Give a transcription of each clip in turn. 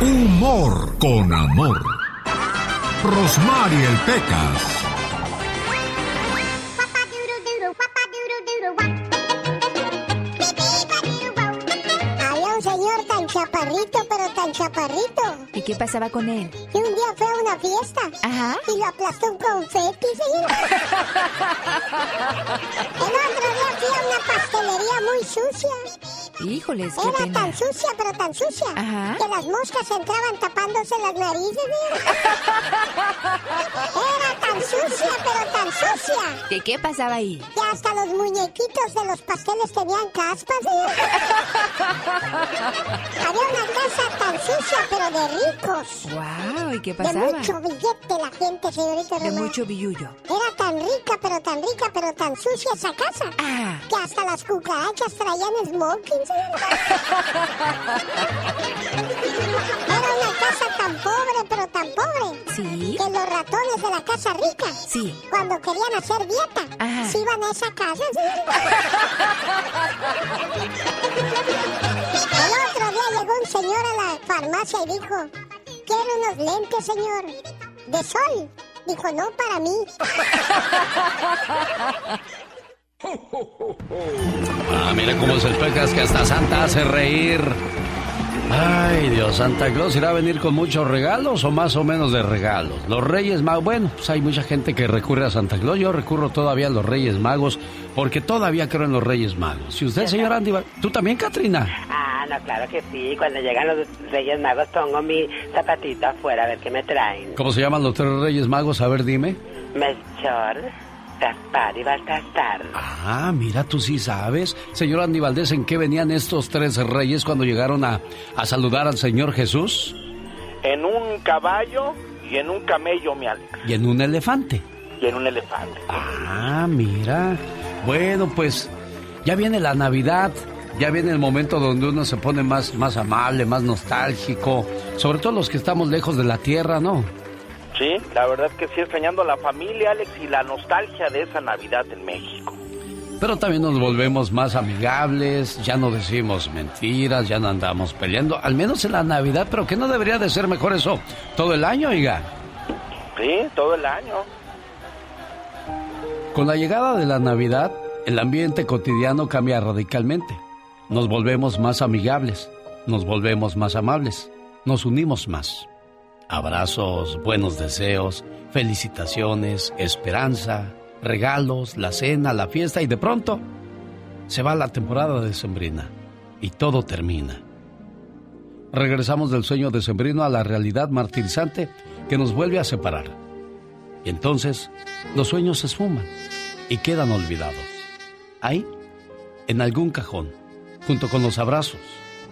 Humor con amor. Rosmarie el Pecas. Había un señor tan chaparrito, pero tan chaparrito. ¿Y qué pasaba con él? Y un día fue a una fiesta. Ajá. Y lo aplastó un confeti, señor. El otro día fui a una pastelería muy sucia. Híjoles, qué Era pena. tan sucia, pero tan sucia, Ajá. que las moscas entraban tapándose las narices. señor. Era tan sucia, pero tan sucia, ¿Qué, qué pasaba ahí? que hasta los muñequitos de los pasteles tenían caspas. señor. Había una casa tan sucia, pero de ricos. ¡Wow! ¿Y qué De pasaba? mucho billete la gente, señorita De Román. mucho billullo. Era tan rica, pero tan rica, pero tan sucia esa casa. Ah, Que hasta las cucarachas traían smoking. señor. Era una casa tan pobre. ¿Sí? Que los ratones de la casa rica, Sí. cuando querían hacer dieta, Ajá. se iban a esa casa. El otro día llegó un señor a la farmacia y dijo, quiero unos lentes, señor, de sol. Dijo, no para mí. Ah, mira cómo se Pecas que hasta Santa hace reír. Ay, Dios, Santa Claus irá a venir con muchos regalos o más o menos de regalos. Los Reyes Magos, bueno, pues hay mucha gente que recurre a Santa Claus. Yo recurro todavía a los Reyes Magos porque todavía creo en los Reyes Magos. ¿Y usted, señor Andy, tú también, Katrina? Ah, no, claro que sí. Cuando llegan los Reyes Magos pongo mi zapatito afuera a ver qué me traen. ¿Cómo se llaman los tres Reyes Magos? A ver, dime. Melchor, Gaspar y Baltasar. Ah, mira, tú sí sabes. Señor Andy Valdés, ¿en qué venían estos tres reyes cuando llegaron a, a saludar al Señor Jesús? En un caballo y en un camello, mi Alex. Y en un elefante. Y en un elefante. Ah, mira. Bueno, pues ya viene la Navidad, ya viene el momento donde uno se pone más, más amable, más nostálgico, sobre todo los que estamos lejos de la tierra, ¿no? Sí, la verdad que sí, extrañando a la familia, Alex, y la nostalgia de esa Navidad en México. Pero también nos volvemos más amigables, ya no decimos mentiras, ya no andamos peleando, al menos en la Navidad, pero que no debería de ser mejor eso todo el año, oiga. Sí, todo el año. Con la llegada de la Navidad, el ambiente cotidiano cambia radicalmente. Nos volvemos más amigables, nos volvemos más amables, nos unimos más. Abrazos, buenos deseos, felicitaciones, esperanza, regalos, la cena, la fiesta y de pronto se va la temporada decembrina y todo termina. Regresamos del sueño decembrino a la realidad martirizante que nos vuelve a separar. Y entonces los sueños se esfuman y quedan olvidados. Ahí, en algún cajón, junto con los abrazos,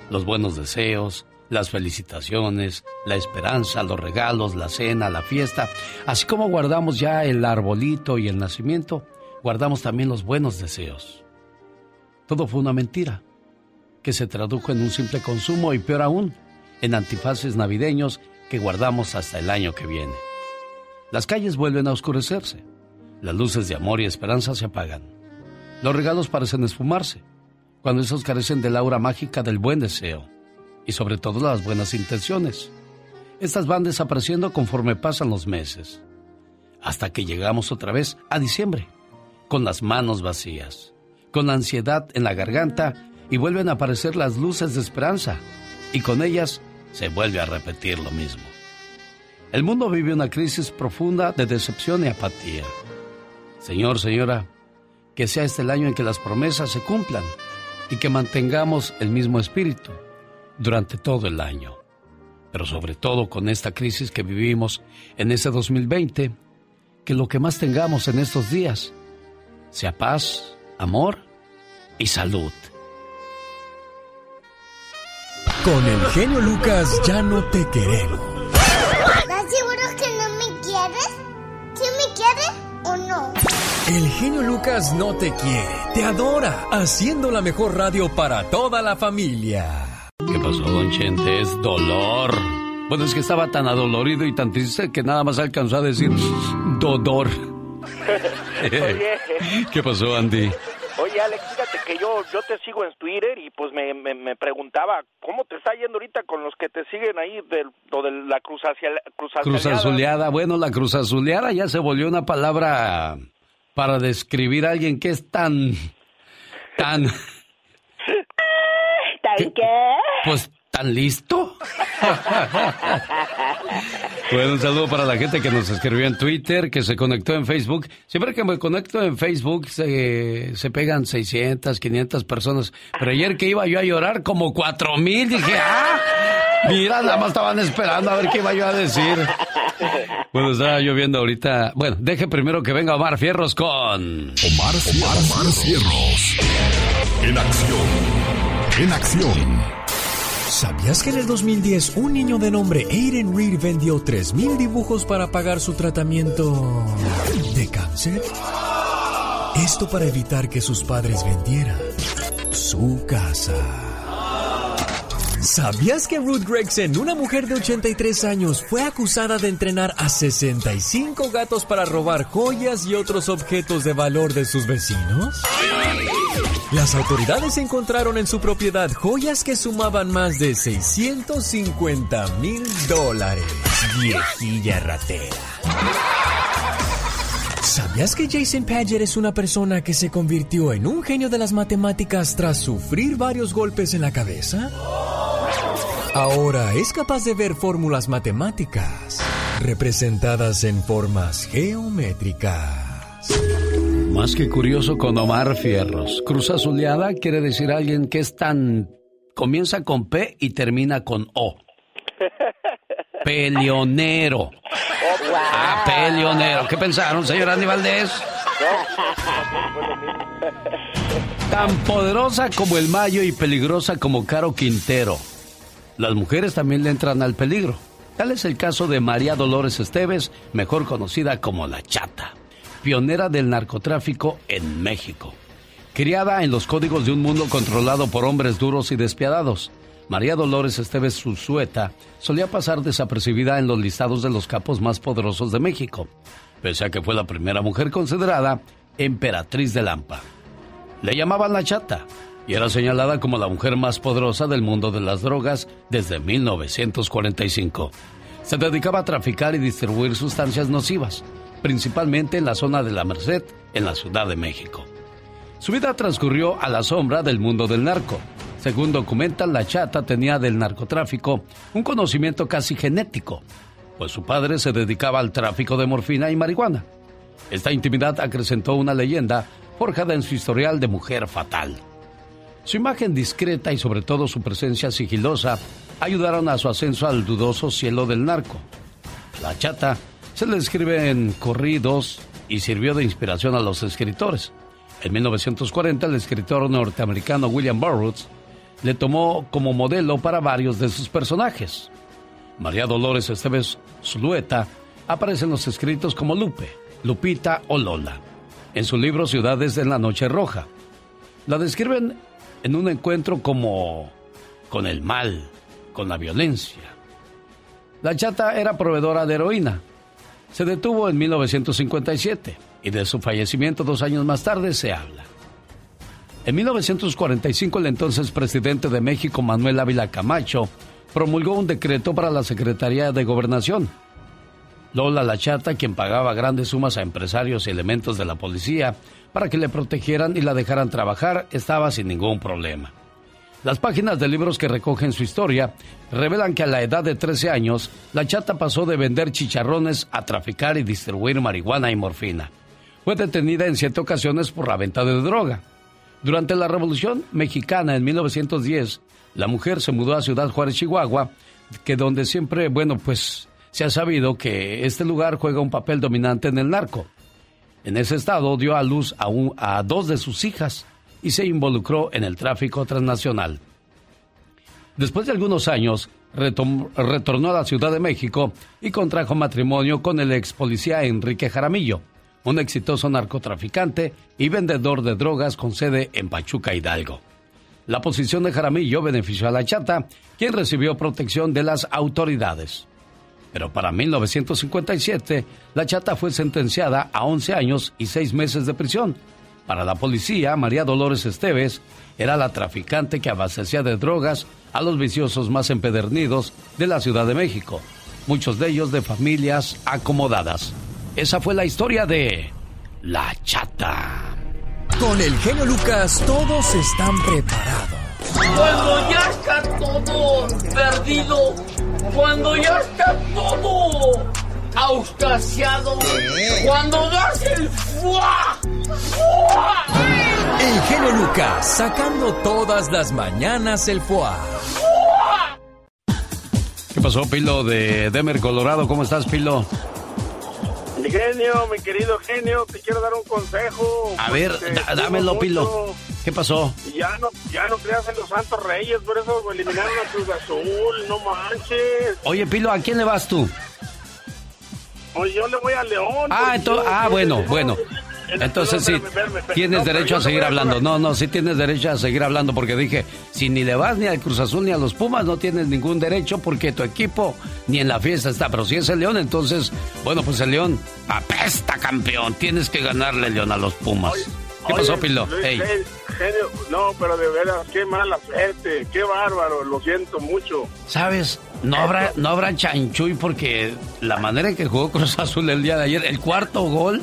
los buenos deseos, las felicitaciones, la esperanza, los regalos, la cena, la fiesta, así como guardamos ya el arbolito y el nacimiento, guardamos también los buenos deseos. Todo fue una mentira, que se tradujo en un simple consumo y peor aún, en antifaces navideños que guardamos hasta el año que viene. Las calles vuelven a oscurecerse. Las luces de amor y esperanza se apagan. Los regalos parecen esfumarse, cuando esos carecen del aura mágica del buen deseo y sobre todo las buenas intenciones. Estas van desapareciendo conforme pasan los meses, hasta que llegamos otra vez a diciembre, con las manos vacías, con ansiedad en la garganta y vuelven a aparecer las luces de esperanza, y con ellas se vuelve a repetir lo mismo. El mundo vive una crisis profunda de decepción y apatía. Señor, señora, que sea este el año en que las promesas se cumplan y que mantengamos el mismo espíritu durante todo el año. Pero sobre todo con esta crisis que vivimos en este 2020, que lo que más tengamos en estos días sea paz, amor y salud. Con el genio Lucas ya no te queremos. ¿Estás seguro que no me quieres? ¿Sí me quieres o no? El genio Lucas no te quiere, te adora, haciendo la mejor radio para toda la familia. ¿Qué pasó, don Chente? Es dolor. Bueno, es que estaba tan adolorido y tan triste que nada más alcanzó a decir dolor. Oye, ¿Qué pasó, Andy? oye, Alex, fíjate que yo, yo te sigo en Twitter y pues me, me, me preguntaba, ¿cómo te está yendo ahorita con los que te siguen ahí de, lo de la cruz hacia cruz, cruz azuleada? Bueno, la cruz azuleada ya se volvió una palabra para describir a alguien que es tan, tan... ¿Tan qué? Pues ¿Tan listo? bueno, un saludo para la gente que nos escribió en Twitter, que se conectó en Facebook. Siempre que me conecto en Facebook se, se pegan 600, 500 personas. Pero ayer que iba yo a llorar como 4 mil, dije, ¡ah! Mira, nada más estaban esperando a ver qué iba yo a decir. Bueno, estaba lloviendo ahorita. Bueno, deje primero que venga Omar Fierros con... Omar, Omar Fierros. En acción. En acción. ¿Sabías que en el 2010 un niño de nombre Aiden Reed vendió 3.000 dibujos para pagar su tratamiento de cáncer? Esto para evitar que sus padres vendieran su casa. ¿Sabías que Ruth Gregson, una mujer de 83 años, fue acusada de entrenar a 65 gatos para robar joyas y otros objetos de valor de sus vecinos? Las autoridades encontraron en su propiedad joyas que sumaban más de 650 mil dólares. Viejilla ratera. ¿Sabías que Jason Paget es una persona que se convirtió en un genio de las matemáticas tras sufrir varios golpes en la cabeza? Ahora es capaz de ver fórmulas matemáticas representadas en formas geométricas. Más que curioso con Omar Fierros. Cruz azuleada quiere decir alguien que es tan... comienza con P y termina con O. Peleonero. Ah, peleonero. ¿Qué pensaron, señor Andy Valdés? Tan poderosa como el Mayo y peligrosa como Caro Quintero. Las mujeres también le entran al peligro. Tal es el caso de María Dolores Esteves, mejor conocida como La Chata pionera del narcotráfico en México. Criada en los códigos de un mundo controlado por hombres duros y despiadados, María Dolores Esteves Suzueta solía pasar desapercibida en los listados de los capos más poderosos de México, pese a que fue la primera mujer considerada emperatriz de Lampa. Le llamaban la chata y era señalada como la mujer más poderosa del mundo de las drogas desde 1945. Se dedicaba a traficar y distribuir sustancias nocivas, principalmente en la zona de la Merced, en la Ciudad de México. Su vida transcurrió a la sombra del mundo del narco. Según documentan, la chata tenía del narcotráfico un conocimiento casi genético, pues su padre se dedicaba al tráfico de morfina y marihuana. Esta intimidad acrecentó una leyenda forjada en su historial de mujer fatal. Su imagen discreta y sobre todo su presencia sigilosa ayudaron a su ascenso al dudoso cielo del narco. La chata se le escribe en corridos y sirvió de inspiración a los escritores. En 1940, el escritor norteamericano William Burroughs le tomó como modelo para varios de sus personajes. María Dolores Esteves Zulueta aparece en los escritos como Lupe, Lupita o Lola. En su libro Ciudades en la Noche Roja. La describen en un encuentro como con el mal, con la violencia. La chata era proveedora de heroína, se detuvo en 1957 y de su fallecimiento dos años más tarde se habla. En 1945 el entonces presidente de México, Manuel Ávila Camacho, promulgó un decreto para la Secretaría de Gobernación. Lola La Chata, quien pagaba grandes sumas a empresarios y elementos de la policía para que le protegieran y la dejaran trabajar, estaba sin ningún problema. Las páginas de libros que recogen su historia revelan que a la edad de 13 años, la chata pasó de vender chicharrones a traficar y distribuir marihuana y morfina. Fue detenida en siete ocasiones por la venta de droga. Durante la Revolución Mexicana en 1910, la mujer se mudó a Ciudad Juárez, Chihuahua, que donde siempre, bueno, pues se ha sabido que este lugar juega un papel dominante en el narco. En ese estado dio a luz a, a dos de sus hijas, y se involucró en el tráfico transnacional. Después de algunos años, retornó a la Ciudad de México y contrajo matrimonio con el ex policía Enrique Jaramillo, un exitoso narcotraficante y vendedor de drogas con sede en Pachuca Hidalgo. La posición de Jaramillo benefició a la chata, quien recibió protección de las autoridades. Pero para 1957, la chata fue sentenciada a 11 años y 6 meses de prisión Para la policía, María Dolores Esteves era la traficante que abastecía de drogas a los viciosos más empedernidos de la Ciudad de México, muchos de ellos de familias acomodadas. Esa fue la historia de La Chata. Con el genio Lucas todos están preparados. Cuando ya está todo perdido, cuando ya está todo auscasiado, cuando das el fuá, fuá. El genio Lucas sacando todas las mañanas el fuá. ¿Qué pasó, Pilo de Demer, Colorado? ¿Cómo estás, Pilo? Mi genio, mi querido genio, te quiero dar un consejo. A ver, dámelo, Pilo. ¿Qué pasó? Ya no, ya no creas en los Santos Reyes, por eso eliminaron a Cruz Azul, no manches. Oye, Pilo, ¿a quién le vas tú? Oye, yo le voy a León. Ah, entonces, ah, bueno, bueno. Entonces sí, tienes derecho a seguir hablando. No, no, sí tienes derecho a seguir hablando porque dije, si ni le vas ni al Cruz Azul ni a los Pumas, no tienes ningún derecho porque tu equipo ni en la fiesta está. Pero si es el León, entonces, bueno, pues el León apesta campeón. Tienes que ganarle, León, a los Pumas. ¿Qué Oye, pasó, Pilo? Luis, genio, no, pero de veras, qué mala suerte, qué bárbaro, lo siento mucho. ¿Sabes? No habrá, no habrá chanchuy porque la manera en que jugó Cruz Azul el día de ayer, el cuarto gol,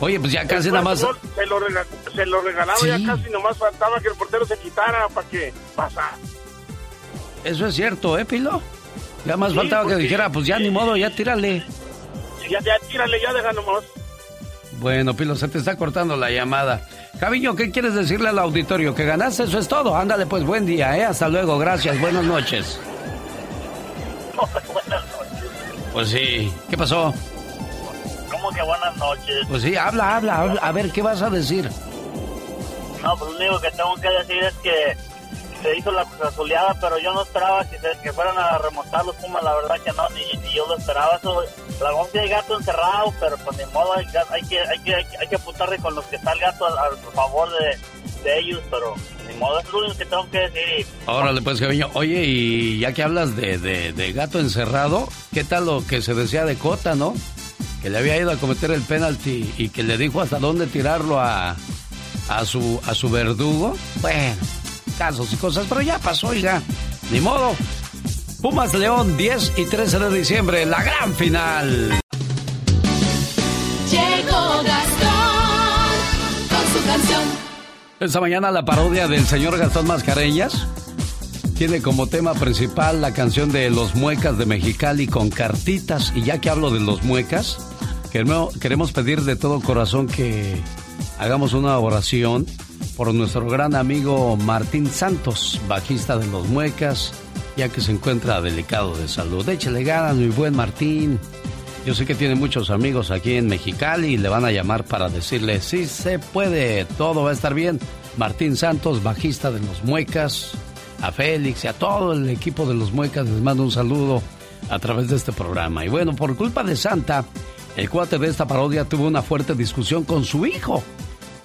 oye, pues ya casi nada más... Se lo, rega- se lo regalaba Sí. ya casi nomás faltaba que el portero se quitara para que pasara. Eso es cierto, ¿eh, Pilo? Ya más Sí, faltaba que porque- dijera, pues ya ni modo, ya tírale. Ya, ya, tírale, ya deja nomás. Bueno, Pilo, se te está cortando la llamada. Javiño, ¿qué quieres decirle al auditorio? ¿Que ganaste? Eso es todo. Ándale, pues buen día, ¿eh? Hasta luego, gracias, buenas noches. Pues sí, ¿qué pasó? ¿Cómo que buenas noches? Pues sí, habla, habla, habla. A ver, ¿qué vas a decir? No, pues lo único que tengo que decir es que se hizo la casualidad, pero yo no esperaba que, se- que fueran a remontar los Pumas, la verdad que no, ni, ni yo lo esperaba. Eso, la once hay gato encerrado, pero pues ni modo, hay, hay que, hay, que, hay, que- hay que apuntarle con los que está el gato a, a favor de, de ellos, pero ni modo, es lo único que tengo que decir. Órale, pues, Javiño. Oye, y ya que hablas de, de- de gato encerrado, ¿qué tal lo que se decía de Cota, no? Que le había ido a cometer el penalti y que le dijo hasta dónde tirarlo a, a, su, a su verdugo. Bueno, casos y cosas, pero ya pasó, oiga. Ni modo. Pumas León, 10 y 13 de diciembre, la gran final. Llegó Gastón con su canción. Esta mañana la parodia del señor Gastón Mascareñas tiene como tema principal la canción de Los Muecas de Mexicali con cartitas. Y ya que hablo de los muecas, queremos, pedir de todo corazón que hagamos una oración por nuestro gran amigo Martín Santos, bajista de Los Muecas, ya que se encuentra delicado de salud. Échele ganas, mi buen Martín. Yo sé que tiene muchos amigos aquí en Mexicali y le van a llamar para decirle, sí se puede, todo va a estar bien. Martín Santos, bajista de Los Muecas, a Félix y a todo el equipo de Los Muecas les mando un saludo a través de este programa. Y bueno, por culpa de Santa, el cuate de esta parodia tuvo una fuerte discusión con su hijo.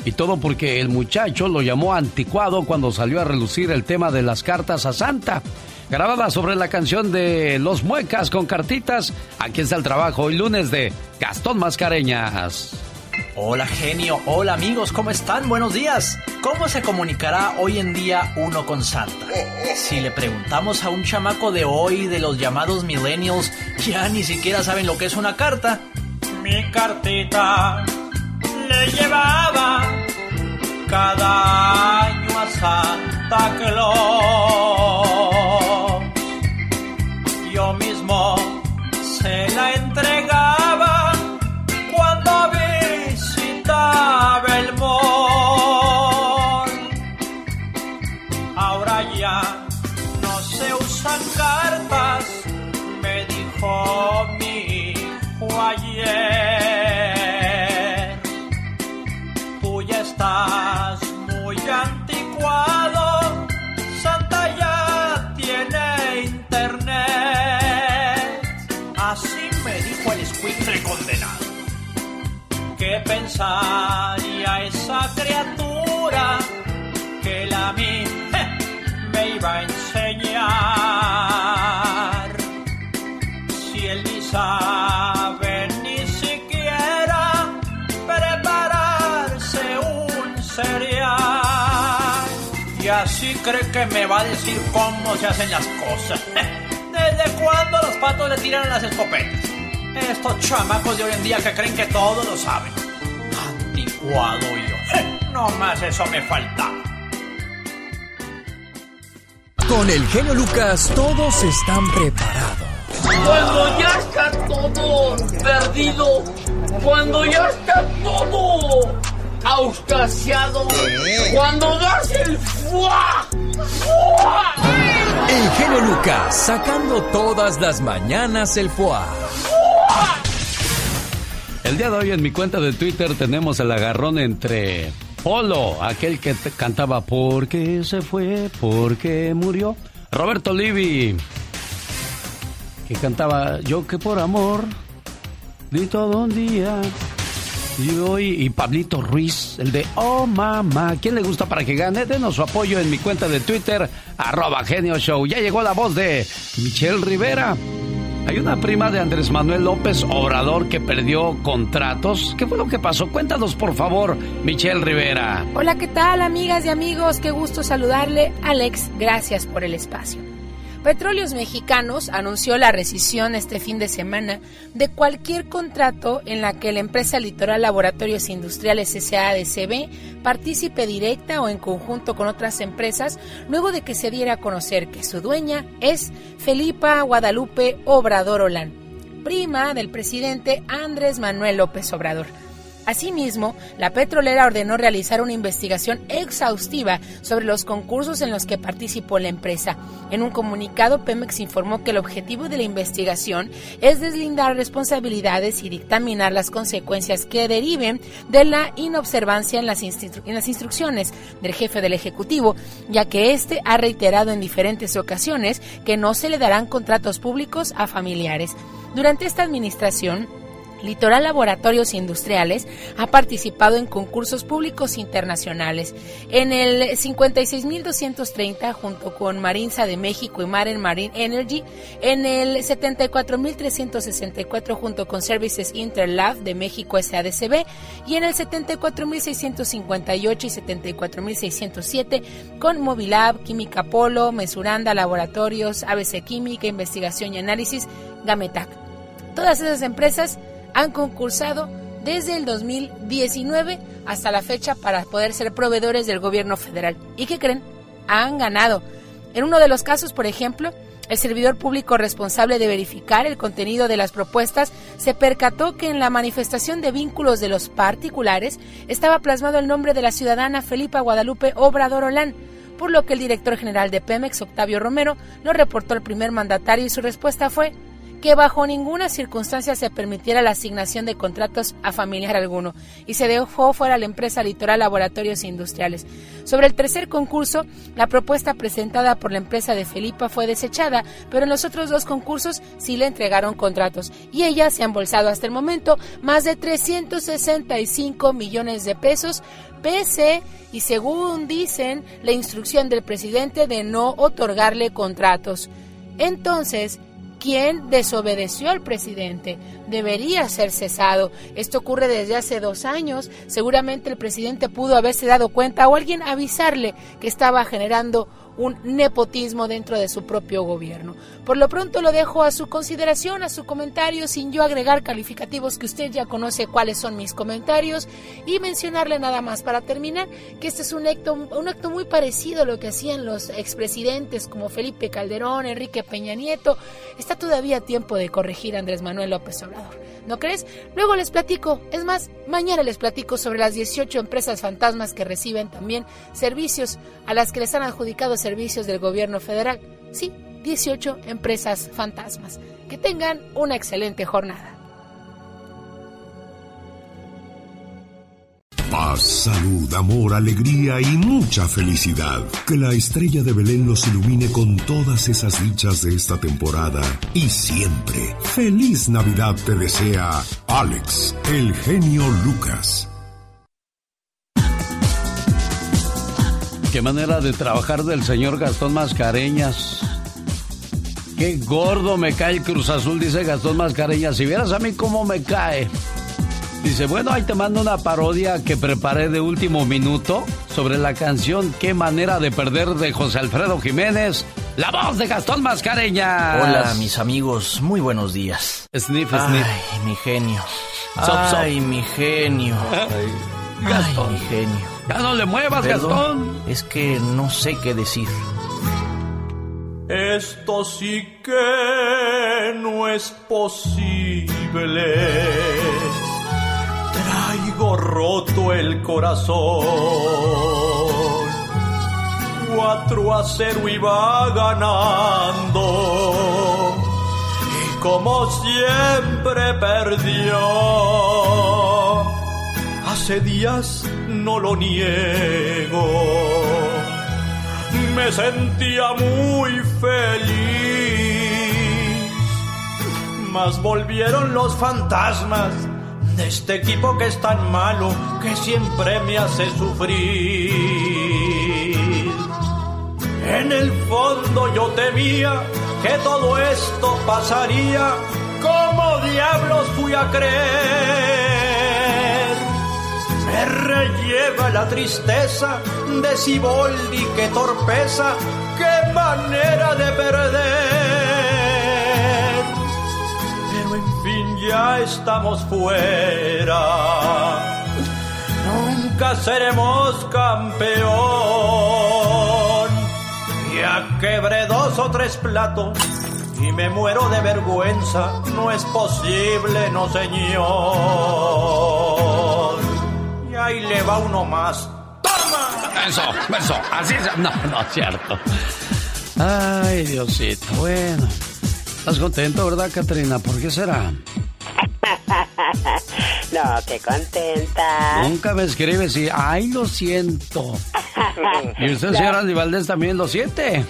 Y todo porque el muchacho lo llamó anticuado cuando salió a relucir el tema de las cartas a Santa. Grabada sobre la canción de Los Muecas con cartitas. Aquí está el trabajo hoy lunes de Gastón Mascareñas. Hola genio, hola amigos, ¿cómo están? Buenos días. ¿Cómo se comunicará hoy en día uno con Santa? Si le preguntamos a un chamaco de hoy, de los llamados millennials, ya ni siquiera saben lo que es una carta. Mi cartita le llevaba cada año a Santa Claus. ¿Qué pensaría esa criatura que la mí me iba a enseñar? Si él ni sabe ni siquiera prepararse un cree que me va a decir cómo se hacen las cosas? ¿Desde cuándo los patos le tiran las escopetas? Estos chamacos de hoy en día que creen que todo lo saben. Yo. No más eso me falta. Con el genio Lucas todos están preparados. Cuando ya está todo perdido, cuando ya está todo auscasiado, cuando das el fuá, fuá. El genio Lucas sacando todas las mañanas el foie. El día de hoy en mi cuenta de Twitter tenemos el agarrón entre Polo, aquel que cantaba ¿Por qué se fue? ¿Por qué murió? Roberto Livi, que cantaba Yo que por amor di todo un día. Y hoy, y Pablito Ruiz, el de Oh Mamá. ¿Quién le gusta para que gane? Denos su apoyo en mi cuenta de Twitter, arroba Genio Show. Ya llegó la voz de Michelle Rivera. Hay una prima de Andrés Manuel López Obrador que perdió contratos. ¿Qué fue lo que pasó? Cuéntanos, por favor, Michelle Rivera. Hola, ¿qué tal, amigas y amigos? Qué gusto saludarle. Alex, gracias por el espacio. Petróleos Mexicanos anunció la rescisión este fin de semana de cualquier contrato en la que la empresa Litoral Laboratorios Industriales SADCB participe directa o en conjunto con otras empresas luego de que se diera a conocer que su dueña es Felipa Guadalupe Obrador Olán, prima del presidente Andrés Manuel López Obrador. Asimismo, la petrolera ordenó realizar una investigación exhaustiva sobre los concursos en los que participó la empresa. En un comunicado, Pemex informó que el objetivo de la investigación es deslindar responsabilidades y dictaminar las consecuencias que deriven de la inobservancia en las, instrucciones del jefe del Ejecutivo, ya que éste ha reiterado en diferentes ocasiones que no se le darán contratos públicos a familiares. Durante esta administración, Litoral Laboratorios Industriales ha participado en concursos públicos internacionales. En el 56.230 junto con Marinza de México y Maren Marine Energy, en el 74.364 junto con Services Interlab de México SADCB y en el 74.658 y 74.607 con Movilab, Química Polo, Mesuranda Laboratorios, ABC Química, Investigación y Análisis, Gametac. Todas esas empresas han concursado desde el 2019 hasta la fecha para poder ser proveedores del gobierno federal. ¿Y qué creen? Han ganado. En uno de los casos, por ejemplo, el servidor público responsable de verificar el contenido de las propuestas se percató que en la manifestación de vínculos de los particulares estaba plasmado el nombre de la ciudadana Felipa Guadalupe Obrador Olán, por lo que el director general de Pemex, Octavio Romero, lo reportó al primer mandatario y su respuesta fue que bajo ninguna circunstancia se permitiera la asignación de contratos a familiar alguno y se dejó fuera la empresa Litoral Laboratorios Industriales. Sobre el tercer concurso, la propuesta presentada por la empresa de Felipa fue desechada, pero en los otros dos concursos sí le entregaron contratos y ella se ha embolsado hasta el momento más de 365 millones de pesos pese y según dicen la instrucción del presidente de no otorgarle contratos. Entonces, quien desobedeció al presidente debería ser cesado. Esto ocurre desde hace dos años. Seguramente el presidente pudo haberse dado cuenta o alguien avisarle que estaba generando un nepotismo dentro de su propio gobierno. Por lo pronto lo dejo a su consideración, a su comentario, sin yo agregar calificativos que usted ya conoce cuáles son mis comentarios y mencionarle nada más para terminar que este es un acto, un acto muy parecido a lo que hacían los expresidentes como Felipe Calderón, Enrique Peña Nieto. Está todavía tiempo de corregir Andrés Manuel López Obrador. ¿No crees? Luego les platico, es más, mañana les platico sobre las 18 empresas fantasmas que reciben también servicios a las que les han adjudicado servicios del gobierno federal. Sí, 18 empresas fantasmas. Que tengan una excelente jornada. Paz, salud, amor, alegría y mucha felicidad. Que la estrella de Belén los ilumine con todas esas dichas de esta temporada y siempre. Feliz Navidad te desea Alex, el genio Lucas. Qué manera de trabajar del señor Gastón Mascareñas. Qué gordo me cae el Cruz Azul, dice Gastón Mascareñas. Si vieras a mí cómo me cae. Dice, bueno, ahí te mando una parodia que preparé de último minuto sobre la canción Qué manera de perder de José Alfredo Jiménez, la voz de Gastón Mascareñas. Hola, mis amigos, muy buenos días. Sniff, sniff. Ay, mi genio. Ay, mi genio. Gastón. Ay, mi genio. Ya no le muevas, Perdón, Gastón. Es que no sé qué decir. Esto sí que no es posible. Traigo roto el corazón. 4 a 0 iba ganando. Y como siempre perdió. Hace días no lo niego me sentía muy feliz. Mas volvieron los fantasmas de este equipo que es tan malo que siempre me hace sufrir. En el fondo yo temía que todo esto pasaría. ¿Cómo diablos fui a creer? Me relleva la tristeza de Siboldi, qué torpeza, qué manera de perder. Pero en fin ya estamos fuera, nunca seremos campeón. Ya quebré dos o tres platos y me muero de vergüenza, no es posible, no señor. Y ahí le va uno más. Eso, eso, así es. No, no es cierto. Ay, Diosito, bueno. ¿Estás contento, verdad, Catrina? ¿Por qué será? No, qué contenta. Nunca me escribes y, ay, lo siento. Y usted, señora Valdés, también lo siente.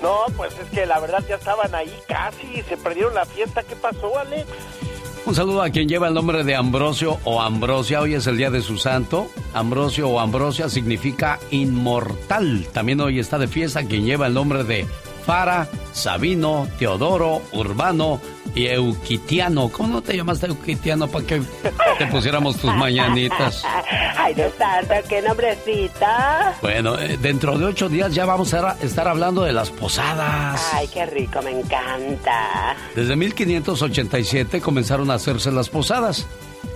No, pues es que la verdad ya estaban ahí casi, se perdieron la fiesta. ¿Qué pasó, Alex? Un saludo a quien lleva el nombre de Ambrosio o Ambrosia. Hoy es el día de su santo. Ambrosio o Ambrosia significa inmortal. También hoy está de fiesta quien lleva el nombre de Fara, Sabino, Teodoro, Urbano y Euquitiano. ¿Cómo no te llamaste Euquitiano para que te pusiéramos tus mañanitas? Ay, Dios santo, qué nombrecita. Bueno, eh, dentro de ocho días ya vamos a estar hablando de las posadas. Ay, qué rico, me encanta. Desde 1587 comenzaron a hacerse las posadas.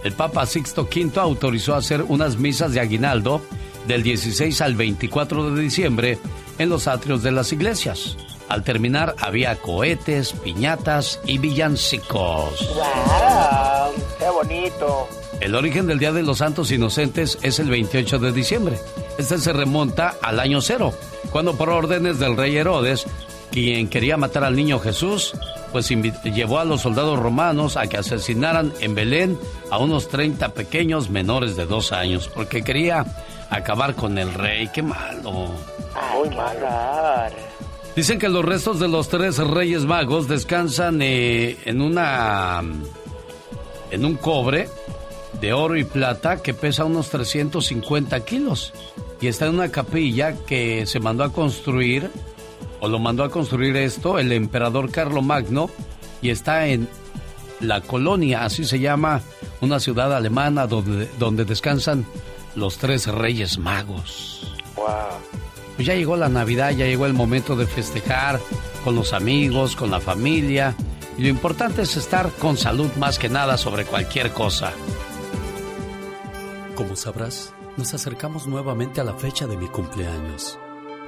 El Papa Sixto V autorizó hacer unas misas de aguinaldo del 16 al 24 de diciembre en los atrios de las iglesias. Al terminar había cohetes, piñatas y villancicos. ¡Wow! ¡Qué bonito! El origen del Día de los Santos Inocentes es el 28 de diciembre. Este se remonta al año cero, cuando por órdenes del rey Herodes, quien quería matar al niño Jesús, pues llevó a los soldados romanos a que asesinaran en Belén a unos 30 pequeños menores de dos años, porque quería acabar con el rey. ¡Qué malo! Ay, qué horror. Dicen que los restos de los tres reyes magos descansan eh, en una. en un cobre de oro y plata que pesa unos 350 kilos. Y está en una capilla que se mandó a construir, o lo mandó a construir esto, el emperador Carlomagno, y está en la colonia, así se llama, una ciudad alemana donde, donde descansan los tres reyes magos. ¡Wow! Pues ya llegó la Navidad, ya llegó el momento de festejar con los amigos, con la familia. Y lo importante es estar con salud más que nada sobre cualquier cosa. Como sabrás, nos acercamos nuevamente a la fecha de mi cumpleaños.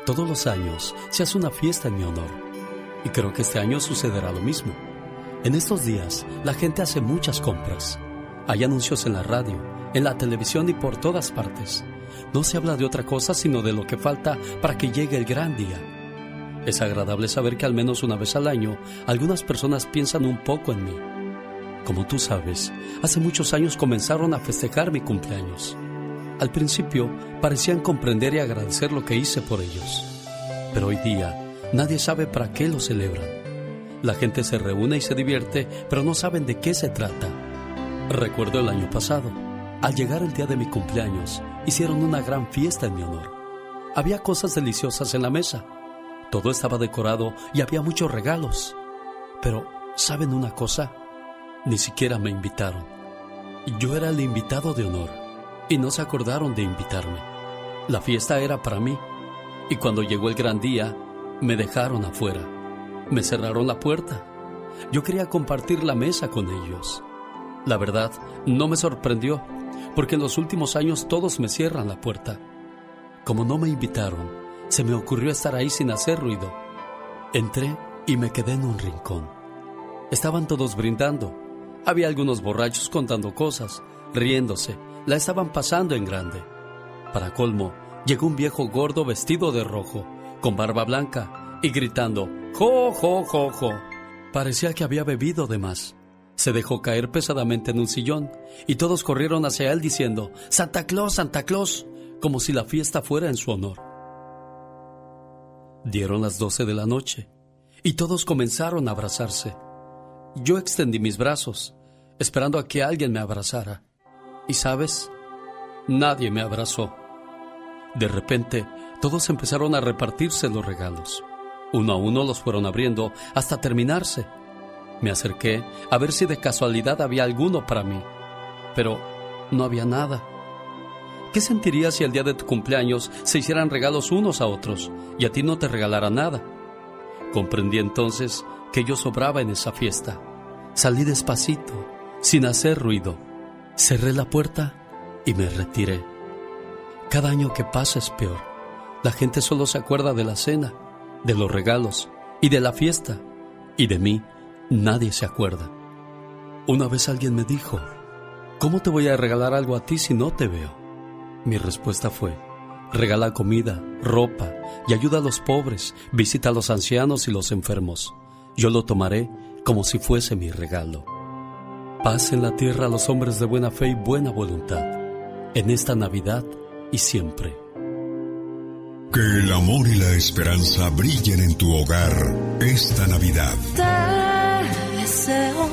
Todos los años se hace una fiesta en mi honor. Y creo que este año sucederá lo mismo. En estos días, la gente hace muchas compras. Hay anuncios en la radio, en la televisión y por todas partes. No se habla de otra cosa sino de lo que falta para que llegue el gran día. Es agradable saber que al menos una vez al año algunas personas piensan un poco en mí. Como tú sabes, hace muchos años comenzaron a festejar mi cumpleaños. Al principio parecían comprender y agradecer lo que hice por ellos. Pero hoy día nadie sabe para qué lo celebran. La gente se reúne y se divierte, pero no saben de qué se trata. Recuerdo el año pasado. Al llegar el día de mi cumpleaños, hicieron una gran fiesta en mi honor. Había cosas deliciosas en la mesa. Todo estaba decorado y había muchos regalos. Pero, ¿saben una cosa? Ni siquiera me invitaron. Yo era el invitado de honor y no se acordaron de invitarme. La fiesta era para mí y cuando llegó el gran día me dejaron afuera. Me cerraron la puerta. Yo quería compartir la mesa con ellos. La verdad, no me sorprendió, porque en los últimos años todos me cierran la puerta. Como no me invitaron, se me ocurrió estar ahí sin hacer ruido. Entré y me quedé en un rincón. Estaban todos brindando. Había algunos borrachos contando cosas, riéndose. La estaban pasando en grande. Para colmo, llegó un viejo gordo vestido de rojo, con barba blanca, y gritando, ¡Jo, jo, jo, jo! Parecía que había bebido de más. Se dejó caer pesadamente en un sillón, y todos corrieron hacia él diciendo, ¡Santa Claus, Santa Claus! como si la fiesta fuera en su honor. Dieron las doce de la noche, y todos comenzaron a abrazarse. Yo extendí mis brazos, esperando a que alguien me abrazara. Y sabes, nadie me abrazó. De repente, todos empezaron a repartirse los regalos. Uno a uno los fueron abriendo hasta terminarse. Me acerqué a ver si de casualidad había alguno para mí, pero no había nada. ¿Qué sentirías si el día de tu cumpleaños se hicieran regalos unos a otros y a ti no te regalara nada? Comprendí entonces que yo sobraba en esa fiesta. Salí despacito, sin hacer ruido. Cerré la puerta y me retiré. Cada año que pasa es peor. La gente solo se acuerda de la cena, de los regalos y de la fiesta. Y de mí nadie se acuerda. Una vez alguien me dijo, ¿cómo te voy a regalar algo a ti si no te veo? Mi respuesta fue, regala comida, ropa y ayuda a los pobres, visita a los ancianos y los enfermos. Yo lo tomaré como si fuese mi regalo. Paz en la tierra a los hombres de buena fe y buena voluntad, en esta Navidad y siempre. Que el amor y la esperanza brillen en tu hogar esta Navidad. Deseo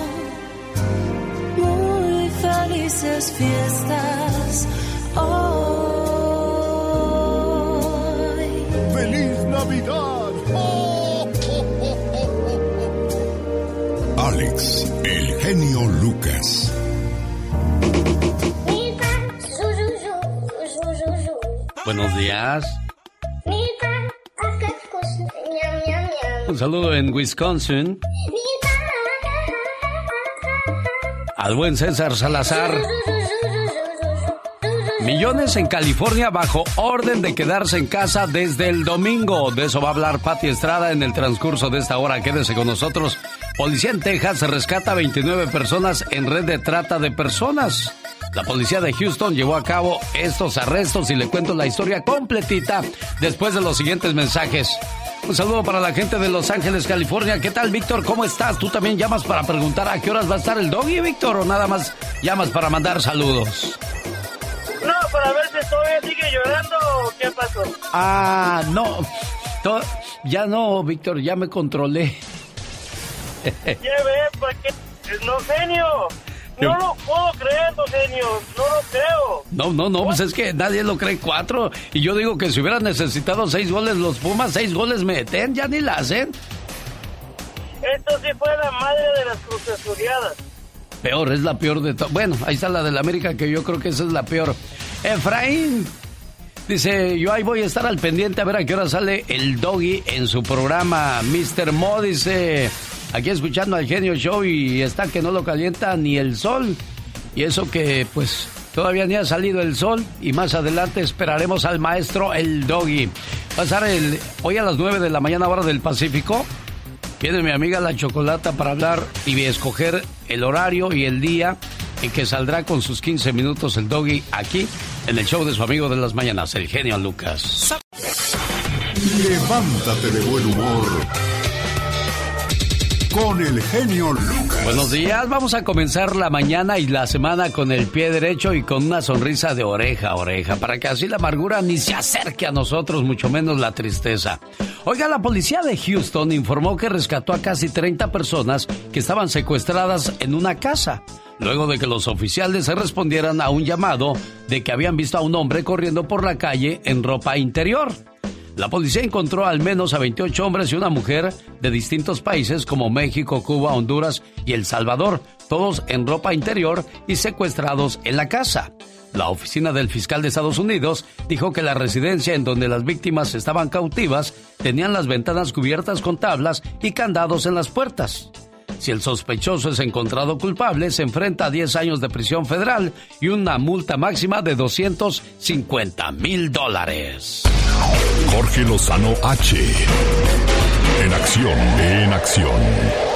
muy felices fiestas hoy. ¡Feliz Navidad! Alex, el genio Lucas. Buenos días. Un saludo en Wisconsin. Al buen César Salazar. Millones en California bajo orden de quedarse en casa desde el domingo. De eso va a hablar Pati Estrada en el transcurso de esta hora. Quédese con nosotros. Policía en Texas rescata a 29 personas en red de trata de personas. La policía de Houston llevó a cabo estos arrestos y le cuento la historia completita después de los siguientes mensajes. Un saludo para la gente de Los Ángeles, California. ¿Qué tal, Víctor? ¿Cómo estás? ¿Tú también llamas para preguntar a qué horas va a estar el doggy, Víctor? ¿O nada más llamas para mandar saludos? No, para ver si todavía sigue llorando o qué pasó. Ah, no. To- ya no, Víctor, ya me controlé. Ya ve, ¿para qué? No, genio. Yo- No lo puedo creer, genio. No lo creo. No, no, no, pues es que nadie lo cree cuatro. Y yo digo que si hubieran necesitado seis goles los Pumas, seis goles meten, ya ni la hacen. Esto sí fue la madre de las crucesuriadas. Peor, es la peor de todas. Bueno, ahí está la del América, que yo creo que esa es la peor. Efraín dice: Yo ahí voy a estar al pendiente a ver a qué hora sale el doggy en su programa. Mr. Mo dice: Aquí escuchando al genio show y está que no lo calienta ni el sol. Y eso que, pues, todavía ni ha salido el sol. Y más adelante esperaremos al maestro el doggy. Estar el, hoy a las 9 de la mañana, hora del Pacífico. Viene mi amiga La Chocolata para hablar y escoger el horario y el día en que saldrá con sus 15 minutos el doggy aquí en el show de su amigo de las mañanas, el genio Lucas. Levántate de buen humor. Con el genio Lucas. Buenos días, vamos a comenzar la mañana y la semana con el pie derecho y con una sonrisa de oreja a oreja, para que así la amargura ni se acerque a nosotros, mucho menos la tristeza. Oiga, la policía de Houston informó que rescató a casi 30 personas que estaban secuestradas en una casa, luego de que los oficiales respondieran a un llamado de que habían visto a un hombre corriendo por la calle en ropa interior. La policía encontró al menos a 28 hombres y una mujer de distintos países como México, Cuba, Honduras y El Salvador, todos en ropa interior y secuestrados en la casa. La oficina del fiscal de Estados Unidos dijo que la residencia en donde las víctimas estaban cautivas tenían las ventanas cubiertas con tablas y candados en las puertas. Si el sospechoso es encontrado culpable, se enfrenta a 10 años de prisión federal y una multa máxima de 250 mil dólares. Jorge Lozano H. En acción, en acción.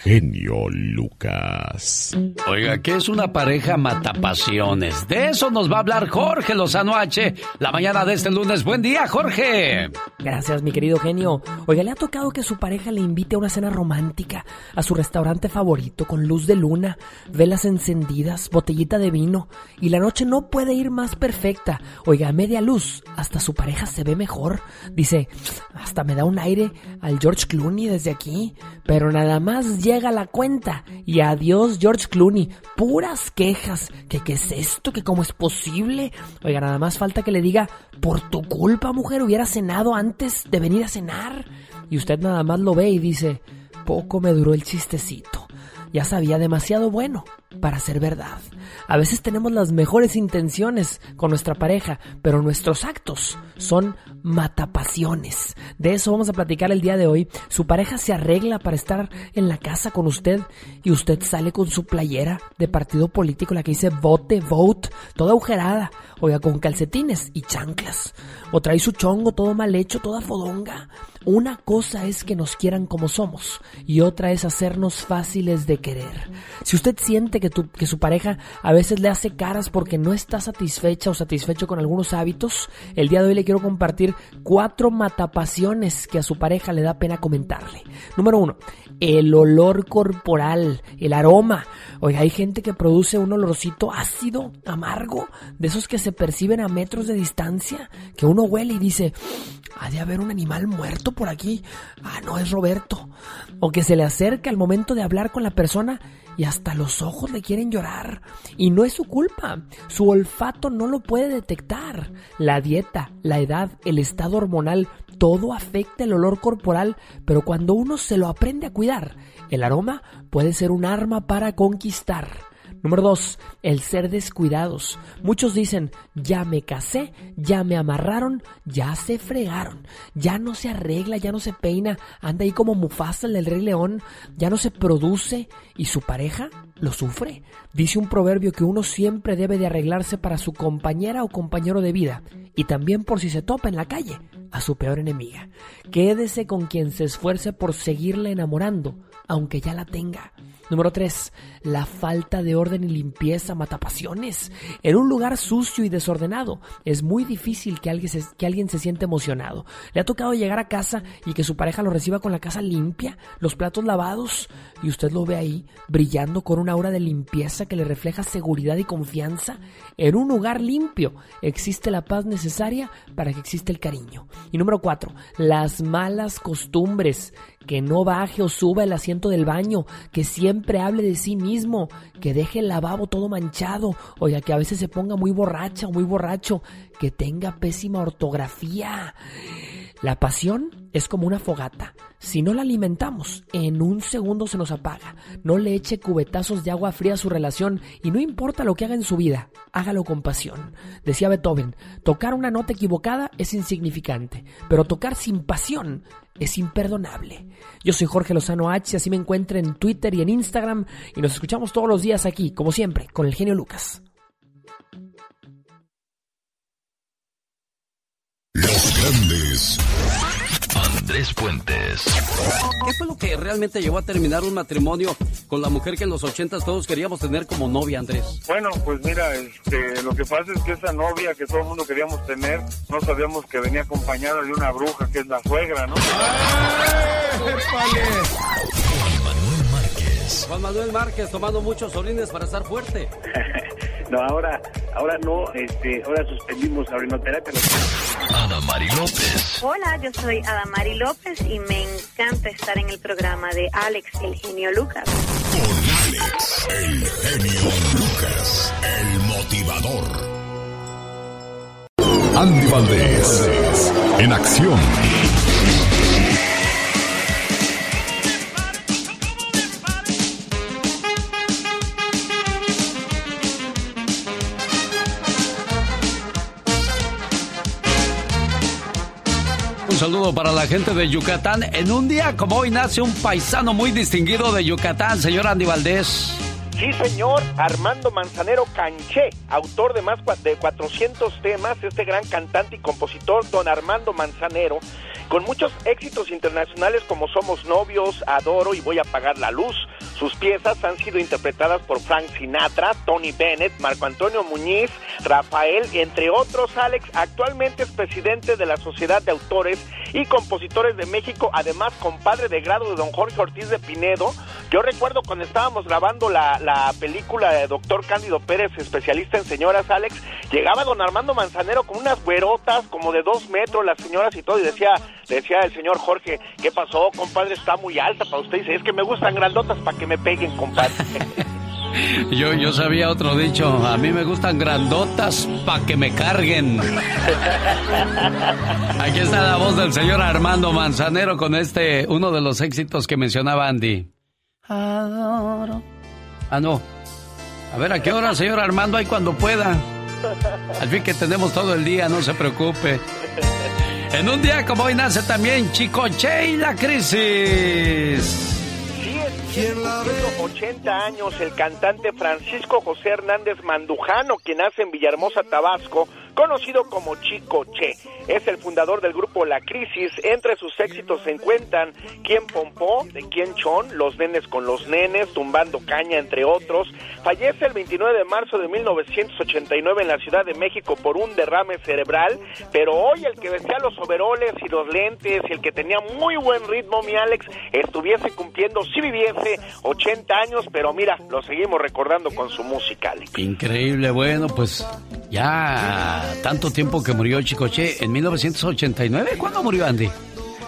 Genio Lucas. Oiga, ¿qué es una pareja matapasiones? De eso nos va a hablar Jorge Lozano H. La mañana de este lunes. Buen día, Jorge. Gracias, mi querido genio. Oiga, ¿le ha tocado que su pareja le invite a una cena romántica a su restaurante favorito con luz de luna, velas encendidas, botellita de vino y la noche no puede ir más perfecta? Oiga, a media luz, hasta su pareja se ve mejor. Dice, hasta me da un aire al George Clooney desde aquí, pero nada más llega la cuenta y adiós George Clooney. Puras quejas. ¿Que qué es esto? ¿Que cómo es posible? Oiga, nada más falta que le diga, por tu culpa, mujer, hubiera cenado antes de venir a cenar. Y usted nada más lo ve y dice, poco me duró el chistecito. Ya sabía demasiado bueno para ser verdad. A veces tenemos las mejores intenciones con nuestra pareja, pero nuestros actos son matapasiones. De eso vamos a platicar el día de hoy. Su pareja se arregla para estar en la casa con usted y usted sale con su playera de partido político, la que dice vote, vote, toda agujerada, oiga, con calcetines y chanclas. O trae su chongo todo mal hecho, toda fodonga. Una cosa es que nos quieran como somos y otra es hacernos fáciles de querer. Si usted siente que, su pareja a veces le hace caras porque no está satisfecha o satisfecho con algunos hábitos, el día de hoy le quiero compartir cuatro matapasiones que a su pareja le da pena comentarle. Número uno, el olor corporal, el aroma. Oiga, hay gente que produce un olorcito ácido, amargo, de esos que se perciben a metros de distancia, que uno huele y dice, ha de haber un animal muerto por aquí. Ah, no es Roberto. O que se le acerca al momento de hablar con la persona y hasta los ojos le quieren llorar. Y no es su culpa. Su olfato no lo puede detectar. La dieta, la edad, el estado hormonal, todo afecta el olor corporal, pero cuando uno se lo aprende a cuidar, el aroma puede ser un arma para conquistar. Número dos, el ser descuidados. Muchos dicen, ya me casé, ya me amarraron, ya se fregaron, ya no se arregla, ya no se peina, anda ahí como Mufasa el del Rey León, ya no se produce y su pareja lo sufre. Dice un proverbio que uno siempre debe de arreglarse para su compañera o compañero de vida y también por si se topa en la calle a su peor enemiga. Quédese con quien se esfuerce por seguirla enamorando, aunque ya la tenga. Número 3. La falta de orden y limpieza mata pasiones. En un lugar sucio y desordenado es muy difícil que alguien, se, que siente emocionado. ¿Le ha tocado llegar a casa y que su pareja lo reciba con la casa limpia, los platos lavados y usted lo ve ahí brillando con una aura de limpieza que le refleja seguridad y confianza? En un lugar limpio existe la paz necesaria para que exista el cariño. Y número 4. Las malas costumbres. Que no baje o suba el asiento del baño, que siempre hable de sí mismo, que deje el lavabo todo manchado, o ya que a veces se ponga muy borracha o muy borracho, que tenga pésima ortografía. La pasión es como una fogata. Si no la alimentamos, en un segundo se nos apaga. No le eche cubetazos de agua fría a su relación y no importa lo que haga en su vida, hágalo con pasión. Decía Beethoven, tocar una nota equivocada es insignificante, pero tocar sin pasión es imperdonable. Yo soy Jorge Lozano H, así me encuentro en Twitter y en Instagram y nos escuchamos todos los días aquí, como siempre, con el genio Lucas. Los grandes. Andrés Puentes. ¿Qué fue lo que realmente llevó a terminar un matrimonio con la mujer que en los ochentas todos queríamos tener como novia, Andrés? Bueno, pues mira, este, lo que pasa es que esa novia que todo el mundo queríamos tener, no sabíamos que venía acompañada de una bruja que es la suegra, ¿no? Juan Manuel Márquez tomando muchos orines para estar fuerte. No, ahora, ahora no, este, ahora suspendimos la orinoterapia. Adamari López. Hola, yo soy Adamari López y me encanta estar en el programa de Alex, el genio Lucas. Con Alex, el genio Lucas, el motivador. Andy Valdés, en acción. Saludo para la gente de Yucatán. En un día como hoy nace un paisano muy distinguido de Yucatán, señor Andy Valdés. Sí, señor, Armando Manzanero Canché, autor de más de 400 temas, este gran cantante y compositor, don Armando Manzanero, con muchos éxitos internacionales como Somos Novios, Adoro y Voy a Apagar la Luz. Sus piezas han sido interpretadas por Frank Sinatra, Tony Bennett, Marco Antonio Muñiz, Rafael, entre otros. Alex actualmente es presidente de la Sociedad de Autores y Compositores de México, además compadre de grado de don Jorge Ortiz de Pinedo. Yo recuerdo cuando estábamos grabando la, la película de Doctor Cándido Pérez, especialista en señoras, Alex, llegaba don Armando Manzanero con unas güerotas como de dos metros, las señoras y todo, y decía, decía el señor Jorge, ¿qué pasó, compadre? Está muy alta para usted. Y dice, es que me gustan grandotas para que me peguen, compadre. Yo, yo sabía otro dicho, a mí me gustan grandotas pa' que me carguen. Aquí está la voz del señor Armando Manzanero con este, uno de los éxitos que mencionaba Andy. Adoro. Ah, no. A ver, ¿a qué hora, señor Armando? Ahí cuando pueda. Al fin que tenemos todo el día, no se preocupe. En un día como hoy nace también Chicoche y la crisis. Sí, es cumpliendo 80 años el cantante Francisco José Hernández Mandujano, quien nace en Villahermosa, Tabasco, conocido como Chico Che. Es el fundador del grupo La Crisis. Entre sus éxitos se encuentran Quién Pompó, de Quién Chon, Los Nenes con los Nenes, Tumbando Caña, entre otros. Fallece el 29 de marzo de 1989 en la Ciudad de México por un derrame cerebral, pero hoy el que vestía los overoles y los lentes y el que tenía muy buen ritmo, mi Alex, estuviese cumpliendo, si viviese 80 años, pero mira, lo seguimos recordando con su música, Alex. Increíble, bueno, pues ya tanto tiempo que murió Chicoche en 1989. ¿Cuándo murió Andy?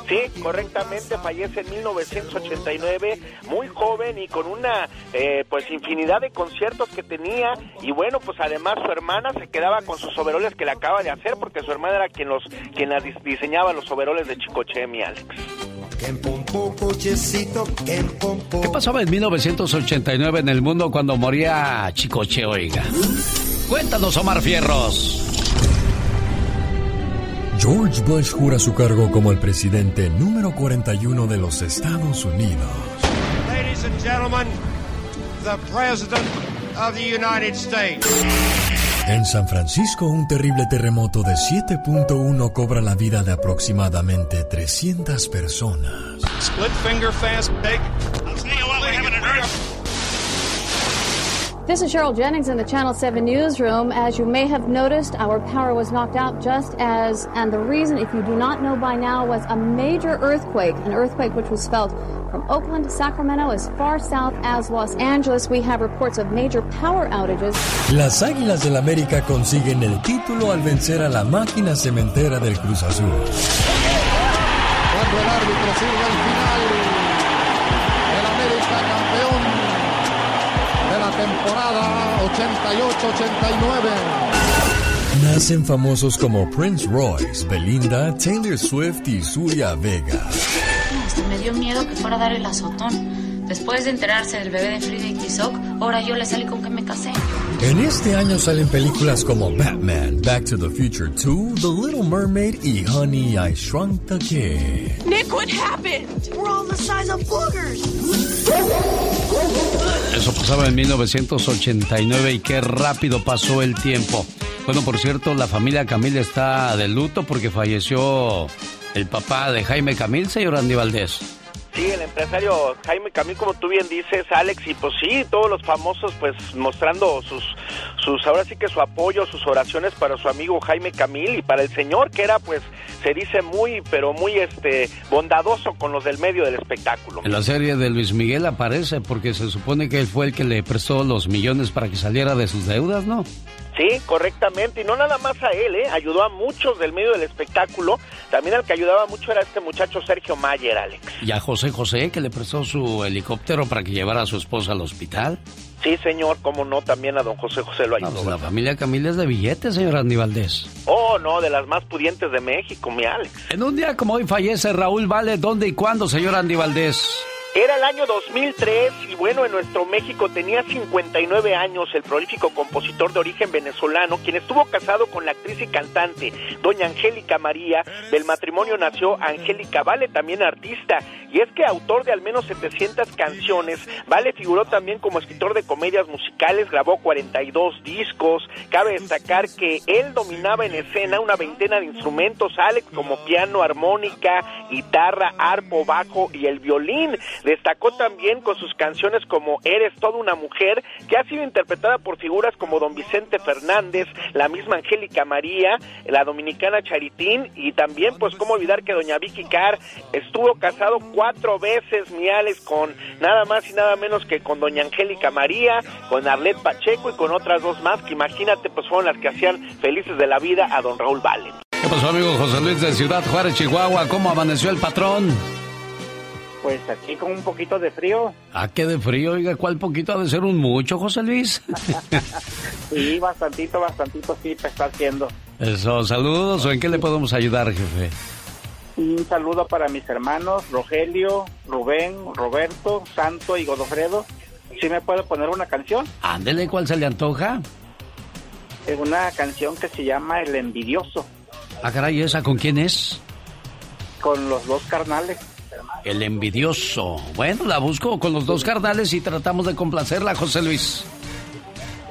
Sí, correctamente, fallece en 1989, muy joven y con una eh, pues infinidad de conciertos que tenía y bueno, pues además su hermana se quedaba con sus overoles que le acaba de hacer porque su hermana era quien los quien las dis- diseñaba los overoles de Chicoche, mi Alex. ¿Qué pasaba en 1989 en el mundo cuando moría Chicoche, oiga? Cuéntanos, Omar Fierros. George Bush jura su cargo como el presidente número 41 de los Estados Unidos. Ladies and gentlemen, the President of the United States. En San Francisco, un terrible terremoto de 7.1 cobra la vida de aproximadamente 300 personas. Split finger fast take. I'll tell you what, we This is Cheryl Jennings in the Channel 7 newsroom. As you may have noticed, our power was knocked out just as, and the reason, if you do not know by now, was a major earthquake, an earthquake which was felt from Oakland to Sacramento as far south as Los Angeles. We have reports of major power outages. Las Águilas del América consiguen el título al vencer a la máquina cementera del Cruz Azul. Cuando el árbitro sirve el final, 88-89. Nacen famosos como Prince Royce, Belinda, Taylor Swift y Surya Vega. Hasta me dio miedo que fuera a dar el azotón. Después de enterarse del bebé de Frida y Tizoc, ahora yo le salí con que me casé. En este año salen películas como Batman, Back to the Future 2, The Little Mermaid y Honey, I Shrunk the Kid. Nick, what happened? We're all the size of boogers. Eso pasaba en 1989 y qué rápido pasó el tiempo. Bueno, por cierto, la familia Camil está de luto porque falleció el papá de Jaime Camil, señor Andy Valdés. Sí, el empresario Jaime Camil, como tú bien dices, Alex, y pues sí, todos los famosos pues mostrando sus, sus, ahora sí que su apoyo, sus oraciones para su amigo Jaime Camil y para el señor que era pues, se dice muy, pero muy este, bondadoso con los del medio del espectáculo. En la serie de Luis Miguel aparece porque se supone que él fue el que le prestó los millones para que saliera de sus deudas, ¿no? Sí, correctamente, y no nada más a él, ¿eh? ayudó a muchos del medio del espectáculo, también al que ayudaba mucho era este muchacho Sergio Mayer, Alex. Y a José José, que le prestó su helicóptero para que llevara a su esposa al hospital. Sí, señor, cómo no, también a don José José lo No, ayudó. pues la familia Camil es de billetes, señor Andy Valdés. Oh, no, de las más pudientes de México, mi Alex. En un día como hoy fallece Raúl Vale, ¿dónde y cuándo, señor Andy Valdés? Era el año 2003 y bueno, en nuestro México tenía 59 años el prolífico compositor de origen venezolano, quien estuvo casado con la actriz y cantante doña Angélica María. Del matrimonio nació Angélica Vale, también artista, y es que autor de al menos 700 canciones, Vale figuró también como escritor de comedias musicales, grabó 42 discos. Cabe destacar que él dominaba en escena una veintena de instrumentos, Alex, como piano, armónica, guitarra, arpo, bajo y el violín. Destacó también con sus canciones como Eres toda una mujer, que ha sido interpretada por figuras como Don Vicente Fernández, la misma Angélica María, la dominicana Charitín y también pues cómo olvidar que Doña Vicky Carr estuvo casado cuatro veces, Miales, con nada más y nada menos que con Doña Angélica María, con Arlet Pacheco y con otras dos más que imagínate pues fueron las que hacían felices de la vida a Don Raúl Vale. ¿Qué pasó, amigo José Luis de Ciudad Juárez, Chihuahua? ¿Cómo amaneció el patrón? Pues aquí con un poquito de frío. Ah, qué de frío, oiga, ¿cuál poquito ha de ser un mucho, José Luis? sí, bastantito, bastantito sí, está haciendo. Eso, saludos, ¿o en qué le podemos ayudar, jefe? Un saludo para mis hermanos, Rogelio, Rubén, Roberto, Santo y Godofredo. ¿Sí me puede poner una canción? Ándele, ¿cuál se le antoja? Es una canción que se llama El Envidioso. Ah, caray, ¿esa con quién es? Con los dos carnales. El envidioso. Bueno, la busco con los dos carnales y tratamos de complacerla, José Luis.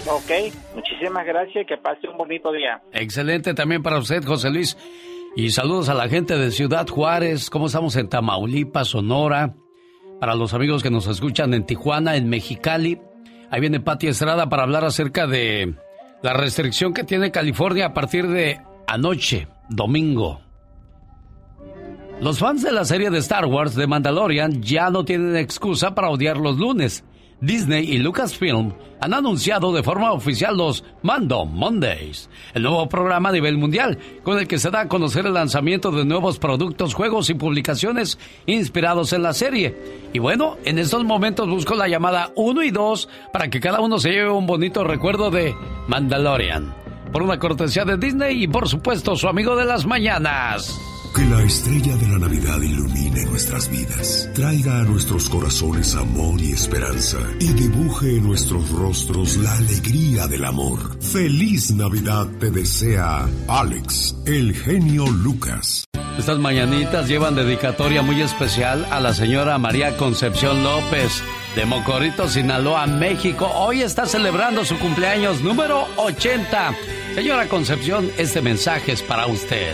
Ok, muchísimas gracias y que pase un bonito día. Excelente también para usted, José Luis. Y saludos a la gente de Ciudad Juárez, cómo estamos en Tamaulipas, Sonora. Para los amigos que nos escuchan en Tijuana, en Mexicali. Ahí viene Pati Estrada para hablar acerca de la restricción que tiene California a partir de anoche, domingo. Los fans de la serie de Star Wars de Mandalorian ya no tienen excusa para odiar los lunes. Disney y Lucasfilm han anunciado de forma oficial los Mando Mondays, el nuevo programa a nivel mundial con el que se da a conocer el lanzamiento de nuevos productos, juegos y publicaciones inspirados en la serie. Y bueno, en estos momentos busco la llamada 1 y 2 para que cada uno se lleve un bonito recuerdo de Mandalorian. Por una cortesía de Disney y por supuesto su amigo de las mañanas. Que la estrella de la Navidad ilumine nuestras vidas, traiga a nuestros corazones amor y esperanza y dibuje en nuestros rostros la alegría del amor. Feliz Navidad te desea Alex, el genio Lucas. Estas mañanitas llevan dedicatoria muy especial a la señora María Concepción López de Mocorito, Sinaloa, México. Hoy está celebrando su cumpleaños número 80. Señora Concepción, este mensaje es para usted.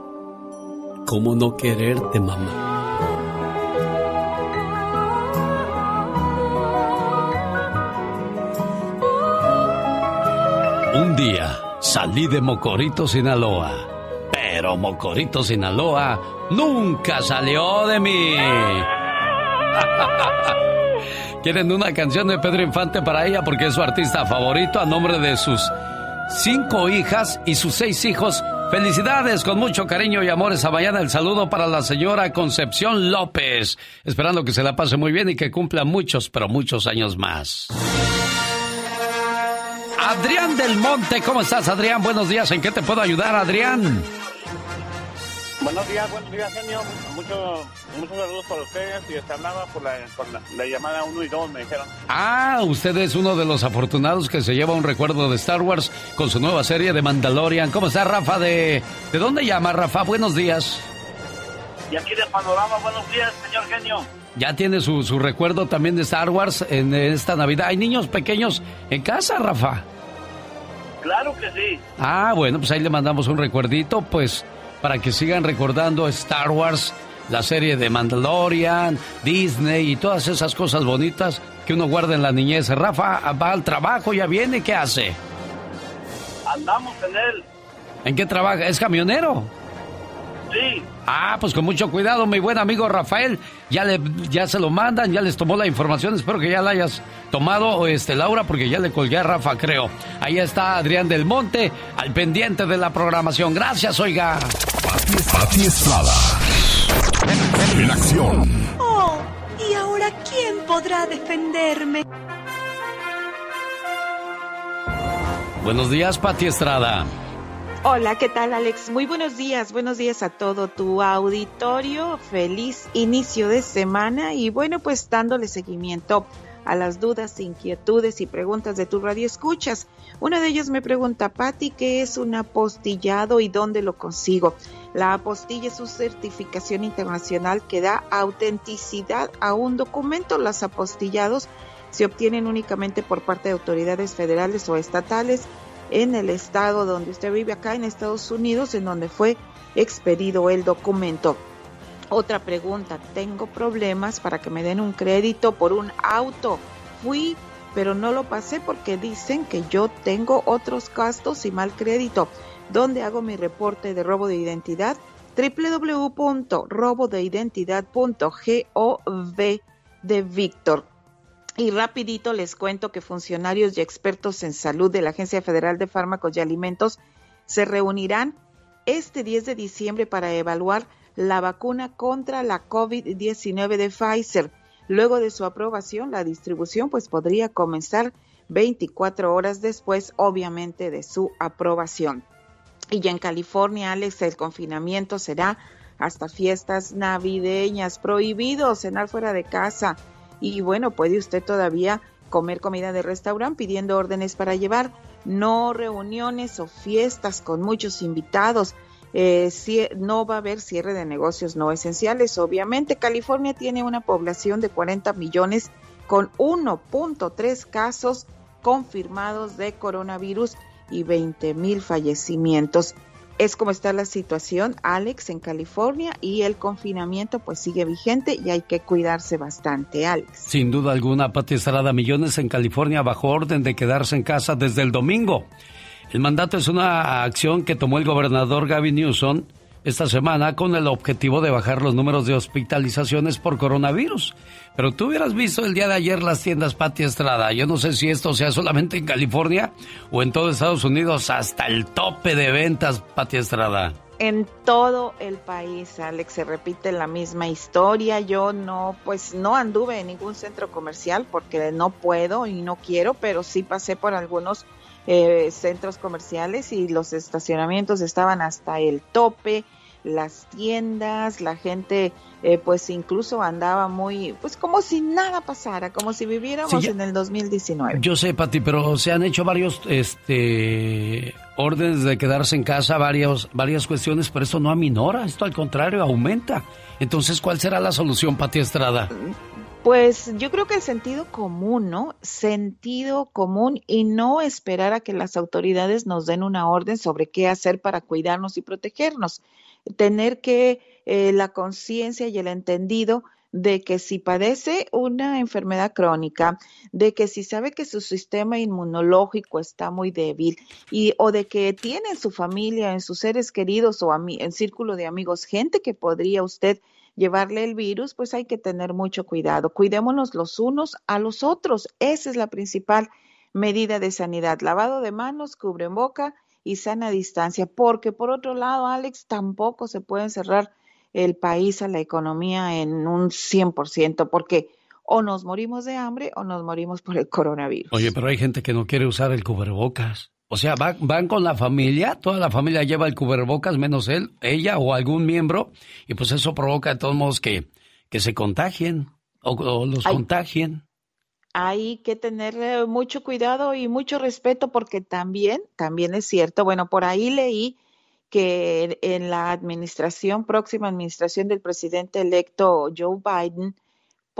¿Cómo no quererte, mamá? Un día salí de Mocorito, Sinaloa. Pero Mocorito, Sinaloa nunca salió de mí. Quieren una canción de Pedro Infante para ella porque es su artista favorito a nombre de sus cinco hijas y sus seis hijos. Felicidades, con mucho cariño y amor esa mañana. El saludo para la señora Concepción López. Esperando que se la pase muy bien y que cumpla muchos, pero muchos años más. Adrián del Monte, ¿cómo estás, Adrián? Buenos días. ¿En qué te puedo ayudar, Adrián? Buenos días, buenos días, genio. Muchos muchos saludos para ustedes y les hablaba por la, por la, la llamada 1 y 2, me dijeron. Ah, usted es uno de los afortunados que se lleva un recuerdo de Star Wars con su nueva serie de Mandalorian. ¿Cómo está, Rafa? ¿De, ¿de dónde llama, Rafa? Buenos días. Y aquí de Panorama, buenos días, señor genio. Ya tiene su, su recuerdo también de Star Wars en esta Navidad. ¿Hay niños pequeños en casa, Rafa? Claro que sí. Ah, bueno, pues ahí le mandamos un recuerdito, pues, para que sigan recordando Star Wars, la serie de Mandalorian, Disney y todas esas cosas bonitas que uno guarda en la niñez. Rafa va al trabajo, ya viene, ¿qué hace? Andamos en él. ¿En qué trabaja? ¿Es camionero? Sí. Ah, pues con mucho cuidado, mi buen amigo Rafael. Ya, le, ya se lo mandan, ya les tomó la información. Espero que ya la hayas tomado, este, Laura, porque ya le colgué a Rafa, creo. Ahí está Adrián del Monte, al pendiente de la programación. Gracias, oiga. Pati Estrada. En acción. Oh, ¿y ahora quién podrá defenderme? Buenos días, Pati Estrada. Hola, ¿qué tal Alex? Muy buenos días, buenos días a todo tu auditorio, feliz inicio de semana y bueno, pues dándole seguimiento a las dudas, inquietudes y preguntas de tu radio escuchas. Uno de ellos me pregunta, Patti, ¿qué es un apostillado y dónde lo consigo? La apostilla es una certificación internacional que da autenticidad a un documento. Los apostillados se obtienen únicamente por parte de autoridades federales o estatales en el estado donde usted vive, acá en Estados Unidos, en donde fue expedido el documento. Otra pregunta, tengo problemas para que me den un crédito por un auto. Fui, pero no lo pasé porque dicen que yo tengo otros gastos y mal crédito. ¿Dónde hago mi reporte de robo de identidad? www.robodeidentidad.gov de Víctor. Y rapidito les cuento que funcionarios y expertos en salud de la Agencia Federal de Fármacos y Alimentos se reunirán este 10 de diciembre para evaluar la vacuna contra la COVID-19 de Pfizer. Luego de su aprobación, la distribución pues podría comenzar 24 horas después, obviamente, de su aprobación. Y ya en California, Alex, el confinamiento será hasta fiestas navideñas, prohibido cenar fuera de casa y bueno, puede usted todavía comer comida de restaurante pidiendo órdenes para llevar, no reuniones o fiestas con muchos invitados. Eh, no va a haber cierre de negocios no esenciales. Obviamente, California tiene una población de 40 millones con 1.3 casos confirmados de coronavirus y 20 mil fallecimientos es como está la situación, Alex, en California y el confinamiento pues sigue vigente y hay que cuidarse bastante, Alex. Sin duda alguna, Pati Estrada, millones en California bajo orden de quedarse en casa desde el domingo. El mandato es una acción que tomó el gobernador Gavin Newsom esta semana con el objetivo de bajar los números de hospitalizaciones por coronavirus. Pero tú hubieras visto el día de ayer las tiendas Pati Estrada. Yo no sé si esto sea solamente en California o en todo Estados Unidos hasta el tope de ventas Pati Estrada. En todo el país, Alex, se repite la misma historia. Yo no, pues no anduve en ningún centro comercial porque no puedo y no quiero, pero sí pasé por algunos eh, centros comerciales y los estacionamientos estaban hasta el tope, las tiendas, la gente eh, pues incluso andaba muy, pues como si nada pasara, como si viviéramos en el 2019. Yo sé, Pati, pero se han hecho varios este órdenes de quedarse en casa, varios, varias cuestiones, pero esto no aminora, esto al contrario aumenta. Entonces, ¿cuál será la solución, Pati Estrada? Pues yo creo que el sentido común, ¿no? Sentido común y no esperar a que las autoridades nos den una orden sobre qué hacer para cuidarnos y protegernos. Tener que eh, la conciencia y el entendido de que si padece una enfermedad crónica, de que si sabe que su sistema inmunológico está muy débil y o de que tiene en su familia, en sus seres queridos o en círculo de amigos gente que podría usted llevarle el virus, pues hay que tener mucho cuidado. Cuidémonos los unos a los otros. Esa es la principal medida de sanidad. Lavado de manos, cubre boca y sana distancia. Porque por otro lado, Alex, tampoco se puede encerrar el país a la economía en un 100%, porque o nos morimos de hambre o nos morimos por el coronavirus. Oye, pero hay gente que no quiere usar el cubrebocas. O sea, van, con la familia, toda la familia lleva el cubrebocas menos él, ella o algún miembro, y pues eso provoca de todos modos que, que se contagien o, los contagien. Hay que tener eh, mucho cuidado y mucho respeto porque también, también es cierto, bueno, por ahí leí que en la administración, próxima administración del presidente electo Joe Biden,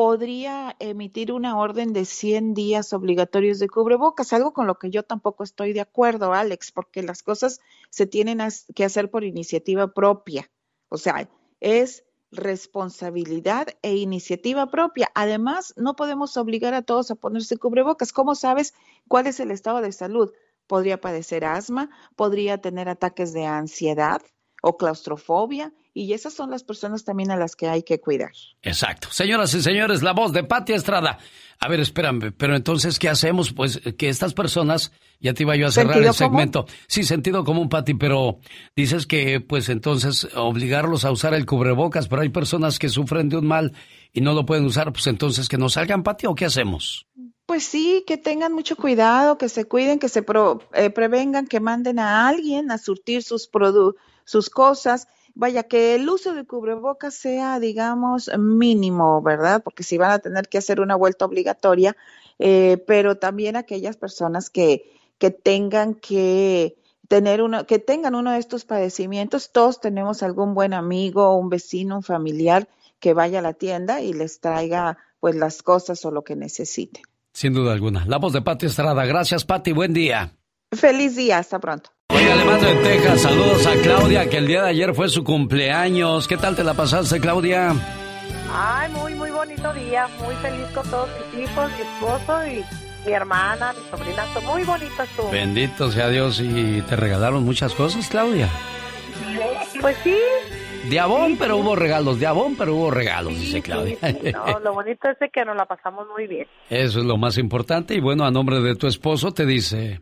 podría emitir una orden de 100 días obligatorios de cubrebocas, algo con lo que yo tampoco estoy de acuerdo, Alex, porque las cosas se tienen que hacer por iniciativa propia. O sea, es responsabilidad e iniciativa propia. Además, no podemos obligar a todos a ponerse cubrebocas. ¿Cómo sabes cuál es el estado de salud? Podría padecer asma, podría tener ataques de ansiedad o claustrofobia y esas son las personas también a las que hay que cuidar. Exacto. Señoras y señores, la voz de Pati Estrada. A ver, espérame, pero entonces, ¿qué hacemos? Pues que estas personas, ya te iba yo a cerrar el segmento. Sí, sentido común, Pati, pero dices que, pues entonces, obligarlos a usar el cubrebocas, pero hay personas que sufren de un mal y no lo pueden usar, pues entonces, ¿que no salgan, Pati, o qué hacemos? Pues sí, que tengan mucho cuidado, que se cuiden, que se eh, prevengan, que manden a alguien a surtir sus, sus cosas vaya, que el uso de cubrebocas sea, digamos, mínimo, ¿verdad? Porque si van a tener que hacer una vuelta obligatoria, eh, pero también aquellas personas que, que tengan que tener uno, que tengan uno de estos padecimientos, todos tenemos algún buen amigo, un vecino, un familiar que vaya a la tienda y les traiga pues las cosas o lo que necesiten. Sin duda alguna. La voz de Pati Estrada. Gracias, Pati. Buen día. Feliz día. Hasta pronto. Oiga, le mando en Texas. Saludos a Claudia, que el día de ayer fue su cumpleaños. ¿Qué tal te la pasaste, Claudia? Ay, muy, muy bonito día. Muy feliz con todos mis hijos, mi esposo y mi hermana, mi sobrina. Muy bonito estuvo. Bendito sea Dios. ¿Y te regalaron muchas cosas, Claudia? Pues sí. De abón, pero hubo regalos. De abón, pero hubo regalos, dice Claudia. No, lo bonito es que nos la pasamos muy bien. Eso es lo más importante. Y bueno, a nombre de tu esposo te dice...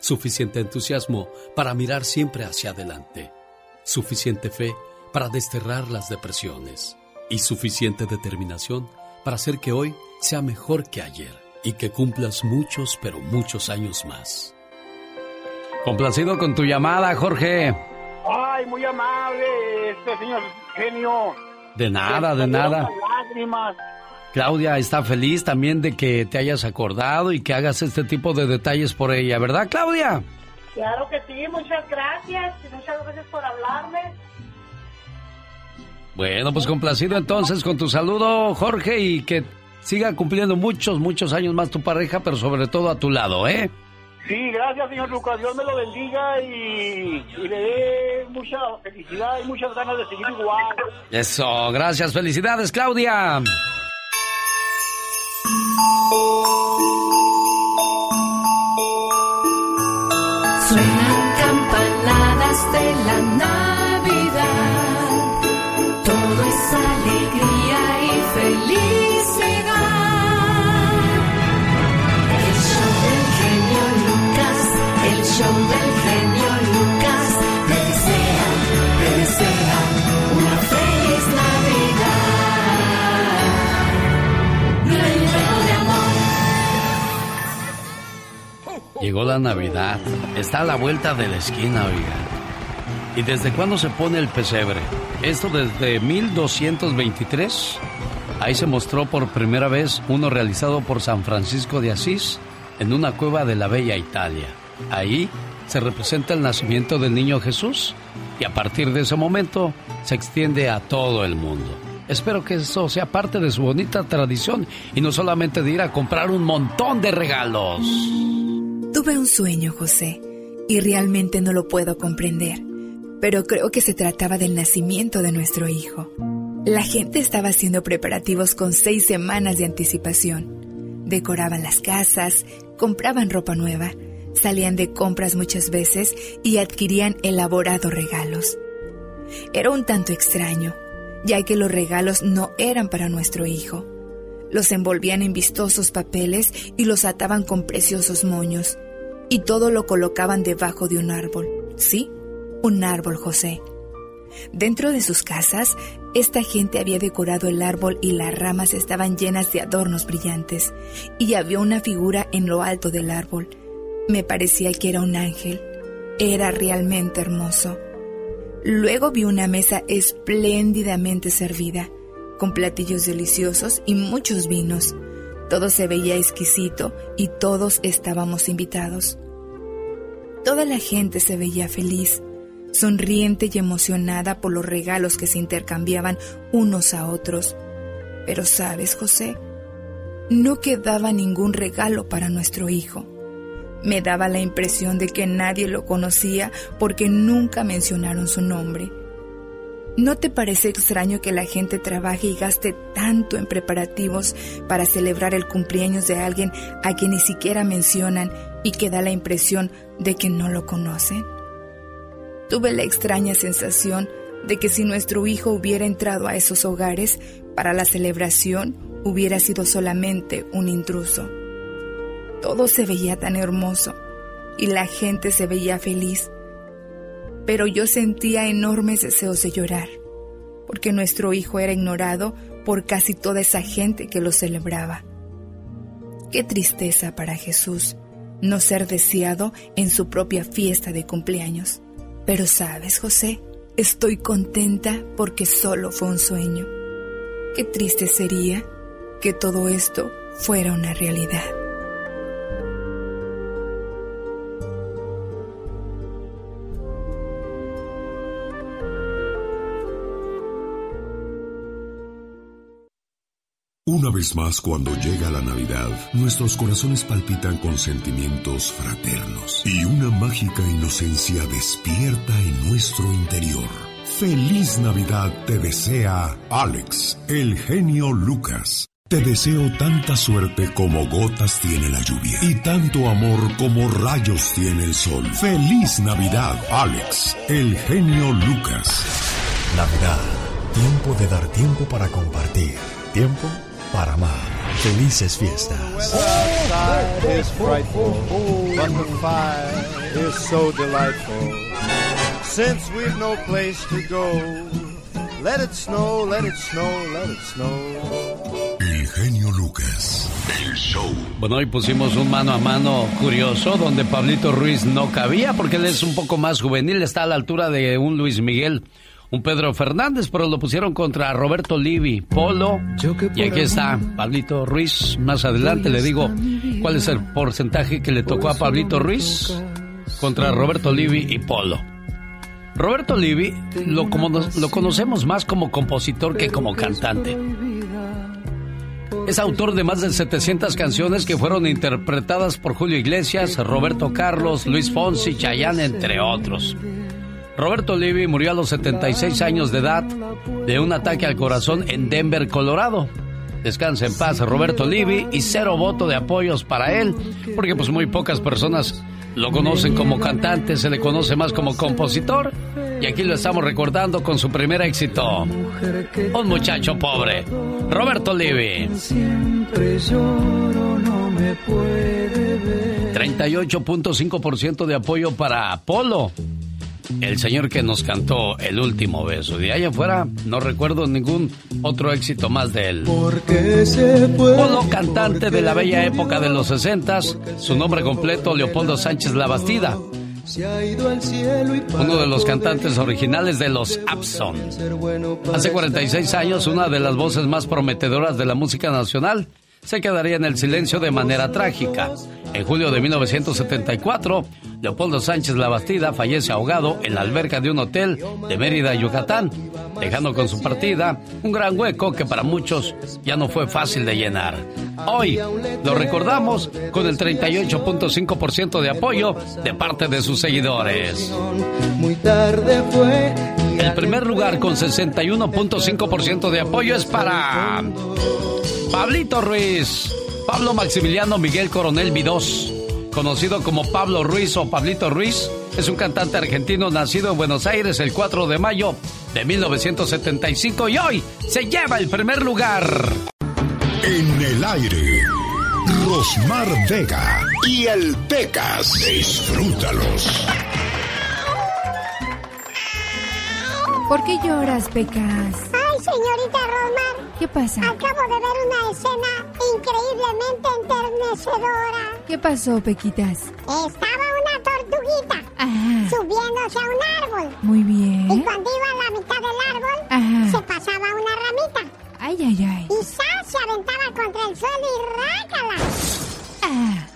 suficiente entusiasmo para mirar siempre hacia adelante, suficiente fe para desterrar las depresiones y suficiente determinación para hacer que hoy sea mejor que ayer y que cumplas muchos, pero muchos años más. Complacido con tu llamada, Jorge. Ay, muy amable, este señor genio. De nada, de nada. Lágrimas. Claudia está feliz también de que te hayas acordado y que hagas este tipo de detalles por ella, ¿verdad, Claudia? Claro que sí, muchas gracias y muchas gracias por hablarme. Bueno, pues complacido entonces con tu saludo, Jorge, y que siga cumpliendo muchos, muchos años más tu pareja, pero sobre todo a tu lado, ¿eh? Sí, gracias, señor Lucas. Dios me lo bendiga y, y, le dé mucha felicidad y muchas ganas de seguir igual. Eso, gracias. Felicidades, Claudia. Suenan campanadas de la Navidad, todo es alegría y felicidad. El show del genio Lucas, el show del Llegó la Navidad. Está a la vuelta de la esquina, oiga. ¿Y desde cuándo se pone el pesebre? Esto desde 1223. Ahí se mostró por primera vez uno realizado por San Francisco de Asís en una cueva de la Bella Italia. Ahí se representa el nacimiento del niño Jesús y a partir de ese momento se extiende a todo el mundo. Espero que eso sea parte de su bonita tradición y no solamente de ir a comprar un montón de regalos. Tuve un sueño, José, y realmente no lo puedo comprender, pero creo que se trataba del nacimiento de nuestro hijo. La gente estaba haciendo preparativos con seis semanas de anticipación. Decoraban las casas, compraban ropa nueva, salían de compras muchas veces y adquirían elaborados regalos. Era un tanto extraño, ya que los regalos no eran para nuestro hijo. Los envolvían en vistosos papeles y los ataban con preciosos moños. Y todo lo colocaban debajo de un árbol. Sí, un árbol, José. Dentro de sus casas, esta gente había decorado el árbol y las ramas estaban llenas de adornos brillantes. Y había una figura en lo alto del árbol. Me parecía que era un ángel. Era realmente hermoso. Luego vi una mesa espléndidamente servida con platillos deliciosos y muchos vinos. Todo se veía exquisito y todos estábamos invitados. Toda la gente se veía feliz. sonriente y emocionada por los regalos que se intercambiaban unos a otros. Pero sabes, José, no quedaba ningún regalo para nuestro hijo. Me daba la impresión de que nadie lo conocía porque nunca mencionaron su nombre. ¿No te parece extraño que la gente trabaje y gaste tanto en preparativos para celebrar el cumpleaños de alguien a quien ni siquiera mencionan y que da la impresión de que no lo conocen? Tuve la extraña sensación de que si nuestro hijo hubiera entrado a esos hogares para la celebración, hubiera sido solamente un intruso. Todo se veía tan hermoso y la gente se veía feliz, pero yo sentía enormes deseos de llorar, porque nuestro hijo era ignorado por casi toda esa gente que lo celebraba. Qué tristeza para Jesús no ser deseado en su propia fiesta de cumpleaños. Pero sabes, José, estoy contenta porque solo fue un sueño. Qué triste sería que todo esto fuera una realidad. Una vez más, cuando llega la Navidad, nuestros corazones palpitan con sentimientos fraternos y una mágica inocencia despierta en nuestro interior. Feliz Navidad te desea Alex, el genio Lucas. Te deseo tanta suerte como gotas tiene la lluvia y tanto amor como rayos tiene el sol. Feliz Navidad, Alex, el genio Lucas. Navidad, tiempo de dar tiempo para compartir, tiempo para amar. Felices fiestas. Outside is frightful, but the fire is so delightful. Since we've no place to go, let it snow, let it snow, let it snow. El genio Lucas, el show. Bueno, hoy pusimos un mano a mano curioso donde Pablito Ruiz no cabía porque él es un poco más juvenil, está a la altura de un Luis Miguel, un Pedro Fernández, pero lo pusieron contra Roberto Livi, Polo. Y aquí está Pablito Ruiz. Más adelante le digo cuál es el porcentaje que le tocó a Pablito Ruiz contra Roberto Livi y Polo. Roberto Livi lo, como nos- lo conocemos más como compositor que como cantante. Es autor de más de 700 canciones que fueron interpretadas por Julio Iglesias, Roberto Carlos, Luis Fonsi, Chayanne, entre otros. Roberto Livi murió a los 76 años de edad de un ataque al corazón en Denver, Colorado. Descansa en paz Roberto Livi y cero voto de apoyos para él, porque pues muy pocas personas lo conocen como cantante, se le conoce más como compositor. Y aquí lo estamos recordando con su primer éxito. Un muchacho pobre, Roberto ver. 38.5% de apoyo para Apolo, el señor que nos cantó el último beso. De ahí afuera no recuerdo ningún otro éxito más de él. Porque se puede. Polo, cantante de la bella época de los 60 su nombre completo Leopoldo Sánchez Labastida, Se ha ido al cielo y para uno de los cantantes originales de los Abson. Hace 46 años, una de las voces más prometedoras de la música nacional se quedaría en el silencio de manera trágica. En julio de 1974, Leopoldo Sánchez Labastida fallece ahogado en la alberca de un hotel de Mérida, Yucatán, dejando con su partida un gran hueco que para muchos ya no fue fácil de llenar. Hoy lo recordamos con el 38.5% de apoyo de parte de sus seguidores. Muy tarde fue. El primer lugar con 61.5% de apoyo es para Pablito Ruiz, Pablo Maximiliano Miguel Coronel Vidós, conocido como Pablo Ruiz o Pablito Ruiz, es un cantante argentino nacido en Buenos Aires el 4 de mayo de 1975 y hoy se lleva el primer lugar. En el aire, Rosmar Vega y el Pecas. Disfrútalos. ¿Por qué lloras, Pecas? Ay, señorita Rosmar. ¿Qué pasa? Acabo de ver una escena increíblemente enternecedora. ¿Qué pasó, Pequitas? Estaba una tortuguita Ajá. subiéndose a un árbol. Muy bien. Y cuando iba a la mitad del árbol, Ajá. se pasaba una ramita. Ay, ay, ay. Y ¡zas! se aventaba contra el suelo y rácala. Ah,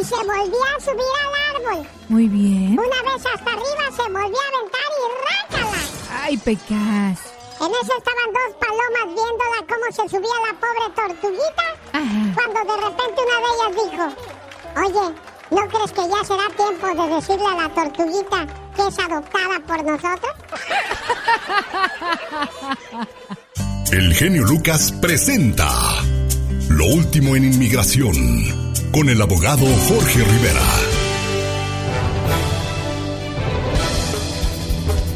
Y se volvía a subir al árbol. muy bien. Una vez hasta arriba se volvía a aventar y Ay, Pecas. En eso estaban dos palomas viéndola cómo se subía la pobre tortuguita. Cuando de repente una de ellas dijo, oye, ¿no crees que ya será tiempo de decirle a la tortuguita que es adoptada por nosotros? El genio Lucas presenta Lo último en inmigración con el abogado Jorge Rivera.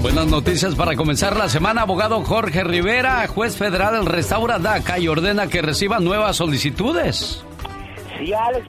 Buenas noticias para comenzar la semana. Abogado Jorge Rivera, juez federal, restaura DACA y ordena que reciba nuevas solicitudes.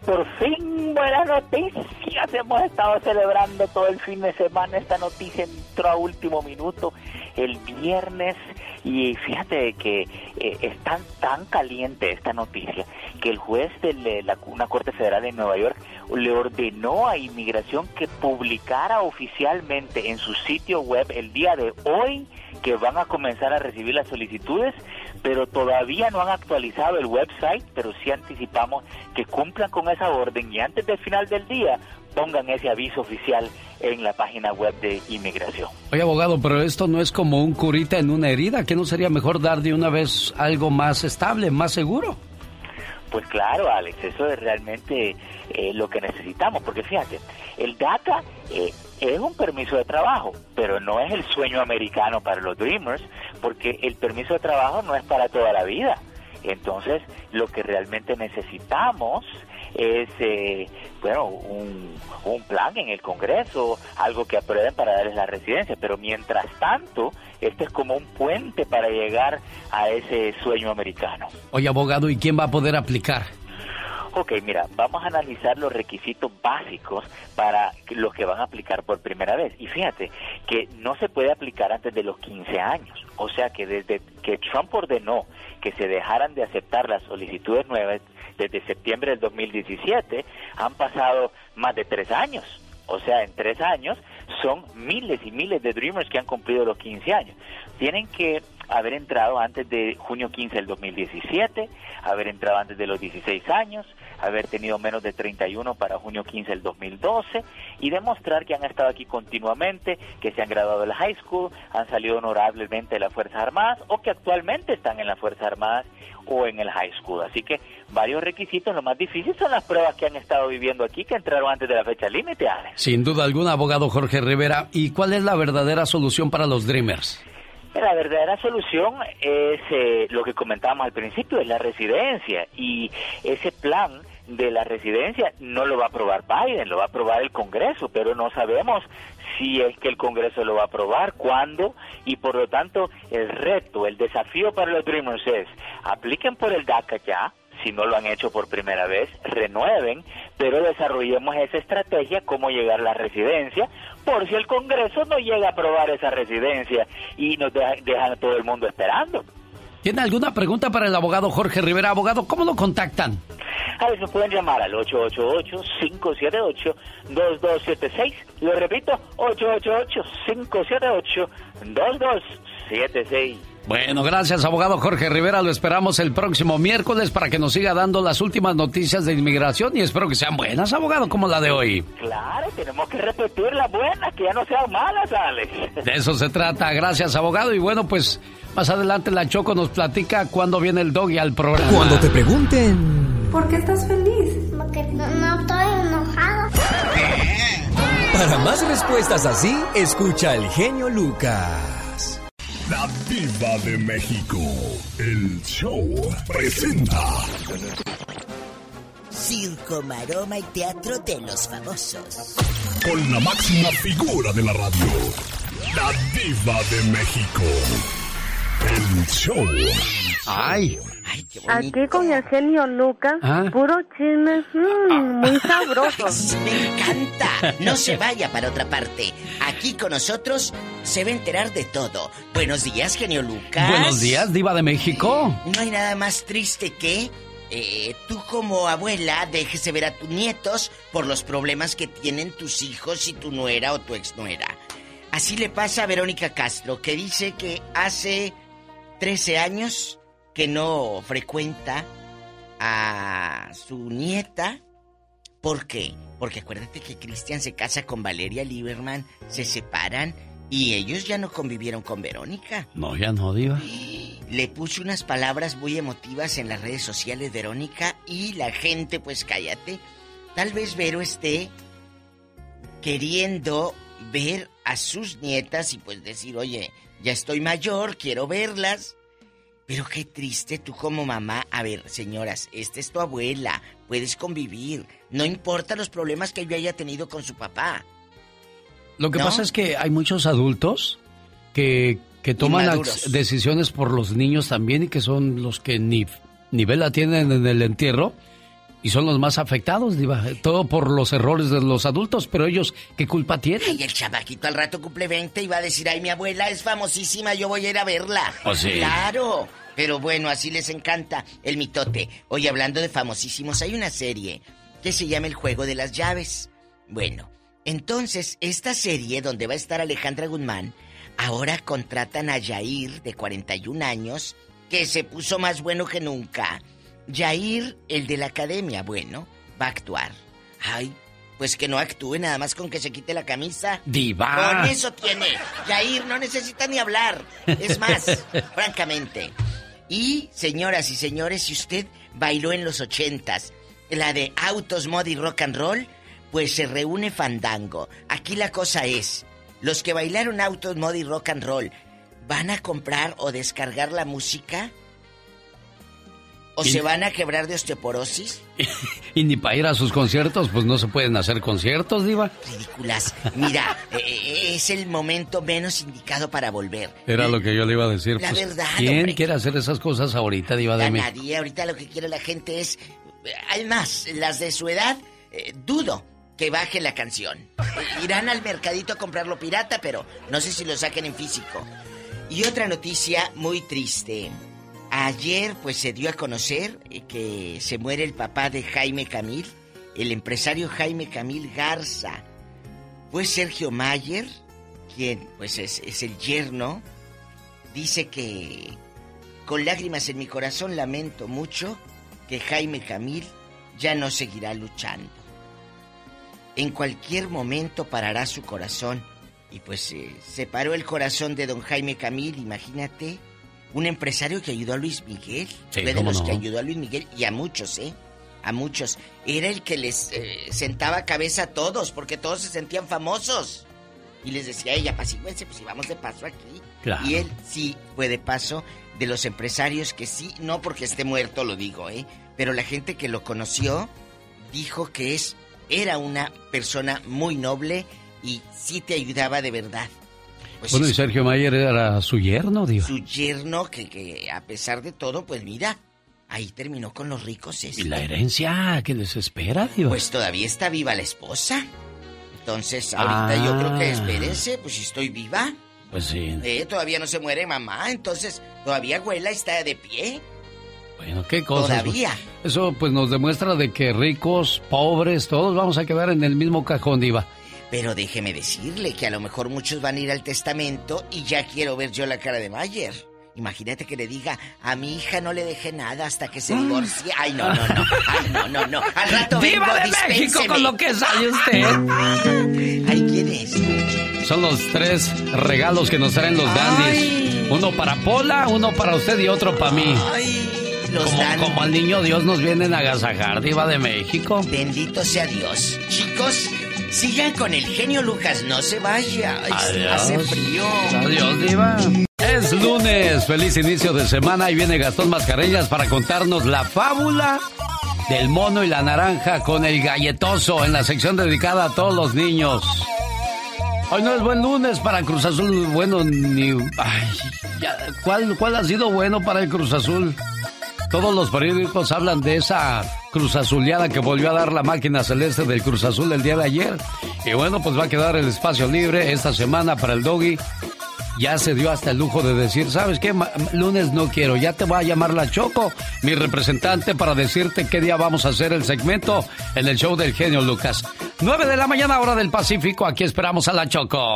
Por fin buenas noticias. Hemos estado celebrando todo el fin de semana. Esta noticia entró a último minuto el viernes y fíjate que eh, tan, tan caliente esta noticia que el juez de la, una corte federal de Nueva York le ordenó a inmigración que publicara oficialmente en su sitio web el día de hoy que van a comenzar a recibir las solicitudes, pero todavía no han actualizado el website, pero sí anticipamos que cumplan con esa orden y antes del final del día pongan ese aviso oficial en la página web de inmigración. Oye, abogado, pero esto no es como un curita en una herida. ¿Que no sería mejor dar de una vez algo más estable, más seguro? Pues claro, Alex, eso es realmente eh, lo que necesitamos, porque fíjate, el DACA eh, es un permiso de trabajo, pero no es el sueño americano para los Dreamers, porque el permiso de trabajo no es para toda la vida. Entonces, lo que realmente necesitamos es, eh, bueno, un, un plan en el Congreso, algo que aprueben para darles la residencia, pero mientras tanto, este es como un puente para llegar a ese sueño americano. Oye, abogado, ¿y quién va a poder aplicar? Ok, mira, vamos a analizar los requisitos básicos para los que van a aplicar por primera vez. Y fíjate que no se puede aplicar antes de los 15 años. O sea que desde que Trump ordenó que se dejaran de aceptar las solicitudes nuevas desde septiembre del 2017, han pasado más de tres años. O sea, en tres años son miles y miles de Dreamers que han cumplido los 15 años. Tienen que haber entrado antes de junio 15 del 2017, haber entrado antes de los 16 años, haber tenido menos de 31 para junio 15 del 2012 y demostrar que han estado aquí continuamente, que se han graduado de la high school, han salido honorablemente de las Fuerzas Armadas o que actualmente están en las Fuerzas Armadas o en el high school. Así que varios requisitos, lo más difícil son las pruebas que han estado viviendo aquí, que entraron antes de la fecha límite, Alex. Sin duda alguna, abogado Jorge Rivera. ¿Y cuál es la verdadera solución para los Dreamers? La verdadera solución es eh, lo que comentábamos al principio, es la residencia. Y ese plan de la residencia no lo va a aprobar Biden, lo va a aprobar el Congreso, pero no sabemos si es que el Congreso lo va a aprobar, cuándo, y por lo tanto el reto, el desafío para los Dreamers es, apliquen por el DACA ya, si no lo han hecho por primera vez, renueven, pero desarrollemos esa estrategia, cómo llegar a la residencia, por si el Congreso no llega a aprobar esa residencia y nos deja- dejan a todo el mundo esperando. ¿Tiene alguna pregunta para el abogado Jorge Rivera? Abogado, ¿cómo lo contactan? A ver, pueden llamar al 888-578-2276. Lo repito, 888-578-2276. Bueno, gracias, abogado Jorge Rivera. Lo esperamos el próximo miércoles para que nos siga dando las últimas noticias de inmigración y espero que sean buenas, abogado, como la de hoy. Claro, tenemos que repetir las buenas, que ya no sean malas, Alex. De eso se trata. Gracias, abogado. Y bueno, pues más adelante la Choco nos platica cuándo viene el doggy al programa. Cuando te pregunten, ¿Por qué estás feliz? Porque no, no estoy enojado. para más respuestas así, escucha al genio Lucas. La Diva de México. El show presenta. Circo, maroma y teatro de los famosos. Con la máxima figura de la radio. La Diva de México. El show. Ay. Aquí con el genio Lucas, Ah. puro chisme, mm, muy sabroso. Me encanta. No se vaya para otra parte. Aquí con nosotros se va a enterar de todo. Buenos días, genio Lucas. Buenos días, Diva de México. No hay nada más triste que eh, tú como abuela dejes de ver a tus nietos por los problemas que tienen tus hijos y tu nuera o tu exnuera. Así le pasa a Verónica Castro, que dice que hace 13 años que no frecuenta a su nieta. ¿Por qué? Porque acuérdate que Cristian se casa con Valeria Lieberman, se separan Y ellos ya no convivieron con Verónica. No, ya no, Diva. Le puse unas palabras muy emotivas en las redes sociales, Verónica, y la gente, pues cállate. Tal vez Vero esté queriendo ver a sus nietas y pues decir, oye, ya estoy mayor, quiero verlas. Pero qué triste tú como mamá. A ver, señoras, esta es tu abuela, puedes convivir. No importa los problemas que yo haya tenido con su papá. Lo que pasa es que hay muchos adultos que, que toman Inmaduros. decisiones por los niños también y que son los que ni, ni vela tienen en el entierro y son los más afectados, Diva. Todo por los errores de los adultos, pero ellos, ¿qué culpa tienen? Y el chamaquito al rato cumple 20 y va a decir, ay, mi abuela es famosísima, yo voy a ir a verla. Pues sí. Claro. Pero bueno, así les encanta el mitote. Hoy hablando de famosísimos, hay una serie que se llama El Juego de las Llaves. Bueno, entonces, esta serie donde va a estar Alejandra Guzmán, ahora contratan a Yair, de 41 años, que se puso más bueno que nunca. Yair, el de la academia, bueno, va a actuar. Ay, pues que no actúe nada más con que se quite la camisa. Diva. Con eso tiene. Yair no necesita ni hablar. Es más, francamente. Y, señoras y señores, si usted bailó en los ochentas la de autos, mod y rock and roll, pues se reúne Fandango. Aquí la cosa es, los que bailaron autos, mod y rock and roll, ¿van a comprar o descargar la música? ¿O se van a quebrar de osteoporosis? Y ni para ir a sus conciertos, pues no se pueden hacer conciertos, Diva. Ridículas. Mira, eh, eh, es el momento menos indicado para volver. Era lo que yo le iba a decir. La pues, verdad, ¿Quién hombre. quiere hacer esas cosas ahorita, Diva de A mí? nadie, ahorita lo que quiere la gente es... eh, Además, las de su edad, eh, dudo que baje la canción. Eh, Irán al mercadito a comprarlo pirata, pero no sé si lo saquen en físico. Y otra noticia muy triste. Ayer pues se dio a conocer eh, que se muere el papá de Jaime Camil, el empresario Jaime Camil Garza. Fue Sergio Mayer, quien pues es, es el yerno, dice que con lágrimas en mi corazón lamento mucho que Jaime Camil ya no seguirá luchando. En cualquier momento parará su corazón. Y pues eh, se paró el corazón de don Jaime Camil, imagínate. Un empresario que ayudó a Luis Miguel. Sí, Fue de los no. que ayudó a Luis Miguel y a muchos, ¿eh? A muchos. Era el que les eh, sentaba cabeza a todos, porque todos se sentían famosos. Y les decía a ella, apacíguense, pues si vamos de paso aquí. Claro. Y él sí fue de paso de los empresarios que sí, no porque esté muerto lo digo, ¿eh? Pero la gente que lo conoció dijo que es, era una persona muy noble y sí te ayudaba de verdad. Pues bueno, y Sergio Mayer era su yerno, Diva. su yerno que, que a pesar de todo, pues mira, ahí terminó con los ricos. este. ¿Y la herencia que les espera, Diva? Pues todavía está viva la esposa. Entonces, ahorita yo creo que Ah. espérense, pues si estoy viva. Pues sí. Eh, todavía no se muere mamá, entonces todavía abuela está de pie. Bueno, qué cosas. Todavía. Eso pues nos demuestra de que ricos, pobres, todos vamos a quedar en el mismo cajón, Diva. Pero déjeme decirle que a lo mejor muchos van a ir al testamento y ya quiero ver yo la cara de Mayer. Imagínate que le diga, a mi hija no le dejé nada hasta que se divorcie. Ay, no, no, no. Ay, no, no, no. Al rato ¡Viva vengo, de México con lo que sale usted! Ay, ¿quién es? Son los tres regalos que nos traen los dandies. Uno para Pola, uno para usted y otro para mí. Los como, como al niño Dios nos vienen a agasajar, Diva de México. Bendito sea Dios. Chicos, sigan con el genio Lucas, no se vaya. Adiós. Hace frío. Adiós, Diva. Es lunes, feliz inicio de semana y viene Gastón Mascareñas para contarnos la fábula del mono y la naranja con el galletoso en la sección dedicada a todos los niños. Hoy no es buen lunes para Cruz Azul, bueno, ni... Ay, ya, ¿cuál, ¿Cuál ha sido bueno para el Cruz Azul? Todos los periódicos hablan de esa Cruz Azuleada que volvió a dar la máquina celeste del Cruz Azul el día de ayer. Y bueno, pues va a quedar el espacio libre esta semana para el doggy. Ya se dio hasta el lujo de decir, ¿sabes qué? Lunes no quiero, ya te voy a llamar la Choco, mi representante, para decirte qué día vamos a hacer el segmento en el show del genio Lucas. 9 de la mañana, hora del Pacífico, aquí esperamos a la Choco.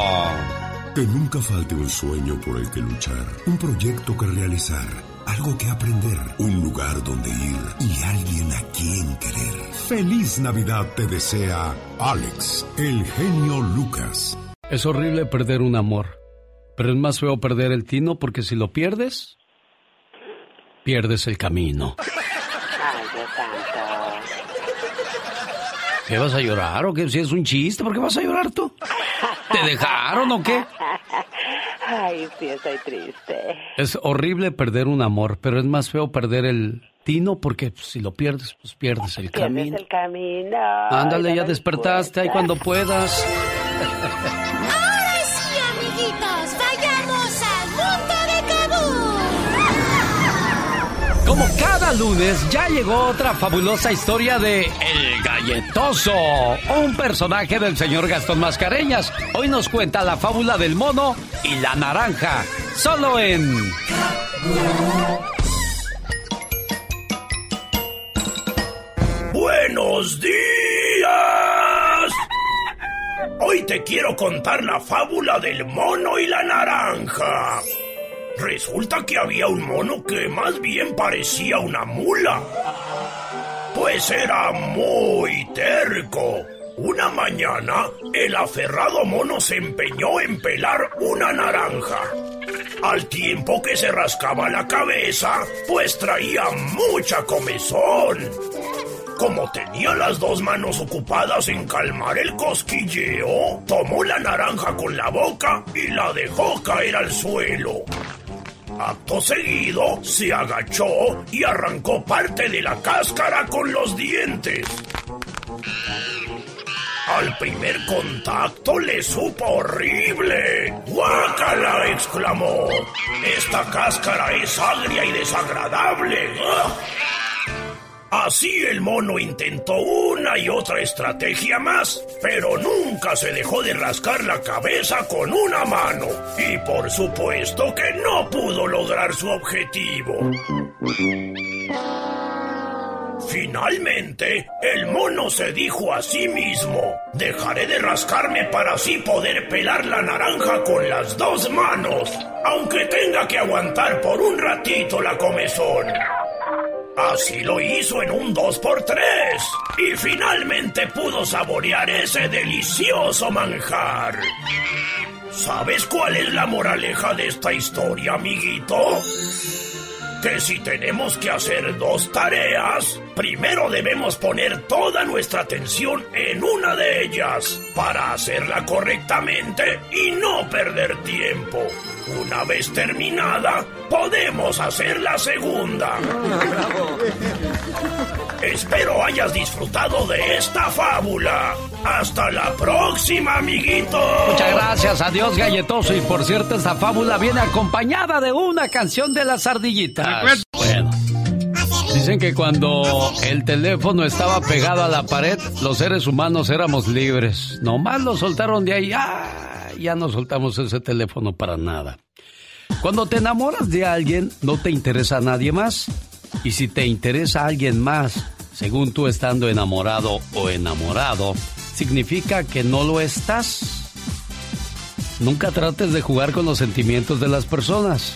Que nunca falte un sueño por el que luchar, un proyecto que realizar, algo que aprender, un lugar donde ir y alguien a quien querer. Feliz Navidad te desea Alex, el genio Lucas. Es horrible perder un amor, Pero es más feo perder el tino porque si lo pierdes, pierdes el camino. Ay, Dios santo. ¿Qué vas a llorar o qué? Si es un chiste, ¿por qué vas a llorar tú? ¿Te dejaron o qué? Ay, sí, estoy triste. Es horrible perder un amor, pero es más feo perder el tino porque pues, si lo pierdes, pues pierdes el Pierdes camino. el camino. Ándale, ya dale despertaste ahí cuando puedas. Como cada lunes, ya llegó otra fabulosa historia de El Galletoso, un personaje del señor Gastón Mascareñas. Hoy nos cuenta la fábula del mono y la naranja, solo en... ¡Buenos días! Hoy te quiero contar la fábula del mono y la naranja. Resulta que había un mono que más bien parecía una mula. Pues era muy terco. Una mañana, el aferrado mono se empeñó en pelar una naranja. Al tiempo que se rascaba la cabeza, pues traía mucha comezón. Como tenía las dos manos ocupadas en calmar el cosquilleo, tomó la naranja con la boca y la dejó caer al suelo. Acto seguido, se agachó y arrancó parte de la cáscara con los dientes. Al primer contacto le supo horrible. ¡Guácala! exclamó. Esta cáscara es agria y desagradable. Así el mono intentó una y otra estrategia más, pero nunca se dejó de rascar la cabeza con una mano. Y por supuesto que no pudo lograr su objetivo. Finalmente, el mono se dijo a sí mismo, dejaré de rascarme para así poder pelar la naranja con las dos manos, aunque tenga que aguantar por un ratito la comezón. Así lo hizo en un 2x3 y finalmente pudo saborear ese delicioso manjar. ¿Sabes cuál es la moraleja de esta historia, amiguito? Que si tenemos que hacer dos tareas, primero debemos poner toda nuestra atención en una de ellas para hacerla correctamente y no perder tiempo. Una vez terminada, podemos hacer la segunda. Espero hayas disfrutado de esta fábula. Hasta la próxima, amiguito. Muchas gracias, adiós galletoso. Y por cierto, esta fábula viene acompañada de una canción de las ardillitas. Dicen que cuando el teléfono estaba pegado a la pared, los seres humanos éramos libres. Nomás lo soltaron de ahí. ¡ah! Ya no soltamos ese teléfono para nada. Cuando te enamoras de alguien, no te interesa a nadie más. Y si te interesa a alguien más, según tú estando enamorado o enamorado, significa que no lo estás. Nunca trates de jugar con los sentimientos de las personas,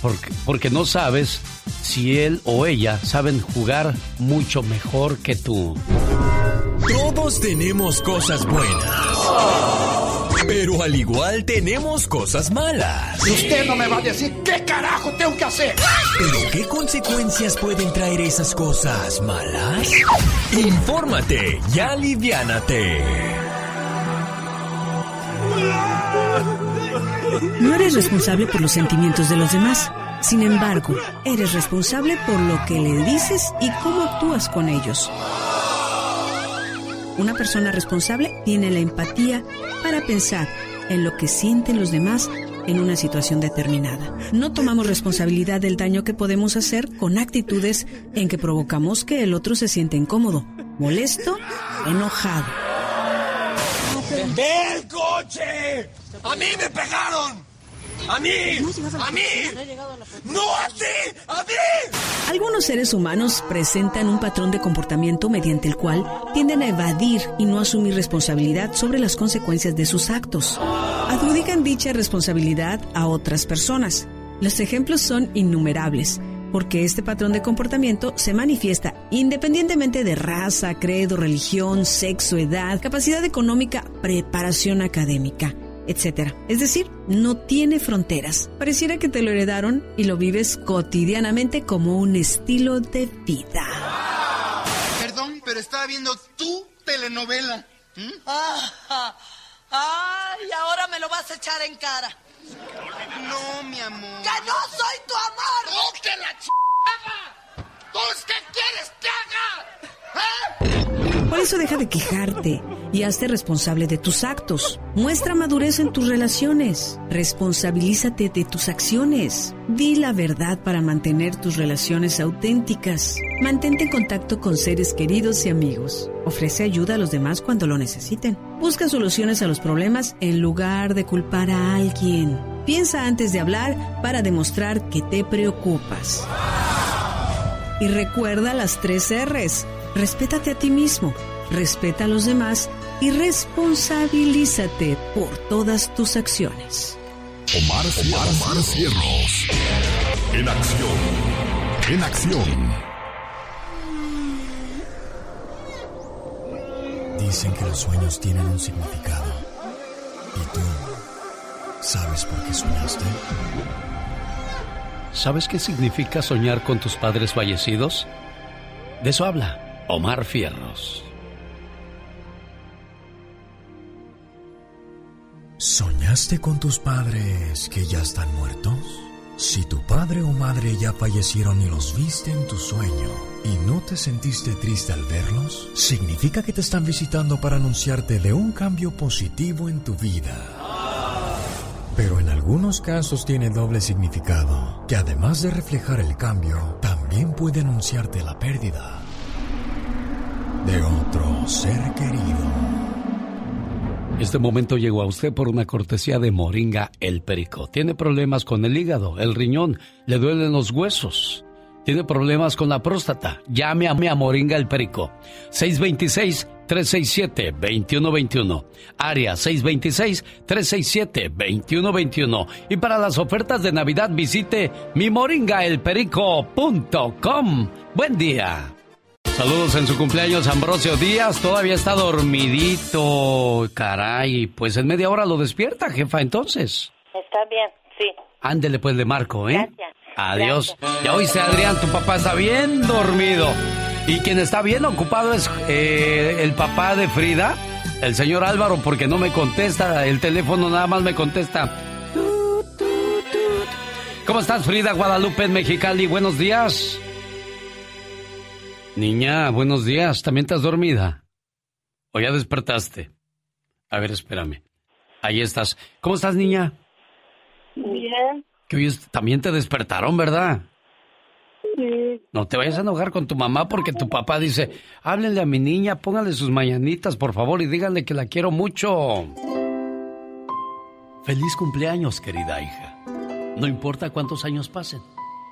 porque, porque no sabes si él o ella saben jugar mucho mejor que tú. Todos tenemos cosas buenas. Pero al igual tenemos cosas malas. Y usted no me va a decir qué carajo tengo que hacer. ¿Pero qué consecuencias pueden traer esas cosas malas? Infórmate y aliviánate. No eres responsable por los sentimientos de los demás. Sin embargo, eres responsable por lo que le dices y cómo actúas con ellos. Una persona responsable tiene la empatía para pensar en lo que sienten los demás en una situación determinada. No tomamos responsabilidad del daño que podemos hacer con actitudes en que provocamos que el otro se sienta incómodo, molesto, enojado. ¡Ve el coche! ¡A mí me pegaron! ¡A mí! ¡A mí! ¡No a ti! ¡A mí! Algunos seres humanos presentan un patrón de comportamiento mediante el cual tienden a evadir y no asumir responsabilidad sobre las consecuencias de sus actos. Adjudican dicha responsabilidad a otras personas. Los ejemplos son innumerables, porque este patrón de comportamiento se manifiesta independientemente de raza, credo, religión, sexo, edad, capacidad económica, preparación académica. etc. Es decir, no tiene fronteras. Pareciera que te lo heredaron y lo vives cotidianamente como un estilo de vida. Perdón, pero estaba viendo tu telenovela. ¿Mm? Ah, ¡Ay, ahora me lo vas a echar en cara! No, mi amor. ¡Que no soy tu amor! ¡Oh, que la ch... ¿Tú qué quieres que haga? ¿Eh? Por eso deja de quejarte y hazte responsable de tus actos. Muestra madurez en tus relaciones. Responsabilízate de tus acciones. Di la verdad para mantener tus relaciones auténticas. Mantente en contacto con seres queridos y amigos. Ofrece ayuda a los demás cuando lo necesiten. Busca soluciones a los problemas en lugar de culpar a alguien. Piensa antes de hablar para demostrar que te preocupas. Y recuerda las tres R's. Respétate a ti mismo, respeta a los demás y responsabilízate por todas tus acciones. Omar, Omar, Omar Cierros. En acción. En acción. Dicen que los sueños tienen un significado. ¿Y tú sabes por qué soñaste? ¿Sabes qué significa soñar con tus padres fallecidos? De eso habla Omar Fierros. ¿Soñaste con tus padres que ya están muertos? Si tu padre o madre ya fallecieron y los viste en tu sueño y no te sentiste triste al verlos, significa que te están visitando para anunciarte de un cambio positivo en tu vida. Pero en algunos casos tiene doble significado, que además de reflejar el cambio, también puede anunciarte la pérdida de otro ser querido. Este momento llegó a usted por una cortesía de Moringa El Perico. Tiene problemas con el hígado, el riñón, le duelen los huesos. Tiene problemas con la próstata. Llame a, a Moringa El Perico. 626-367-2121. Área 626-367-2121. Y para las ofertas de Navidad visite mimoringaelperico.com. Buen día. Saludos en su cumpleaños, Ambrosio Díaz. Todavía está dormidito. Caray, pues en media hora lo despierta, jefa, entonces. Está bien, sí. Ándele, pues le marco, ¿eh? Gracias. Adiós. Ya oíste, Adrián, tu papá está bien dormido. Y quien está bien ocupado es eh, el papá de Frida, el señor Álvaro, porque no me contesta. El teléfono nada más me contesta. ¿Cómo estás, Frida Guadalupe en Mexicali? Buenos días. Niña, buenos días. ¿También estás dormida? ¿O ya despertaste? A ver, espérame. Ahí estás. ¿Cómo estás, niña? Bien. Que hoy es- también te despertaron, ¿verdad? Sí. No te vayas a enojar con tu mamá porque tu papá dice, háblenle a mi niña, póngale sus mañanitas, por favor, y díganle que la quiero mucho. Feliz cumpleaños, querida hija. No importa cuántos años pasen,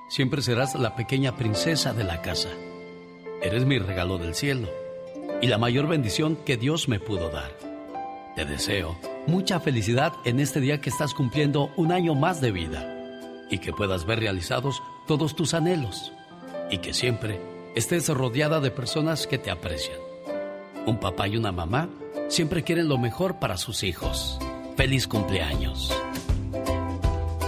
siempre serás la pequeña princesa de la casa. Eres mi regalo del cielo y la mayor bendición que Dios me pudo dar. Te deseo mucha felicidad en este día que estás cumpliendo un año más de vida y que puedas ver realizados todos tus anhelos y que siempre estés rodeada de personas que te aprecian. Un papá y una mamá siempre quieren lo mejor para sus hijos. Feliz cumpleaños.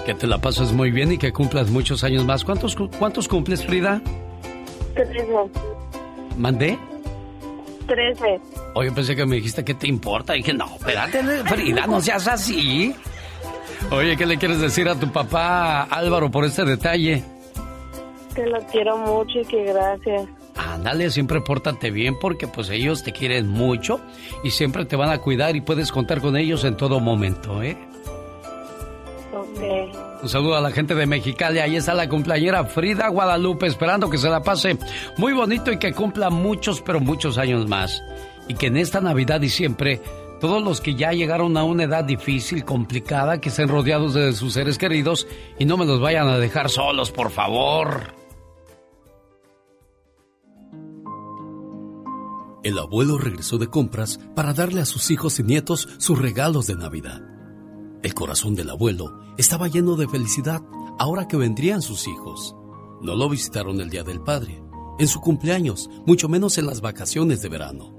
Que te la pases muy bien y que cumplas muchos años más. ¿Cuántos, cu- cuántos cumples, Frida? Trece. ¿Mandé? Trece. Oye, pensé que me dijiste que te importa. dije, no, espérate, Frida, no seas así. Oye, ¿qué le quieres decir a tu papá Álvaro por este detalle? Que lo quiero mucho y que gracias. Ándale, siempre pórtate bien porque pues ellos te quieren mucho y siempre te van a cuidar y puedes contar con ellos en todo momento, ¿eh? Un saludo a la gente de Mexicali, ahí está la cumpleañera Frida Guadalupe, esperando que se la pase muy bonito y que cumpla muchos, pero muchos años más. Y que en esta Navidad y siempre, todos los que ya llegaron a una edad difícil, complicada, que estén rodeados de sus seres queridos y no me los vayan a dejar solos, por favor. El abuelo regresó de compras para darle a sus hijos y nietos sus regalos de Navidad. El corazón del abuelo estaba lleno de felicidad ahora que vendrían sus hijos. No lo visitaron el Día del Padre, en su cumpleaños, mucho menos en las vacaciones de verano.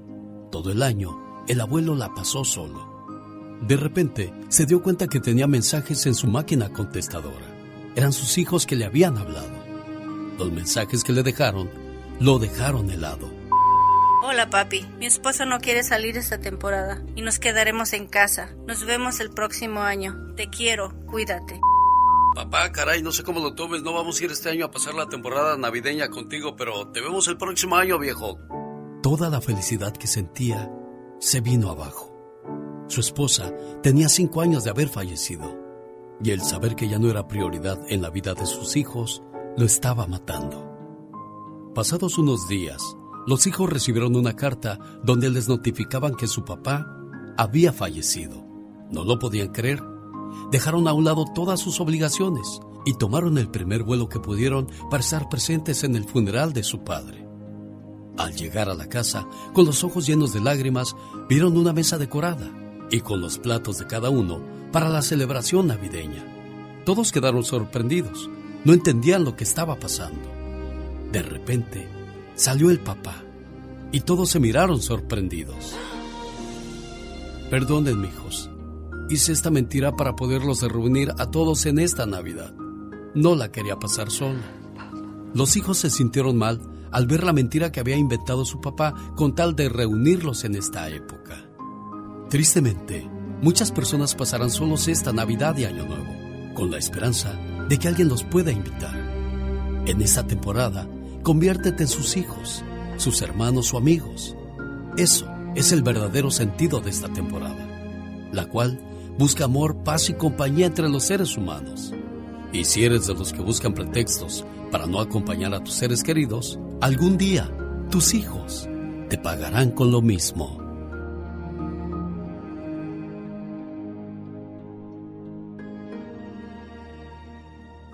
Todo el año, el abuelo la pasó solo. De repente, se dio cuenta que tenía mensajes en su máquina contestadora. Eran sus hijos que le habían hablado. Los mensajes que le dejaron, lo dejaron helado. Hola papi, mi esposa no quiere salir esta temporada y nos quedaremos en casa. Nos vemos el próximo año. Te quiero, cuídate. Papá, caray, no sé cómo lo tomes, no vamos a ir este año a pasar la temporada navideña contigo, pero te vemos el próximo año, viejo. Toda la felicidad que sentía se vino abajo. Su esposa tenía cinco años de haber fallecido y el saber que ya no era prioridad en la vida de sus hijos lo estaba matando. Pasados unos días, los hijos recibieron una carta donde les notificaban que su papá había fallecido. No lo podían creer. Dejaron a un lado todas sus obligaciones y tomaron el primer vuelo que pudieron para estar presentes en el funeral de su padre. Al llegar a la casa, con los ojos llenos de lágrimas, vieron una mesa decorada y con los platos de cada uno para la celebración navideña. Todos quedaron sorprendidos, no entendían lo que estaba pasando. De repente, salió el papá y todos se miraron sorprendidos. Perdonen, hijos. Hice esta mentira para poderlos reunir a todos en esta Navidad. No la quería pasar sola. Los hijos se sintieron mal al ver la mentira que había inventado su papá con tal de reunirlos en esta época. Tristemente, muchas personas pasarán solos esta Navidad y Año Nuevo, con la esperanza de que alguien los pueda invitar. En esta temporada, conviértete en sus hijos, sus hermanos o amigos. Eso es el verdadero sentido de esta temporada, la cual busca amor, paz y compañía entre los seres humanos. Y si eres de los que buscan pretextos para no acompañar a tus seres queridos, algún día tus hijos te pagarán con lo mismo.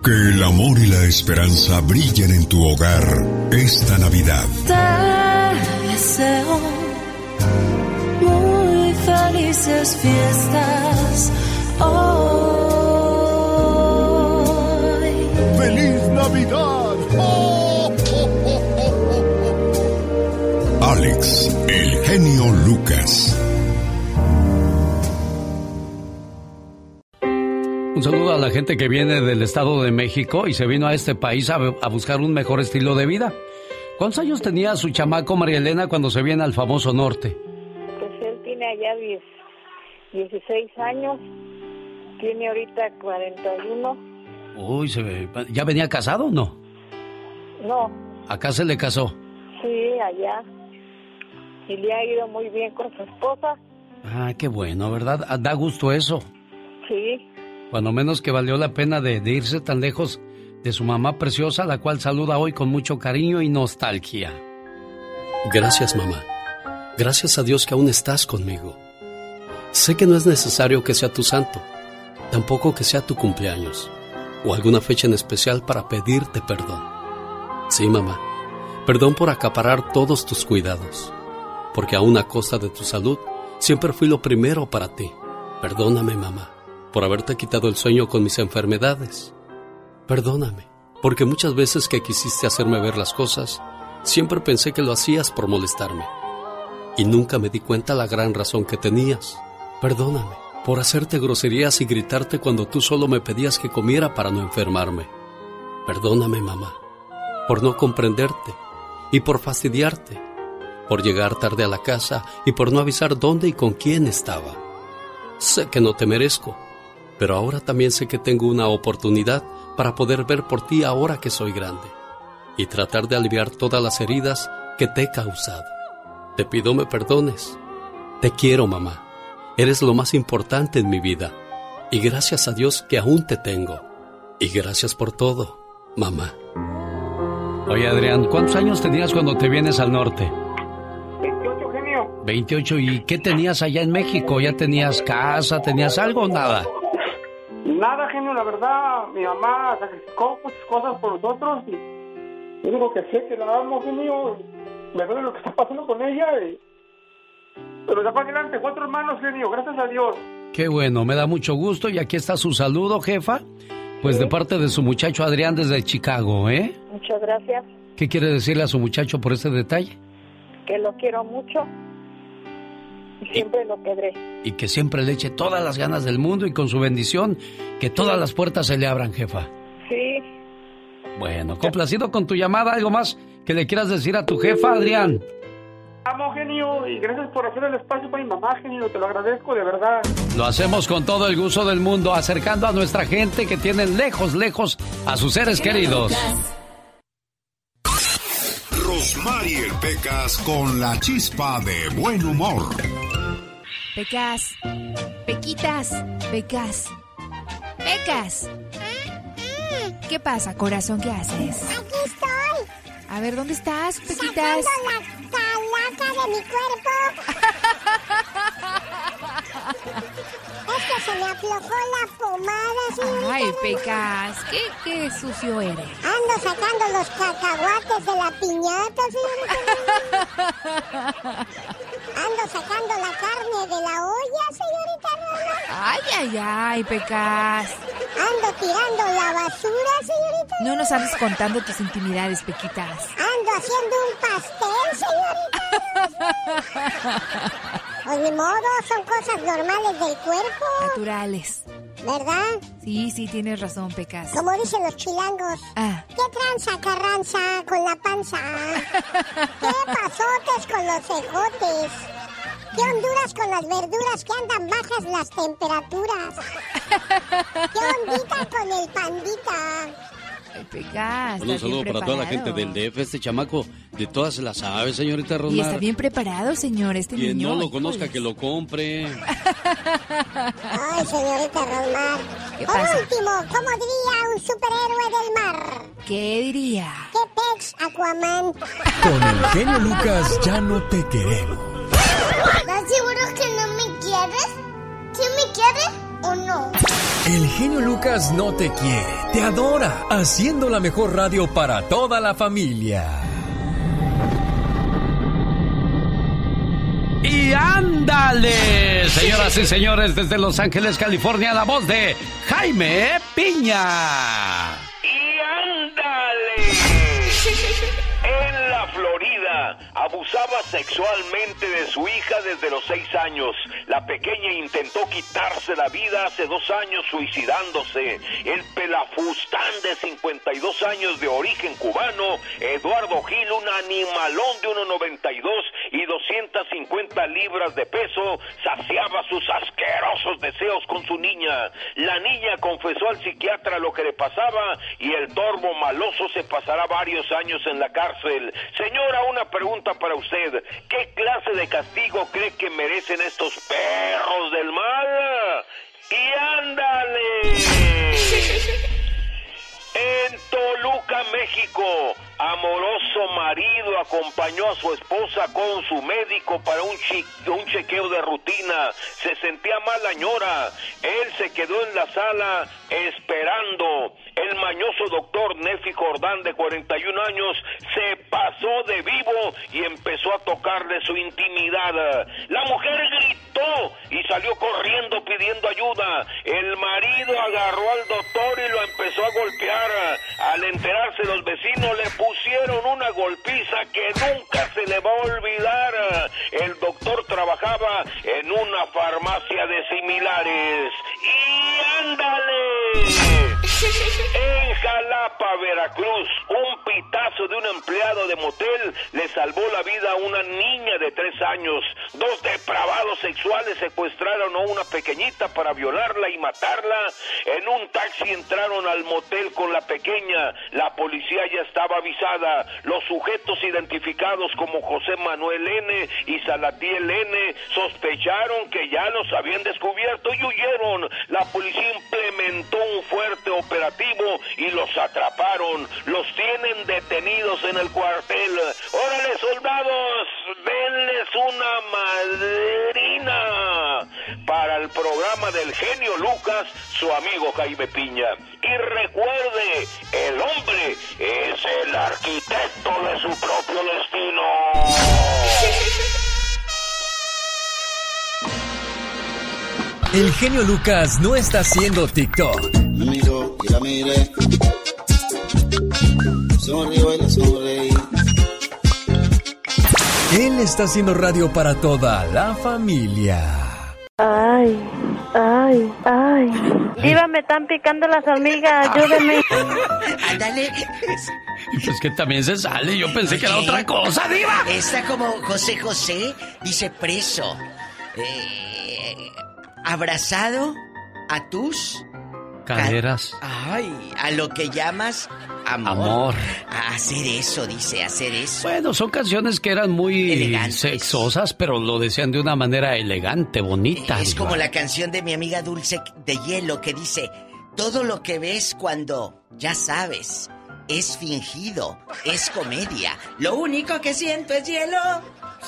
Que el amor y la esperanza brillen en tu hogar esta Navidad. Te deseo muy felices fiestas hoy. ¡Feliz Navidad! ¡Oh, oh, oh, oh, oh! Alex, el genio Lucas. Un saludo a la gente que viene del Estado de México y se vino a este país a, a buscar un mejor estilo de vida. ¿Cuántos años tenía su chamaco María Elena cuando se viene al famoso norte? Pues él tiene allá 10 16 años, tiene ahorita 41. Uy, se ve- ¿ya venía casado o no? No, Acá se le casó. sí, allá. Y le ha ido muy bien con su esposa. Ah, qué bueno, ¿verdad? Ah, Da gusto eso. Sí, Cuando menos que valió la pena de, irse tan lejos de su mamá preciosa, la cual saluda hoy con mucho cariño y nostalgia. Gracias, mamá. Gracias a Dios que aún estás conmigo. Sé que no es necesario que sea tu santo, tampoco que sea tu cumpleaños o alguna fecha en especial para pedirte perdón. Sí, mamá, perdón por acaparar todos tus cuidados, porque aún a costa de tu salud, siempre fui lo primero para ti. Perdóname, mamá, por haberte quitado el sueño con mis enfermedades. Perdóname, porque muchas veces que quisiste hacerme ver las cosas, siempre pensé que lo hacías por molestarme. Y nunca me di cuenta la gran razón que tenías. Perdóname por hacerte groserías y gritarte cuando tú solo me pedías que comiera para no enfermarme. Perdóname, mamá, por no comprenderte y por fastidiarte, por llegar tarde a la casa y por no avisar dónde y con quién estaba. Sé que no te merezco, pero ahora también sé que tengo una oportunidad para poder ver por ti ahora que soy grande y tratar de aliviar todas las heridas que te he causado. Te pido me perdones. Te quiero, mamá. Eres lo más importante en mi vida. Y gracias a Dios que aún te tengo. Y gracias por todo, mamá. Oye, Adrián, ¿cuántos años tenías cuando te vienes al norte? 28, genio. 28. ¿Y qué tenías allá en México? ¿Ya tenías casa? ¿Tenías algo o nada? Nada, genio, la verdad, mi mamá sacrificó muchas cosas por nosotros y lo único que sé que la amo, genio, me duele lo que está pasando con ella y... Pero ya para adelante, cuatro hermanos, genio, gracias a Dios. Qué bueno, me da mucho gusto y aquí está su saludo, jefa. Pues de parte de su muchacho Adrián desde Chicago, ¿eh? muchas gracias, ¿Qué quiere decirle a su muchacho por este detalle? que lo quiero mucho. Y siempre lo quedaré. Y que siempre le eche todas las ganas del mundo y con su bendición, que todas las puertas se le abran, jefa. Sí. Bueno, complacido con tu llamada, ¿algo más que le quieras decir a tu jefa, Adrián? Amo, genio, y gracias por hacer el espacio para mi mamá, genio, te lo agradezco de verdad. Lo hacemos con todo el gusto del mundo, acercando a nuestra gente que tienen lejos, lejos a sus seres queridos. Rosmarie Pecas con la chispa de buen humor. Pecas. Pequitas. Pecas. Pecas. ¿Qué pasa, corazón? ¿Qué haces? Aquí estoy. A ver, ¿dónde estás, Pequitas? Sacando la calaca de mi cuerpo. es que se me aflojó la pomada, señorita. Ay, Pecas, ¿qué, qué sucio eres? Ando sacando los cacahuates de la piñata, señorita. Ando sacando la carne de la olla, señorita Rosa. Ay, ay, ay, Pecas. Ando tirando la basura, señorita. No nos andes contando tus intimidades, Pequitas. Ando haciendo un pastel, señorita. Pues ni modo, son cosas normales del cuerpo. Naturales. ¿Verdad? Sí, sí, tienes razón, Pecas. Como dicen los chilangos. Ah. ¿Qué tranza, carranza, con la panza? ¿Qué pasotes con los cejotes? ¿Qué honduras con las verduras que andan bajas las temperaturas? ¿Qué ondita con el pandita? Ay, Pecas. Un saludo para toda la gente del DF, este chamaco de todas se las sabe, señorita Y Rosmar. está bien preparado, señor, este Quien niño. no lo conozca, que lo compre. Ay, señorita Rosmar. ¿Qué Por pasa? último, ¿cómo diría un superhéroe del mar? ¿Qué diría? ¿Qué pex, Aquaman? Con el genio Lucas ya no te queremos. ¿Estás seguro que no me quieres? ¿Sí me quieres o no? El genio Lucas no te quiere, te adora, haciendo la mejor radio para toda la familia. Y ándale, señoras y señores, desde Los Ángeles, California, la voz de Jaime Piña. Y ándale. Florida abusaba sexualmente de su hija desde los seis años. La pequeña intentó quitarse la vida hace dos años suicidándose. El pelafustán de 52 años de origen cubano, Eduardo Gil, un animalón de 1,92 y 250 libras de peso, saciaba sus asquerosos deseos con su niña. La niña confesó al psiquiatra lo que le pasaba y el torbo maloso se pasará varios años en la cárcel. Señora, una pregunta para usted. ¿Qué clase de castigo cree que merecen estos perros del mal? Y ándale. En Toluca, México, amoroso marido acompañó a su esposa con su médico para un, chequeo de rutina. Se sentía mal la ñora. Él se quedó en la sala esperando. El mañoso doctor Nefi Jordán, de 41 años, se pasó de vivo y empezó a tocarle su intimidad. La mujer gritó y salió corriendo pidiendo ayuda. El marido agarró al doctor y lo empezó a golpear. Al enterarse los vecinos le pusieron una golpiza que nunca se le va a olvidar. El doctor trabajaba en una farmacia de similares. ¡Y ándale! En Jalapa, Veracruz, un pitazo de un empleado de motel le salvó la vida a una niña de tres años. Dos depravados sexuales secuestraron a una pequeñita para violarla y matarla. En un taxi entraron al motel con la pequeña. La policía ya estaba avisada. Los sujetos identificados como José Manuel N. y Salatiel N. sospecharon que ya los habían descubierto y huyeron. La policía implementó un fuerte operativo y los atraparon. Los tienen detenidos en el cuartel. Órale, soldados, denles una madrina para el programa del genio Lucas, su amigo Jaime Piña. Y recuerde, el hombre es el arquitecto de su propio destino. El genio Lucas no está haciendo TikTok. Me miró y la miré. Sonrío y le sonreí. Él está haciendo radio para toda la familia. Ay, ay, ay. Diva, me están picando las hormigas, ayúdeme. Ándale. Pues que también se sale. Yo pensé que era otra cosa, Diva. Está como José José, dice preso. Eh, abrazado a tus Caderas. Ay, a lo que llamas amor. Amor. A hacer eso, dice, hacer eso. Bueno, son canciones que eran muy sexosas, pero lo decían de una manera elegante, bonita. Es Diva. como la canción de mi amiga Dulce de Hielo que dice, todo lo que ves cuando ya sabes es fingido, es comedia. Lo único que siento es hielo.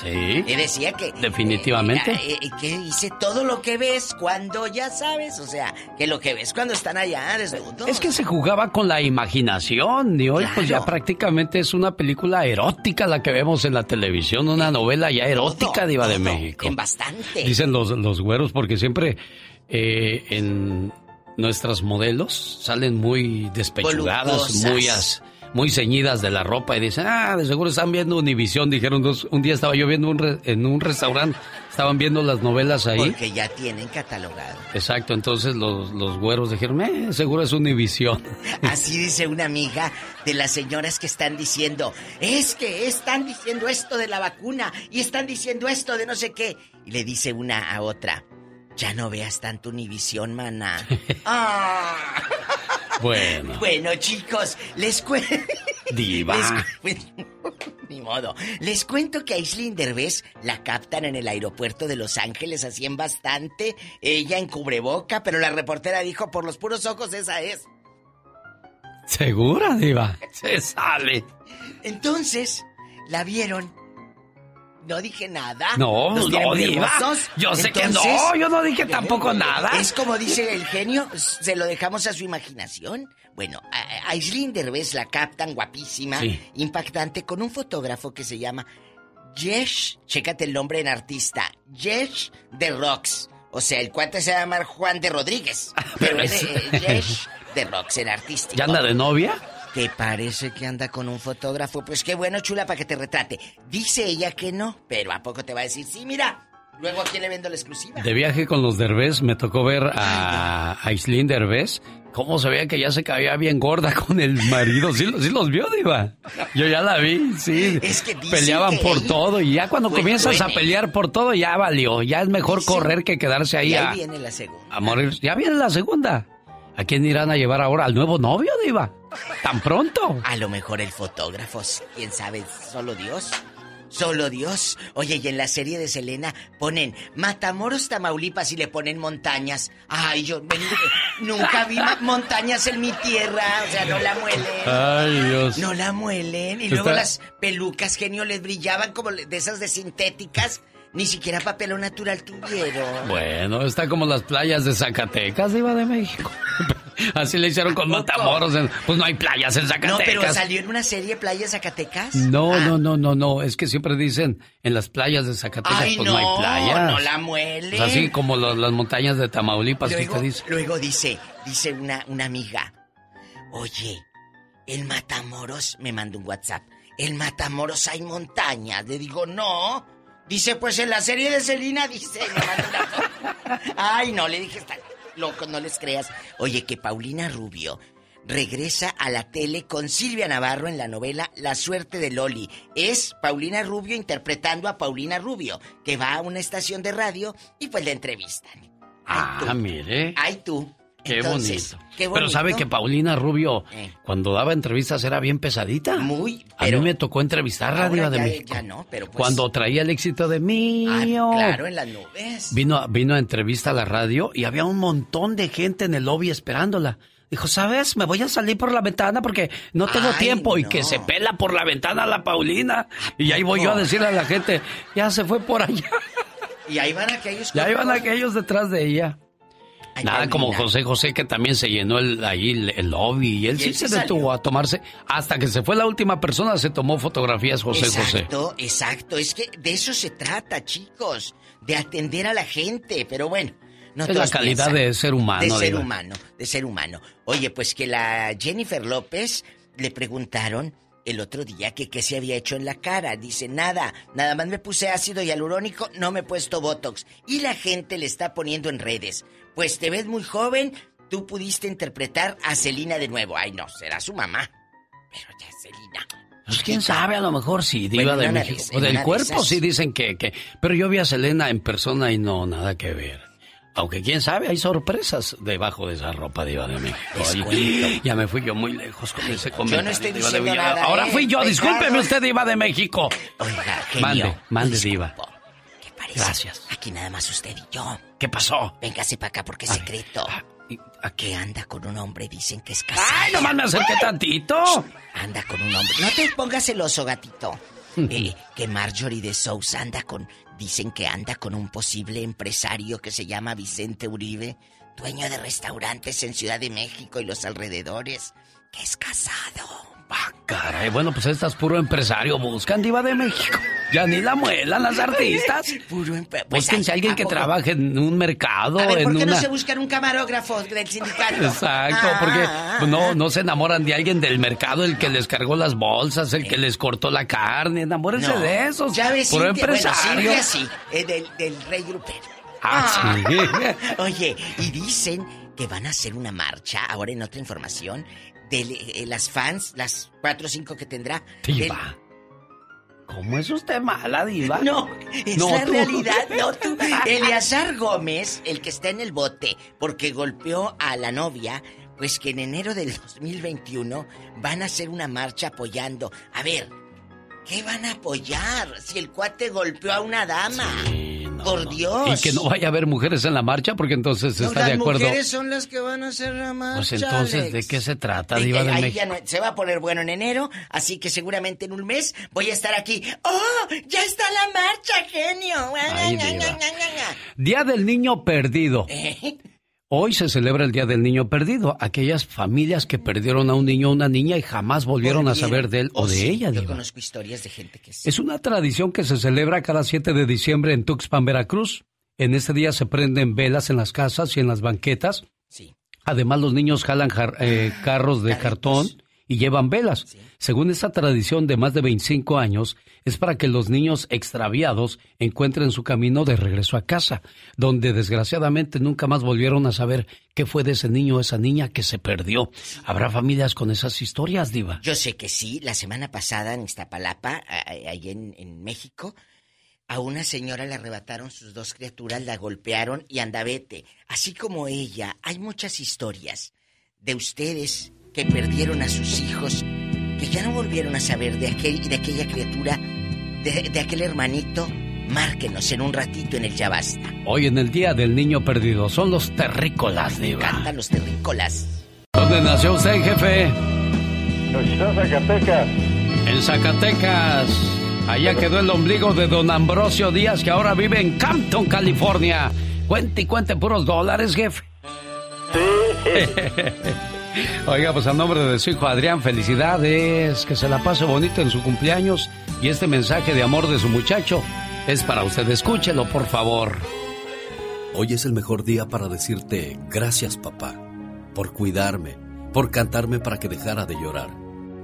Sí. Y decía que... Definitivamente. Eh, eh, que dice todo lo que ves cuando ya sabes, o sea, que lo que ves cuando están allá desnudos. Es que se jugaba con la imaginación y hoy pues ya prácticamente es una película erótica la que vemos en la televisión, una novela ya erótica diva de México. En bastante. Dicen los, los güeros porque siempre eh, en nuestras modelos salen muy despechugadas, Voluptuosas. muy as- muy ceñidas de la ropa y dicen, ah, de seguro están viendo Univisión. Dijeron, dos- un día estaba yo viendo un re- en un restaurante, estaban viendo las novelas ahí. Porque ya tienen catalogado. Exacto, entonces los, los güeros dijeron, eh, seguro es Univisión. Así dice una amiga de las señoras que están diciendo, es que están diciendo esto de la vacuna y están diciendo esto de no sé qué. Y le dice una a otra, ya no veas tanto Univisión, mana. Ah. Bueno, Bueno, chicos, les cuento... diva. Ni modo. Les cuento que a Aislinn Derbez la captan en el aeropuerto de Los Ángeles, hacían bastante. Ella en cubreboca, pero la reportera dijo, por los puros ojos, esa es. ¿Segura, diva? Se sale. Entonces, la vieron. No dije nada. No, no, diva. Yo sé que no, yo no dije tampoco nada. Es como dice el genio, se lo dejamos a su imaginación. Bueno, a a Aislinn Derbez la captan guapísima, Sí. impactante, con un fotógrafo que se llama Yesh, chécate el nombre en artista, Yesh de Rocks. O sea, el cuate se llama Juan de Rodríguez. Pero pero es es- eh, Yesh de Rocks en artístico. ¿Ya anda de novia? Que parece que anda con un fotógrafo. Pues qué bueno, chula, para que te retrate. Dice ella que no, pero ¿a poco te va a decir, sí, mira? Luego a quién le vendo la exclusiva. De viaje con los Derbez me tocó ver a Aislinn Derbez. Cómo se veía que ya se caía bien gorda con el marido. ¿Sí, sí los vio, Diva? Yo ya la vi, sí. Es que Peleaban que por todo y ya cuando comienzas a pelear por todo ya valió. Ya es mejor Dicen- correr que quedarse ahí Y ahí a, viene la segunda. a morir. Ya viene la segunda. ¿A quién irán a llevar ahora? ¿Al nuevo novio, Diva? ¿Tan pronto? A lo mejor el fotógrafo, quién sabe, solo Dios. Solo Dios. Oye, y en la serie de Selena ponen Matamoros, Tamaulipas y le ponen montañas. Ay, yo ven- nunca vi montañas en mi tierra. O sea, no la muelen. Ay, Dios. No la muelen. Y luego Está- las pelucas, genio, les brillaban como de esas de sintéticas. Ni siquiera papel natural tuvieron. Bueno, está como las playas de Zacatecas, Diva de México. Así le hicieron con Matamoros. Pues no hay playas en No, Zacatecas. pero salió en una serie Playa Zacatecas. No, Ah. no, no, no, no. Es que siempre dicen en las playas de Zacatecas, Ay, pues no, no, hay playas. no la muelen. Pues así como las montañas de Tamaulipas que Luego, usted dice. luego dice, dice una, una amiga, oye, el Matamoros me manda un WhatsApp. El Matamoros hay montañas. Le digo, no. Dice, pues en la serie de Selena dice. Ay, no, le dije, está loco, no les creas. Oye, que Paulina Rubio regresa a la tele con Silvia Navarro en la novela La suerte de Loli. Es Paulina Rubio interpretando a Paulina Rubio, que va a una estación de radio y pues la entrevistan. Ah, mire. Ay, tú. Qué Entonces, bonito. qué Pero sabe que Paulina Rubio, Eh. cuando daba entrevistas, era bien pesadita. Muy, A mí me tocó entrevistarla, Diva de ya- México. ya no, pero pues- Cuando traía el éxito de mío. Claro, en las nubes. Vino, vino a entrevista a la radio y había un montón de gente en el lobby esperándola. Dijo, ¿sabes? Me voy a salir por la ventana porque no tengo Ay, tiempo. Y que se pela por la ventana la Paulina. Y ahí voy yo a decirle a la gente, ya se fue por allá. Y ahí van aquellos. Ya iban con- aquellos detrás de ella. Ay, Nada como José José que también se llenó el, ahí el, el lobby y él Y sí él se detuvo a tomarse. Hasta que se fue la última persona se tomó fotografías José José. Exacto, exacto. Es que de eso se trata, chicos. De atender a la gente. Pero bueno. No Es la calidad piensan. de ser humano, De ser humano, de ser humano. Oye, pues que la Jennifer López le preguntaron el otro día que qué se había hecho en la cara. Dice, nada, nada más me puse ácido hialurónico, no me he puesto Botox. Y la gente le está poniendo en redes. Pues te ves muy joven, tú pudiste interpretar a Celina de nuevo. Ay, no, será su mamá. Pero ya Celina. Pues quién sabe, a lo mejor sí, diva Bueno, de México. O del cuerpo esas- sí dicen que, que... Pero yo vi a Selena en persona y no, nada que ver. Aunque quién sabe, hay sorpresas debajo de esa ropa diva de México. Ya me fui yo muy lejos con ese comentario. estoy Diva de diciendo nada, Ahora ¿eh? fui yo, discúlpeme usted, diva de México. Oiga, genio. Mande, mande, diva. Gracias. Aquí nada más usted y yo. ¿Qué pasó? Véngase para acá porque es secreto. ¿A qué anda con un hombre? Dicen que es casado. ¡Ay, nomás me acerqué tantito! Anda con un hombre. No te pongas celoso, gatito. Eh, que Marjorie de Sousa anda con. Dicen que anda con un posible empresario que se llama Vicente Uribe, dueño de restaurantes en Ciudad de México y los alrededores, que es casado. Caray, bueno, pues estas puro empresario buscan diva de México. Ya ni la muelan las artistas. Puro empresario. Pues, Búsquense a alguien que trabaje en un mercado, A ver, en ¿por qué una... no se buscan un camarógrafo del sindicato? Exacto, Ah, porque ah, pues, no, ah. no se enamoran de alguien del mercado, el que les cargó las bolsas, el que les cortó la carne. Enamórense No. de esos. Ya ves, Puro Cintia, bueno, empresario. Cintia sí, eh, del, del rey grupero. Ah, sí. Oye, y dicen que van a hacer una marcha, ahora en otra información, de eh, las fans, las cuatro o cinco que tendrá. Diva. ¿Cómo es usted mala, diva? No, es No, la tú. realidad, no tú. Eleazar Gómez, el que está en el bote porque golpeó a la novia, pues que en enero del 2021 van a hacer una marcha apoyando. A ver, ¿qué van a apoyar si el cuate golpeó a una dama? Por Dios. Y que no vaya a haber mujeres en la marcha porque entonces está las de acuerdo. mujeres son las que van a hacer la marcha. Pues entonces, Alex. ¿de qué se trata, De- diva de ahí México? ya se va a poner bueno en enero, así que seguramente en un mes voy a estar aquí. ¡Oh! ¡Ya está la marcha, genio! Ay. Día del Niño Perdido. ¿Eh? Hoy se celebra el Día del Niño Perdido. Aquellas familias que perdieron a un niño o una niña y jamás volvieron a saber de él o de sí, ella, Yo diva. conozco historias de gente que sí. Es una tradición que se celebra cada 7 de diciembre en Tuxpan, Veracruz. En este día se prenden velas en las casas y en las banquetas. Sí. Además, los niños jalan jar- eh, carros de cartón y llevan velas. Según esta tradición de más de 25 años, es para que los niños extraviados encuentren su camino de regreso a casa, donde desgraciadamente nunca más volvieron a saber qué fue de ese niño o esa niña que se perdió. Habrá familias con esas historias, Diva. Yo sé que sí. La semana pasada en Iztapalapa, ahí en, en México, a una señora le arrebataron sus dos criaturas, la golpearon y andavete. Así como ella, hay muchas historias de ustedes que perdieron a sus hijos, que ya no volvieron a saber de, aquel, de aquella criatura, de, de aquel hermanito. Márquenos en un ratito en el Ya Basta. Hoy en el Día del Niño Perdido son los terrícolas, Diva. Cantan los terrícolas. ¿Dónde nació usted, jefe? En Zacatecas. En Zacatecas. Allá quedó el ombligo de don Ambrosio Díaz, que ahora vive en Campton, California. Cuente y cuente puros dólares, jefe. Oiga, pues a nombre de su hijo Adrián, felicidades, que se la pase bonito en su cumpleaños y este mensaje de amor de su muchacho es para usted. Escúchelo, por favor. Hoy es el mejor día para decirte gracias papá, por cuidarme, por cantarme para que dejara de llorar,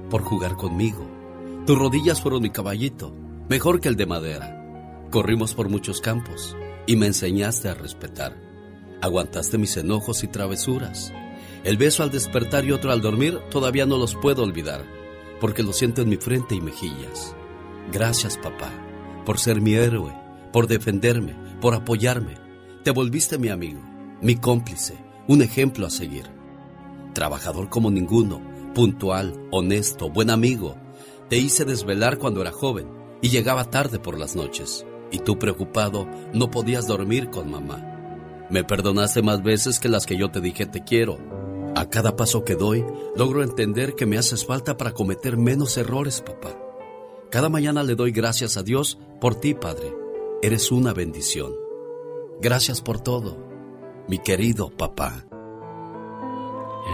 por jugar conmigo. Tus rodillas fueron mi caballito, mejor que el de madera. Corrimos por muchos campos y me enseñaste a respetar. Aguantaste mis enojos y travesuras. El beso al despertar y otro al dormir todavía no los puedo olvidar, porque lo siento en mi frente y mejillas. Gracias papá, por ser mi héroe, por defenderme, por apoyarme. Te volviste mi amigo, mi cómplice, un ejemplo a seguir. Trabajador como ninguno, puntual, honesto, buen amigo. Te hice desvelar cuando era joven y llegaba tarde por las noches. Y tú preocupado no podías dormir con mamá. Me perdonaste más veces que las que yo te dije te quiero. A cada paso que doy, logro entender que me haces falta para cometer menos errores, papá. Cada mañana le doy gracias a Dios por ti, Padre. Eres una bendición. Gracias por todo, mi querido papá.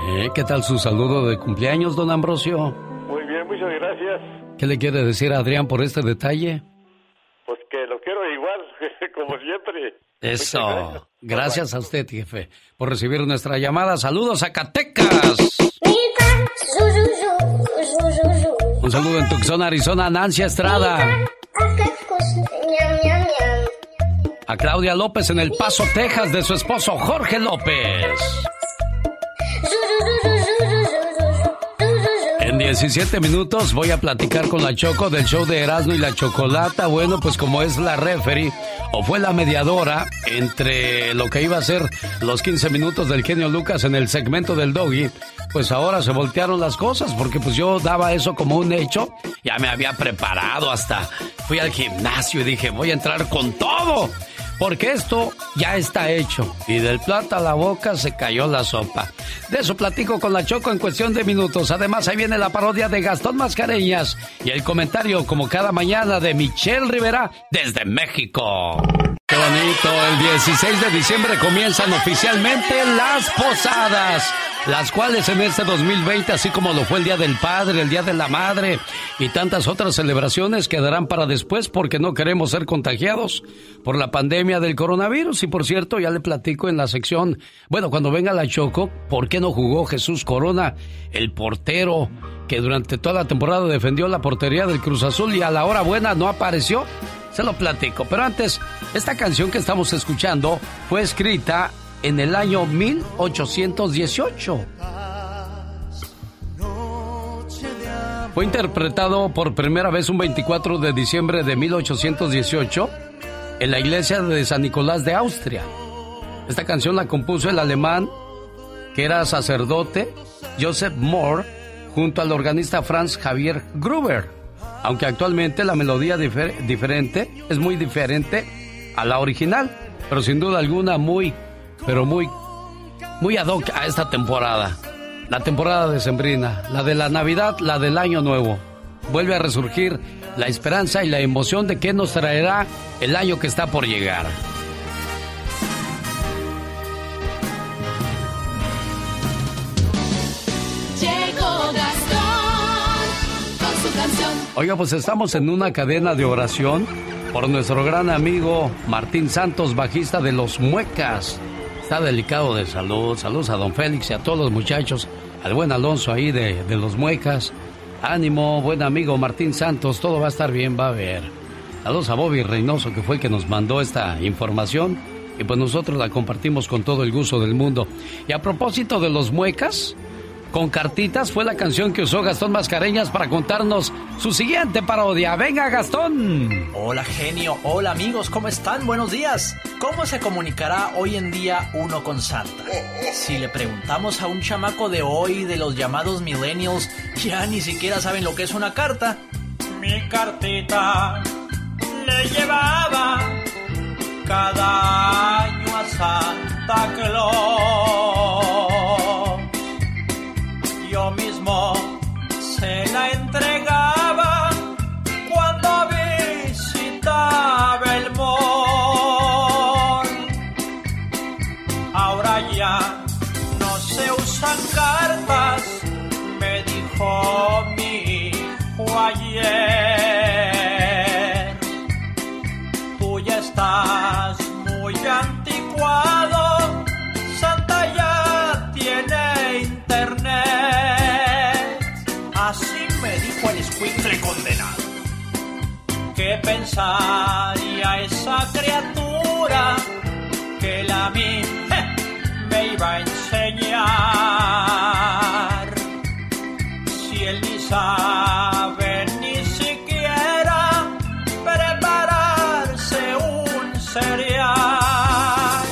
Eh, ¿Qué tal su saludo de cumpleaños, don Ambrosio? Muy bien, muchas gracias. ¿Qué le quiere decir a Adrián por este detalle? Pues que lo quiero igual, como siempre. Eso. Gracias a usted, jefe, por recibir nuestra llamada. Saludos a Zacatecas. Un saludo en Tucson, Arizona, Nancy Estrada. A Claudia López en El Paso, Texas, de su esposo Jorge López. En 17 minutos voy a platicar con la Choco del show de Erasmo y la Chocolata. Bueno, pues como es la referee o fue la mediadora entre lo que iba a ser los 15 minutos del genio Lucas en el segmento del doggy, pues ahora se voltearon las cosas porque pues yo daba eso como un hecho. Ya me había preparado hasta fui al gimnasio y dije, voy a entrar con todo porque esto ya está hecho y del plato a la boca se cayó la sopa. De eso platico con la Choco en cuestión de minutos. Además, ahí viene la parodia de Gastón Mascareñas y el comentario, como cada mañana, de Michelle Rivera desde México. Qué bonito, el 16 de diciembre comienzan oficialmente las posadas las cuales en este 2020, así como lo fue el Día del Padre, el Día de la Madre y tantas otras celebraciones, quedarán para después porque no queremos ser contagiados por la pandemia del coronavirus. Y por cierto, ya le platico en la sección, bueno, cuando venga la Choco, ¿por qué no jugó Jesús Corona, el portero que durante toda la temporada defendió la portería del Cruz Azul y a la hora buena no apareció? Se lo platico. Pero antes, esta canción que estamos escuchando fue escrita en el año 1818. Fue interpretado por primera vez un 24 de diciembre de 1818 en la iglesia de San Nicolás de Austria. Esta canción la compuso el alemán que era sacerdote Joseph Moore junto al organista Franz Javier Gruber, aunque actualmente la melodía diferente es muy diferente a la original, pero sin duda alguna muy pero muy, muy ad hoc a esta temporada. La temporada de Sembrina, la de la Navidad, la del Año Nuevo. Vuelve a resurgir la esperanza y la emoción de qué nos traerá el año que está por llegar. Oiga, pues estamos en una cadena de oración por nuestro gran amigo Martín Santos, bajista de Los Muecas. Está delicado de salud. Saludos a don Félix y a todos los muchachos. Al buen Alonso ahí de, los Muecas. Ánimo, buen amigo Martín Santos. Todo va a estar bien, va a ver. Saludos a Bobby Reynoso, que fue el que nos mandó esta información. Y pues nosotros la compartimos con todo el gusto del mundo. Y a propósito de los Muecas, con cartitas fue la canción que usó Gastón Mascareñas para contarnos su siguiente parodia. Venga, Gastón. Hola, genio. Hola, amigos. ¿Cómo están? Buenos días. ¿Cómo se comunicará hoy en día uno con Santa? Si le preguntamos a un chamaco de hoy, de los llamados millennials, ya ni siquiera saben lo que es una carta. Mi cartita le llevaba cada año a Santa Claus yo mismo se la entregaba ¿Qué pensaría esa criatura que la mí me iba a enseñar? Si él ni sabe ni siquiera prepararse un cereal.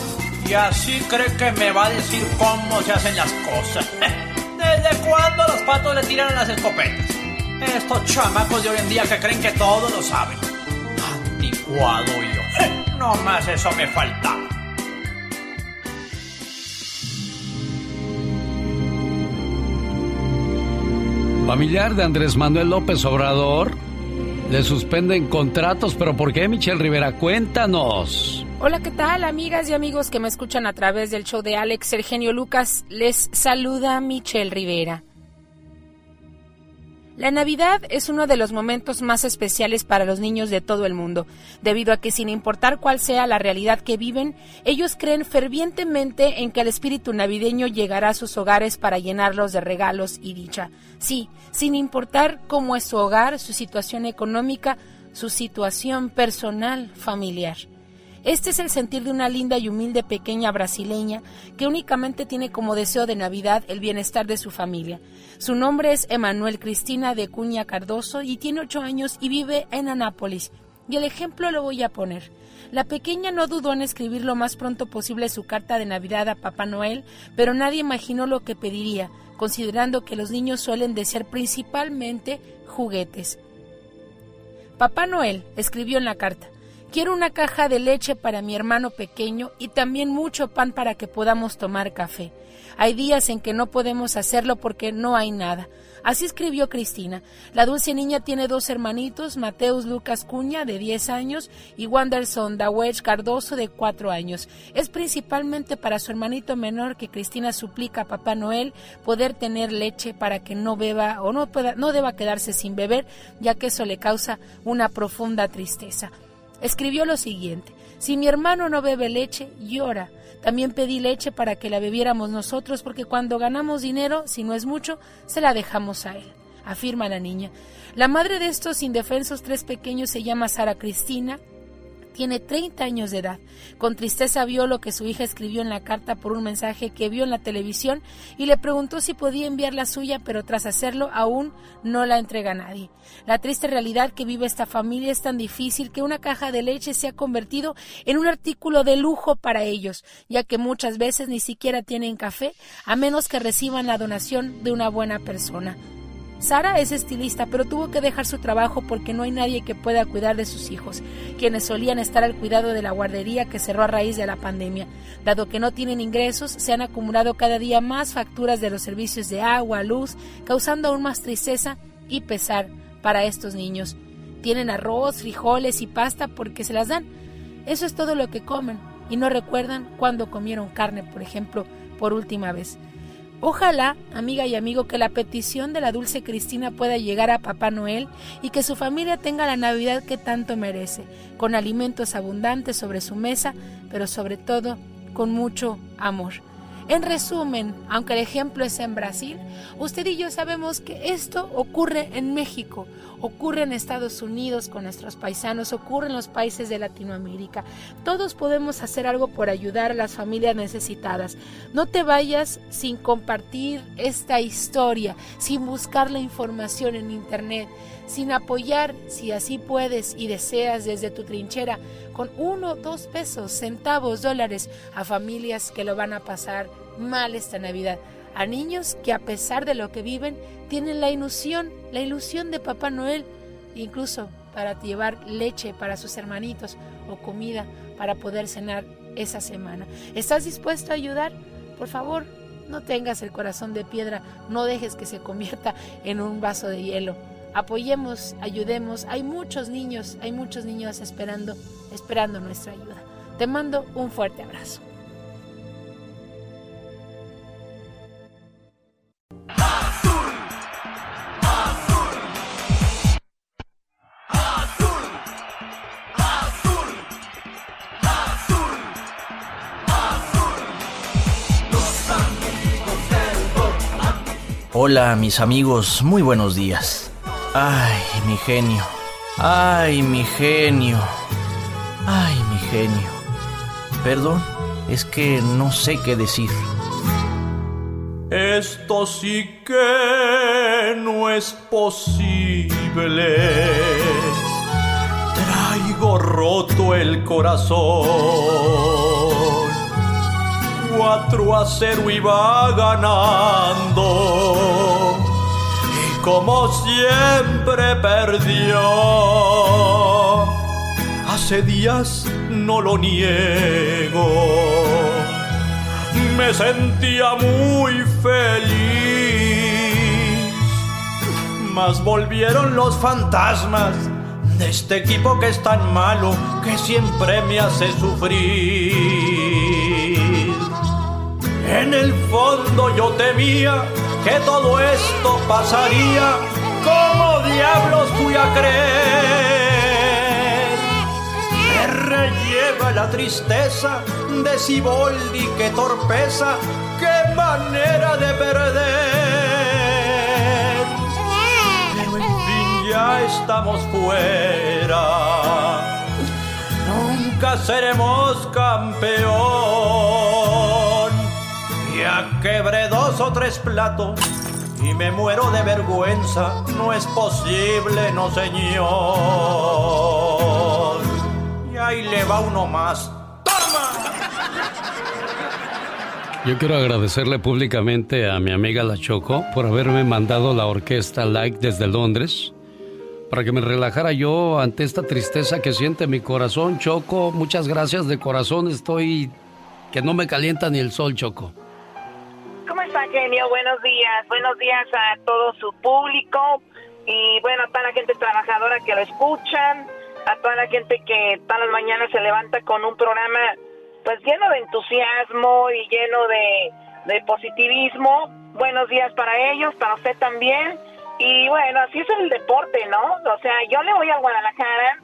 Y así cree que me va a decir cómo se hacen las cosas. ¿Desde cuándo los patos le tiran las escopetas? Estos chamacos de hoy en día que creen que todo lo saben. Yo. No más eso me falta. Familiar de Andrés Manuel López Obrador le suspenden contratos, pero ¿por qué Michelle Rivera? Cuéntanos. Hola, ¿qué tal, amigas y amigos que me escuchan a través del show de Alex Eugenio Lucas? Les saluda Michelle Rivera. La Navidad es uno de los momentos más especiales para los niños de todo el mundo, debido a que sin importar cuál sea la realidad que viven, ellos creen fervientemente en que el espíritu navideño llegará a sus hogares para llenarlos de regalos y dicha. Sí, sin importar cómo es su hogar, su situación económica, su situación personal, familiar. Este es el sentir de una linda y humilde pequeña brasileña que únicamente tiene como deseo de Navidad el bienestar de su familia. Su nombre es Emanuel Cristina de Cuña Cardoso y tiene ocho años y vive en Anápolis. Y el ejemplo lo voy a poner. La pequeña no dudó en escribir lo más pronto posible su carta de Navidad a Papá Noel, pero nadie imaginó lo que pediría, considerando que los niños suelen desear principalmente juguetes. Papá Noel escribió en la carta, Quiero una caja de leche para mi hermano pequeño y también mucho pan para que podamos tomar café. Hay días en que no podemos hacerlo porque no hay nada. Así escribió Cristina. La dulce niña tiene dos hermanitos, Mateus Lucas Cuña, de 10 años, y Wanderson Dawech Cardoso, de 4 años. Es principalmente para su hermanito menor que Cristina suplica a Papá Noel poder tener leche para que no beba o no, pueda, no deba quedarse sin beber, ya que eso le causa una profunda tristeza escribió lo siguiente, si mi hermano no bebe leche, llora. También pedí leche para que la bebiéramos nosotros porque cuando ganamos dinero, si no es mucho, se la dejamos a él, afirma la niña. La madre de estos indefensos tres pequeños se llama Sara Cristina tiene 30 años de edad. Con tristeza vio lo que su hija escribió en la carta por un mensaje que vio en la televisión y le preguntó si podía enviar la suya, pero tras hacerlo aún no la entrega a nadie. La triste realidad que vive esta familia es tan difícil que una caja de leche se ha convertido en un artículo de lujo para ellos, ya que muchas veces ni siquiera tienen café a menos que reciban la donación de una buena persona. Sara es estilista, pero tuvo que dejar su trabajo porque no hay nadie que pueda cuidar de sus hijos, quienes solían estar al cuidado de la guardería que cerró a raíz de la pandemia. Dado que no tienen ingresos, se han acumulado cada día más facturas de los servicios de agua, luz, causando aún más tristeza y pesar para estos niños. Tienen arroz, frijoles y pasta porque se las dan. Eso es todo lo que comen y no recuerdan cuándo comieron carne, por ejemplo, por última vez. Ojalá, amiga y amigo, que la petición de la dulce Cristina pueda llegar a Papá Noel y que su familia tenga la Navidad que tanto merece, con alimentos abundantes sobre su mesa, pero sobre todo con mucho amor. En resumen, aunque el ejemplo es en Brasil, usted y yo sabemos que esto ocurre en México, ocurre en Estados Unidos con nuestros paisanos, ocurre en los países de Latinoamérica. Todos podemos hacer algo por ayudar a las familias necesitadas. No te vayas sin compartir esta historia, sin buscar la información en Internet, sin apoyar, si así puedes y deseas desde tu trinchera, con uno, dos pesos, centavos, dólares a familias que lo van a pasar mal esta Navidad a niños que a pesar de lo que viven tienen la ilusión, la ilusión de Papá Noel, incluso para llevar leche para sus hermanitos o comida para poder cenar esa semana. ¿Estás dispuesto a ayudar? Por favor, no tengas el corazón de piedra, no dejes que se convierta en un vaso de hielo. Apoyemos, ayudemos. Hay muchos niños, hay muchos niños esperando, esperando nuestra ayuda. Te mando un fuerte abrazo. Hola mis amigos, muy buenos días. Ay, mi genio. Ay, mi genio. Ay, mi genio. Perdón, es que no sé qué decir. Esto sí que no es posible. Traigo roto el corazón. 4 a 0 iba ganando. Como siempre perdió. Hace días no lo niego. Me sentía muy feliz. Mas volvieron los fantasmas de este equipo que es tan malo que siempre me hace sufrir. En el fondo yo temía que todo esto pasaría ¿Cómo diablos fui a creer? Me relleva la tristeza de Siboldi, qué torpeza, qué manera de perder. Pero en fin ya estamos fuera. Nunca seremos campeón. Ya quebré dos o tres platos y me muero de vergüenza. No es posible, no señor. Y ahí le va uno más. Yo quiero agradecerle públicamente a mi amiga La Choco por haberme mandado la orquesta Like desde Londres para que me relajara yo ante esta tristeza que siente mi corazón, Choco. Muchas gracias de corazón, estoy que no me calienta ni el sol, Choco. ¿Cómo está, genio? Buenos días. Buenos días a todo su público y bueno, a toda la gente trabajadora que lo escuchan, a toda la gente que todas las mañanas se levanta con un programa pues lleno de entusiasmo y lleno de, de positivismo. Buenos días para ellos, para usted también. Y bueno, así es el deporte, ¿no? O sea, yo le voy al Guadalajara,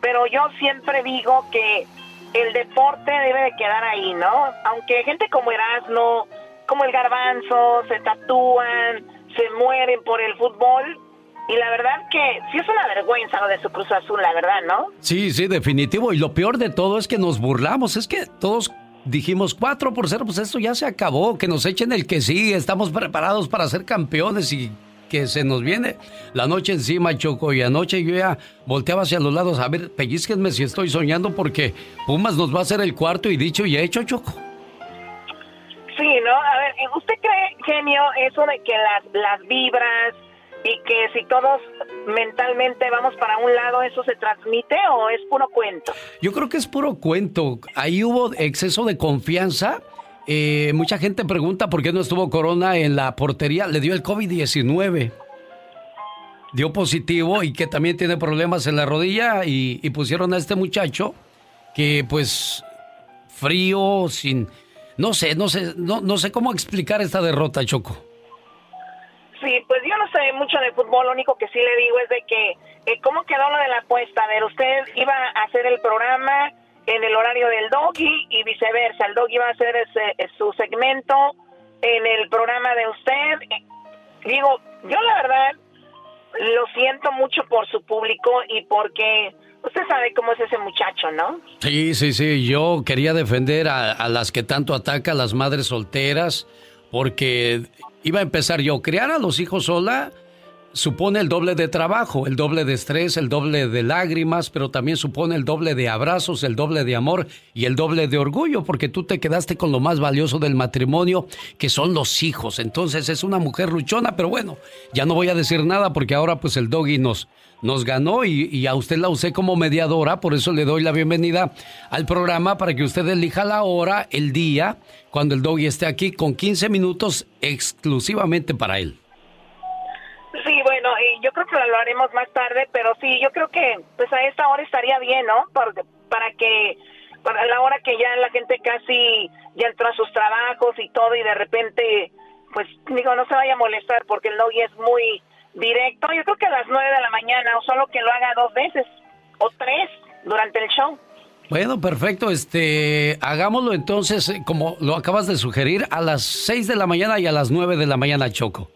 pero yo siempre digo que el deporte debe de quedar ahí, ¿no? Aunque gente como Erasmo, como el Garbanzo, se tatúan, se mueren por el fútbol, y la verdad que sí es una vergüenza lo de su Cruz Azul, la verdad, ¿no? Sí, sí, definitivo. Y lo peor de todo es que nos burlamos. Es que todos dijimos 4 por 0, pues esto ya se acabó. Que nos echen el que sigue. Estamos preparados para ser campeones y que se nos viene la noche encima, Choco. Y anoche yo ya volteaba hacia los lados. A ver, pellizquenme si estoy soñando porque Pumas nos va a hacer el cuarto y dicho y hecho, Choco. Sí, ¿no? A ver, ¿usted cree, genio, eso de que las, las vibras y que si todos mentalmente vamos para un lado, eso se transmite o es puro cuento? Yo creo que es puro cuento. Ahí hubo exceso de confianza. Eh, mucha gente pregunta por qué no estuvo Corona en la portería. Le dio el COVID-19. Dio positivo y que también tiene problemas en la rodilla y, y pusieron a este muchacho que pues frío, sin... No sé, no sé, no, no sé cómo explicar esta derrota, Choco. Sí, pues yo no sé mucho de fútbol, lo único que sí le digo es de que, eh, ¿cómo quedó lo de la apuesta? A ver, usted iba a hacer el programa en el horario del doggy y viceversa, el doggy iba a hacer ese, su segmento en el programa de usted. Eh, Digo, yo la verdad lo siento mucho por su público y porque usted sabe cómo es ese muchacho, ¿no? Sí, sí, sí. Yo quería defender a, a las que tanto ataca, a las madres solteras, porque iba a empezar yo. Criar a los hijos sola supone el doble de trabajo, el doble de estrés, el doble de lágrimas, pero también supone el doble de abrazos, el doble de amor y el doble de orgullo, porque tú te quedaste con lo más valioso del matrimonio, que son los hijos. Entonces es una mujer luchona, pero bueno, ya no voy a decir nada porque ahora pues el doggy nos, nos ganó y, y a usted la usé como mediadora, por eso le doy la bienvenida al programa para que usted elija la hora, el día, cuando el doggy esté aquí con 15 minutos exclusivamente para él. Sí, bueno, y yo creo que lo haremos más tarde, pero sí, yo creo que pues a esta hora estaría bien, ¿no? Para, para que para la hora que ya la gente casi ya entró a sus trabajos y todo y de repente pues digo, no se vaya a molestar porque el doggy es muy directo. Yo creo que a las nueve de la mañana o solo que lo haga dos veces o tres durante el show. Bueno, perfecto. Este, hagámoslo entonces, eh, como lo acabas de sugerir, a las 6 de la mañana y a las 9 de la mañana, Choco.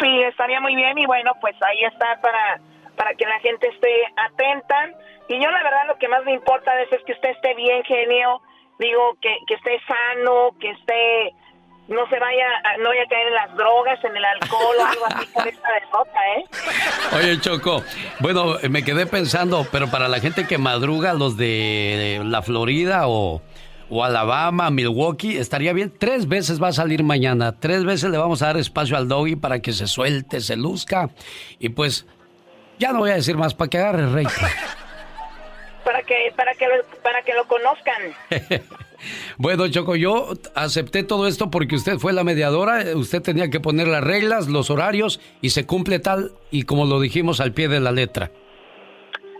Sí, estaría muy bien y bueno, pues ahí está para, para que la gente esté atenta. Y yo la verdad lo que más me importa a veces es que usted esté bien, genio. Digo, que, que esté sano, que esté, no se vaya, no vaya a caer en las drogas, en el alcohol o algo así por esta derrota, ¿eh? Oye, Choco, bueno, me quedé pensando, pero para la gente que madruga, los de la Florida o, o Alabama, Milwaukee, estaría bien. Tres veces va a salir mañana. Tres veces le vamos a dar espacio al doggy para que se suelte, se luzca. Y pues, ya no voy a decir más para que agarre rey. Para que, para que, lo, para que lo conozcan. Bueno, Choco, yo acepté todo esto porque usted fue la mediadora, usted tenía que poner las reglas, los horarios y se cumple tal y como lo dijimos al pie de la letra.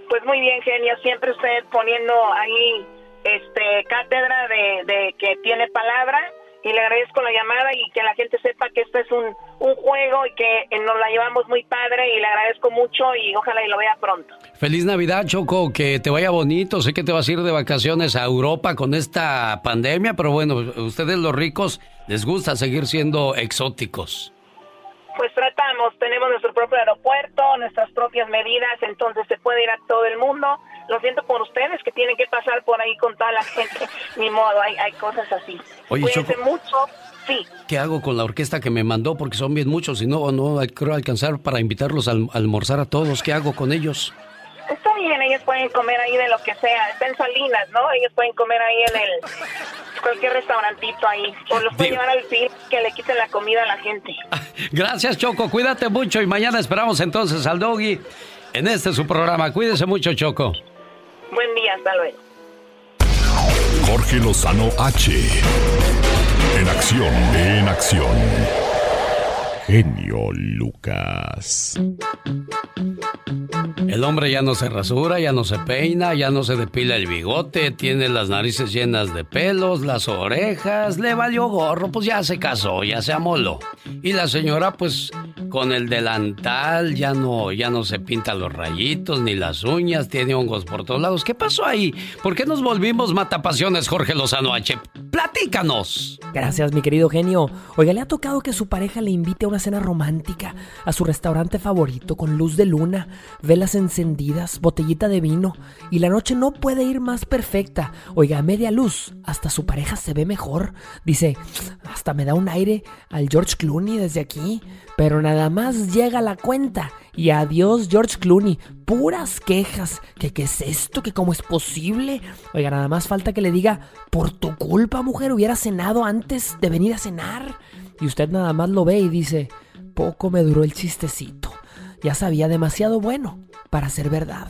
Pues muy bien, genio, siempre usted poniendo ahí este cátedra de, que tiene palabra y le agradezco la llamada y que la gente sepa que esto es un, un juego y que eh, nos la llevamos muy padre y le agradezco mucho y ojalá y lo vea pronto. Feliz Navidad, Choco, que te vaya bonito. Sé que te vas a ir de vacaciones a Europa con esta pandemia, pero bueno, ustedes los ricos les gusta seguir siendo exóticos. Pues tratamos, tenemos nuestro propio aeropuerto, nuestras propias medidas, entonces se puede ir a todo el mundo. Lo siento por ustedes que tienen que pasar por ahí con toda la gente. Ni modo, hay, hay cosas así. Oye, Cuídense Choco. mucho. Sí. ¿Qué hago con la orquesta que me mandó? Porque son bien muchos y no, no creo alcanzar para invitarlos a alm- almorzar a todos. ¿Qué hago con ellos? Está bien, ellos pueden comer ahí de lo que sea. Está en Salinas, ¿no? Ellos pueden comer ahí en el... Cualquier restaurantito ahí. O los pueden llevar al fin que le quiten la comida a la gente. Gracias, Choco. Cuídate mucho y mañana esperamos entonces al Doggy en este su programa. Cuídese mucho, Choco. Buen día, hasta luego. Jorge Lozano H. En acción, en acción. Genio Lucas. El hombre ya no se rasura, ya no se peina, ya no se depila el bigote, tiene las narices llenas de pelos, las orejas, le valió gorro, pues ya se casó, ya se amoló. Y la señora, pues, con el delantal, ya no, ya no se pinta los rayitos ni las uñas, tiene hongos por todos lados. ¿Qué pasó ahí? ¿Por qué nos volvimos matapasiones, Jorge Lozano H? ¡Platícanos! Gracias, mi querido genio. Oiga, le ha tocado que su pareja le invite a una cena romántica a su restaurante favorito con luz de luna, velas encendidas, botellita de vino y la noche no puede ir más perfecta. Oiga, a media luz, hasta su pareja se ve mejor. Dice, hasta me da un aire al George Clooney desde aquí, pero nada más llega la cuenta y adiós George Clooney. Puras quejas. que qué es esto? ¿Que cómo es posible? Oiga, nada más falta que le diga, por tu culpa, mujer, hubiera cenado antes de venir a cenar. Y usted nada más lo ve y dice, poco me duró el chistecito. Ya sabía demasiado bueno para ser verdad.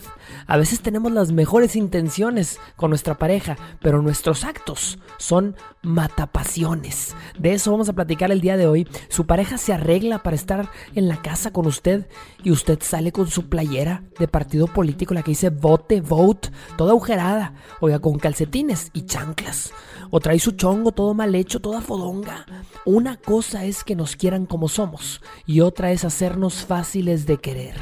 A veces tenemos las mejores intenciones con nuestra pareja, pero nuestros actos son matapasiones. De eso vamos a platicar el día de hoy. Su pareja se arregla para estar en la casa con usted y usted sale con su playera de partido político, la que dice vote, vote, toda agujerada, oiga, con calcetines y chanclas. O trae su chongo todo mal hecho, toda fodonga. Una cosa es que nos quieran como somos y otra es hacernos fáciles de querer.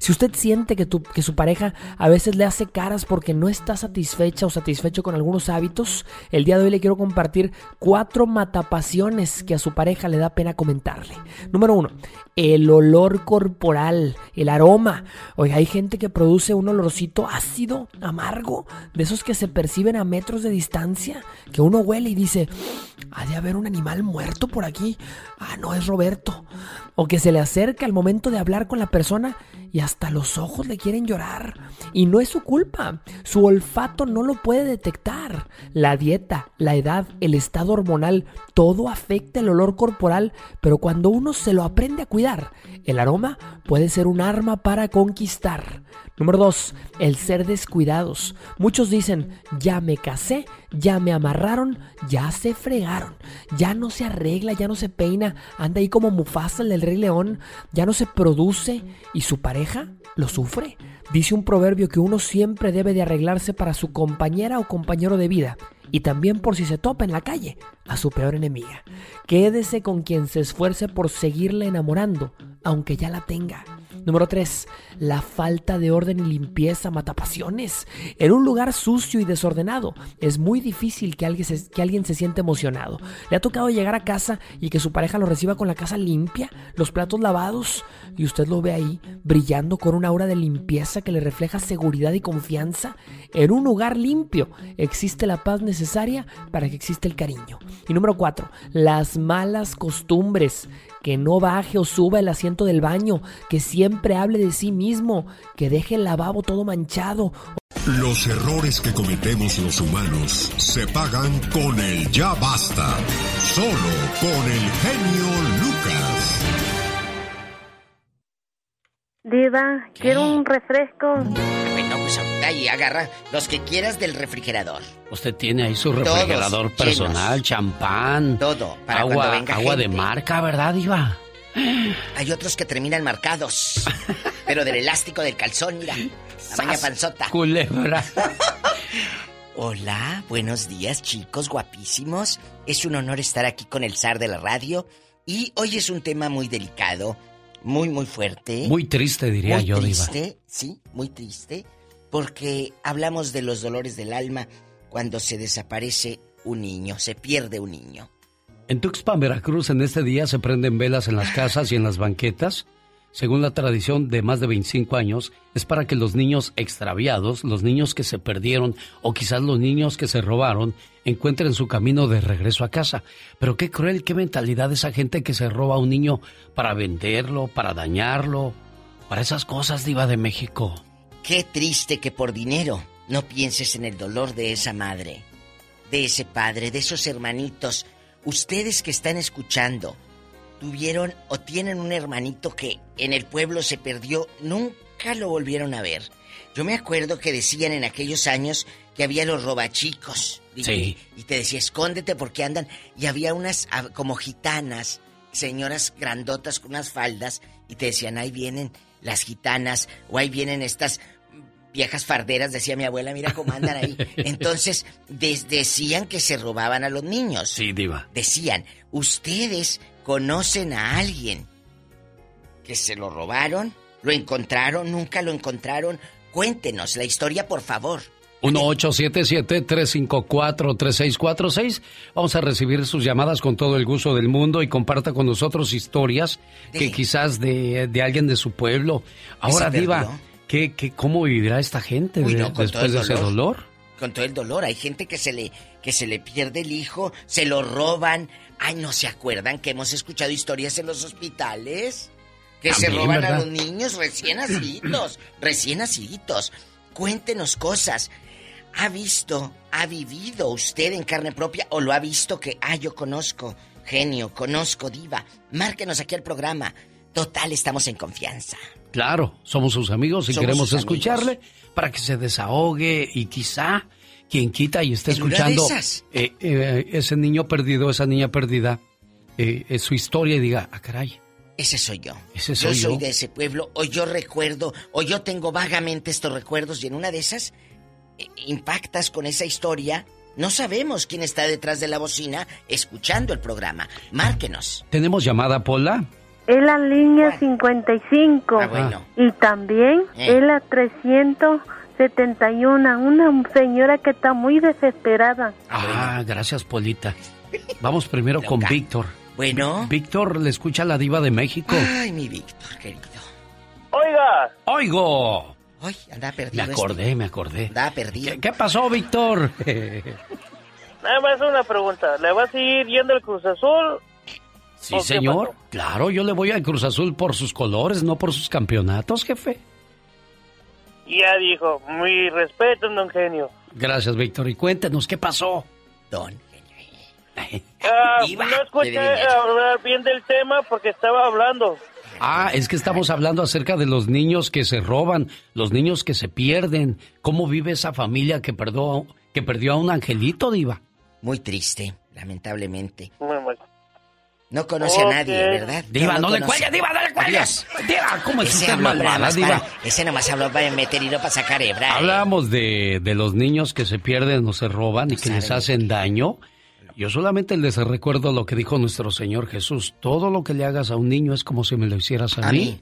Si usted siente que, tu- que su pareja a veces le hace caras porque no está satisfecha o satisfecho con algunos hábitos, el día de hoy le quiero compartir cuatro matapasiones que a su pareja le da pena comentarle. Número uno, el olor corporal, el aroma. Oiga, hay gente que produce un olorcito ácido, amargo, de esos que se perciben a metros de distancia, que uno huele y dice, ha de haber un animal muerto por aquí. Ah, no, es Roberto. O que se le acerca al momento de hablar con la persona y hasta los ojos le quieren llorar. Y no es su culpa. Su olfato no lo puede detectar. La dieta, la edad, el estado hormonal, todo afecta el olor corporal, pero cuando uno se lo aprende a cuidar, el aroma puede ser un arma para conquistar. Número 2. El ser descuidados. Muchos dicen, ya me casé, ya me amarraron, ya se fregaron, ya no se arregla, ya no se peina, anda ahí como Mufasa el del Rey León, ya no se produce y su pareja lo sufre. Dice un proverbio que uno siempre debe de arreglarse para su compañera o compañero de vida y también por si se topa en la calle a su peor enemiga. Quédese con quien se esfuerce por seguirle enamorando, aunque ya la tenga. Número 3. La falta de orden y limpieza mata pasiones. En un lugar sucio y desordenado es muy difícil que alguien, se, que alguien se sienta emocionado. ¿Le ha tocado llegar a casa y que su pareja lo reciba con la casa limpia, los platos lavados y usted lo ve ahí brillando con una aura de limpieza que le refleja seguridad y confianza? En un lugar limpio existe la paz necesaria para que exista el cariño. Y número 4. Las malas costumbres que no baje o suba el asiento del baño, que siempre hable de sí mismo, que deje el lavabo todo manchado. Los errores que cometemos los humanos se pagan con el ya basta. Solo con el genio Lucas. Diva, quiero un refresco. Pues ahorita ahí agarra los que quieras del refrigerador. Usted tiene ahí su Todos refrigerador personal, champán, Todo, para agua, cuando venga agua de marca, ¿verdad, Iba? Hay otros que terminan marcados. pero del elástico del calzón, mira. La maña panzota. Culebra. Hola, buenos días chicos guapísimos. Es un honor estar aquí con el zar de la radio y hoy es un tema muy delicado, muy muy fuerte. Muy triste diría muy yo, Diva. triste, sí, muy triste, porque hablamos de los dolores del alma cuando se desaparece un niño, se pierde un niño. En Tuxpan, Veracruz, en este día se prenden velas en las casas y en las banquetas. Según la tradición de más de 25 años, es para que los niños extraviados, los niños que se perdieron o quizás los niños que se robaron, encuentren su camino de regreso a casa. Pero qué cruel, qué mentalidad esa gente que se roba a un niño para venderlo, para dañarlo, para esas cosas, diva de México. Qué triste que por dinero no pienses en el dolor de esa madre, de ese padre, de esos hermanitos. Ustedes que están escuchando, tuvieron o tienen un hermanito que en el pueblo se perdió, nunca lo volvieron a ver. Yo me acuerdo que decían en aquellos años que había los robachicos. Y, Sí. y te decía, escóndete porque andan. Y había unas ah, como gitanas, señoras grandotas con unas faldas, y te decían, ahí vienen las gitanas, o ahí vienen estas viejas farderas, decía mi abuela, mira cómo andan ahí. Entonces, des- decían que se robaban a los niños. Sí, diva. Decían, ¿ustedes conocen a alguien que se lo robaron? ¿Lo encontraron? ¿Nunca lo encontraron? Cuéntenos la historia, por favor. 1-877-354-3646. Vamos a recibir sus llamadas con todo el gusto del mundo y comparta con nosotros historias que quizás de, de alguien de su pueblo. Ahora, Diva, perdió. ¿Qué, qué, ¿cómo vivirá esta gente Uy, no, después de ese dolor. Con todo el dolor. Hay gente que se le, que se le pierde el hijo, se lo roban. Ay, ¿no se acuerdan que hemos escuchado historias en los hospitales? Que se roban ¿verdad? a los niños recién nacidos. recién nacidos. Cuéntenos cosas. ¿Ha visto, ha vivido usted en carne propia o lo ha visto que, ah, yo conozco, genio, conozco, diva? Márquenos aquí al programa. Total, estamos en confianza. Claro, somos sus amigos y Somos queremos escucharle para que se desahogue y quizá quien quita y esté En escuchando eh, eh, ese niño perdido, esa niña perdida, eh, su historia y diga, ah, caray, Ese soy yo. Ese yo soy soy yo. de ese pueblo, o yo recuerdo, o yo tengo vagamente estos recuerdos, y en una de esas eh, impactas con esa historia. No sabemos quién está detrás de la bocina escuchando el programa. Márquenos. ¿tenemos llamada, Pola? Es la línea 55. Ah, bueno. Y también Eh. es la 371. Una señora que está muy desesperada. Ah, gracias, Polita. Vamos primero con Víctor. Bueno. Víctor, le escucha la diva de México. Ay, mi Víctor, querido. Oiga. ¡Oigo! Ay, anda Me acordé, me acordé. Anda perdido. ¿Qué, qué pasó, Víctor? Nada más una pregunta. ¿Le va a seguir yendo el Cruz Azul? Sí, ¿O qué señor. pasó? Claro, yo le voy al Cruz Azul por sus colores, no por sus campeonatos, jefe. Ya dijo. Mi respeto, don Genio. Gracias, Víctor. Y cuéntenos, ¿qué pasó? Don. Ah, no escuché hablar bien del tema porque estaba hablando. Ah, es que estamos hablando acerca de los niños que se roban, los niños que se pierden. ¿Cómo vive esa familia que, perdió, que perdió a un angelito, diva? Muy triste, lamentablemente. Muy mal. No conoce a nadie, ¿verdad? Diva, no le conoce. cuelgue, diva, no le cuelgues. Diva, ¿cómo es Ese usted malvada, más diva? para- ese nomás habló para meter hilo para sacar hebra. ¿eh? Hablamos de, de los niños que se pierden o se roban y que les hacen daño. Yo solamente les recuerdo lo que dijo nuestro Señor Jesús. Todo lo que le hagas a un niño es como si me lo hicieras a, A mí. mí.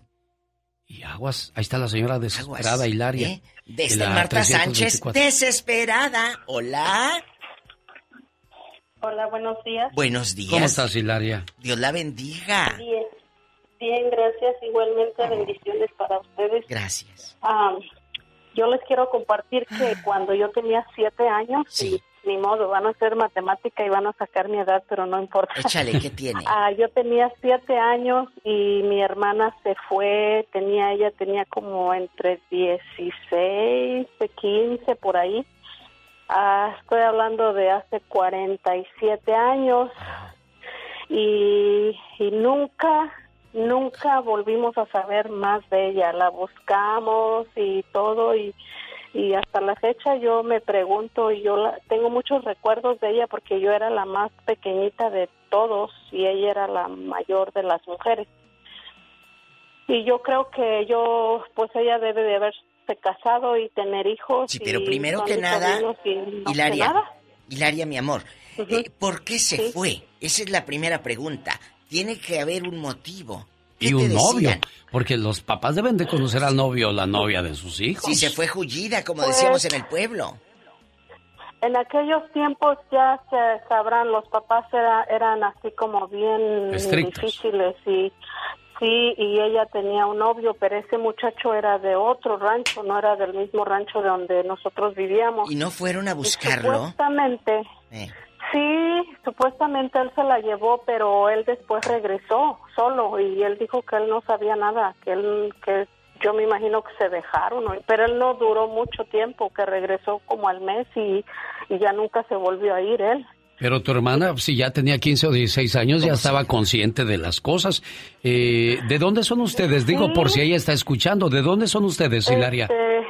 Y aguas, ahí está la señora desesperada, Hilaria. ¿eh? De En esta la Marta Sánchez, 324. desesperada. Hola. Hola, buenos días. Buenos días. ¿Cómo estás, Hilaria? Dios la bendiga. Bien, bien, gracias. Igualmente, bendiciones para ustedes. Gracias. Ah, yo les quiero compartir que cuando yo tenía siete años, Sí. y ni modo, van a hacer matemática y van a sacar mi edad, pero no importa. Échale, ¿qué tiene? Ah, yo tenía siete años y mi hermana se fue, tenía ella tenía como entre 16, 15 por ahí. Ah, estoy hablando de hace 47 años y, y nunca, nunca volvimos a saber más de ella. La buscamos y todo y, y hasta la fecha yo me pregunto y yo la- tengo muchos recuerdos de ella porque yo era la más pequeñita de todos y ella era la mayor de las mujeres. Y yo creo que yo, pues ella debe de haberse haberse casado y tener hijos. Sí, pero primero que nada, y Hilaria, nada. Hilaria, mi amor, eh, ¿por qué se fue? Esa es la primera pregunta. Tiene que haber un motivo. ¿Qué Y un novio. Porque los papás deben de conocer al novio o la novia de sus hijos. Si se fue jullida, como Pues- decíamos en el pueblo. En aquellos tiempos ya se sabrán, los papás era- eran así como bien Estrictos. difíciles y sí, y ella tenía un novio, pero ese muchacho era de otro rancho, no era del mismo rancho de donde nosotros vivíamos. ¿Y no fueron a Y buscarlo? Supuestamente, Eh. sí, supuestamente él se la llevó, pero él después regresó solo y él dijo que él no sabía nada, que él, que yo me imagino que se dejaron, pero él no duró mucho tiempo, que regresó como al mes y, y ya nunca se volvió a ir él. Pero tu hermana, si ya tenía 15 o 16 años, ya estaba consciente de las cosas. Eh, ¿De dónde son ustedes? Digo, por si ella está escuchando, ¿de dónde son ustedes, Hilaria? Este,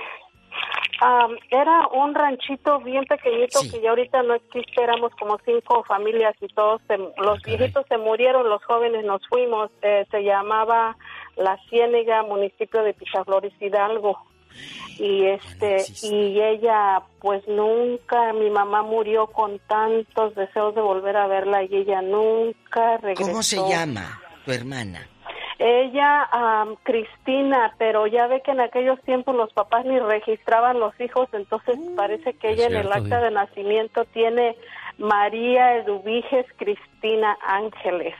am, era un ranchito bien pequeñito que ya ahorita no existe, éramos como cinco familias y todos, se- los viejitos se murieron, los jóvenes nos fuimos, eh, se llamaba La Ciénega, municipio de Pichaflores, Hidalgo. Y este y ella pues nunca mi mamá murió con tantos deseos de volver a verla y ella nunca regresó. ¿Cómo se llama tu hermana? Ella, am, Cristina, pero ya ve que en aquellos tiempos los papás ni registraban los hijos, entonces parece que ella en el acta de nacimiento tiene María Eduviges Cristina Ángeles.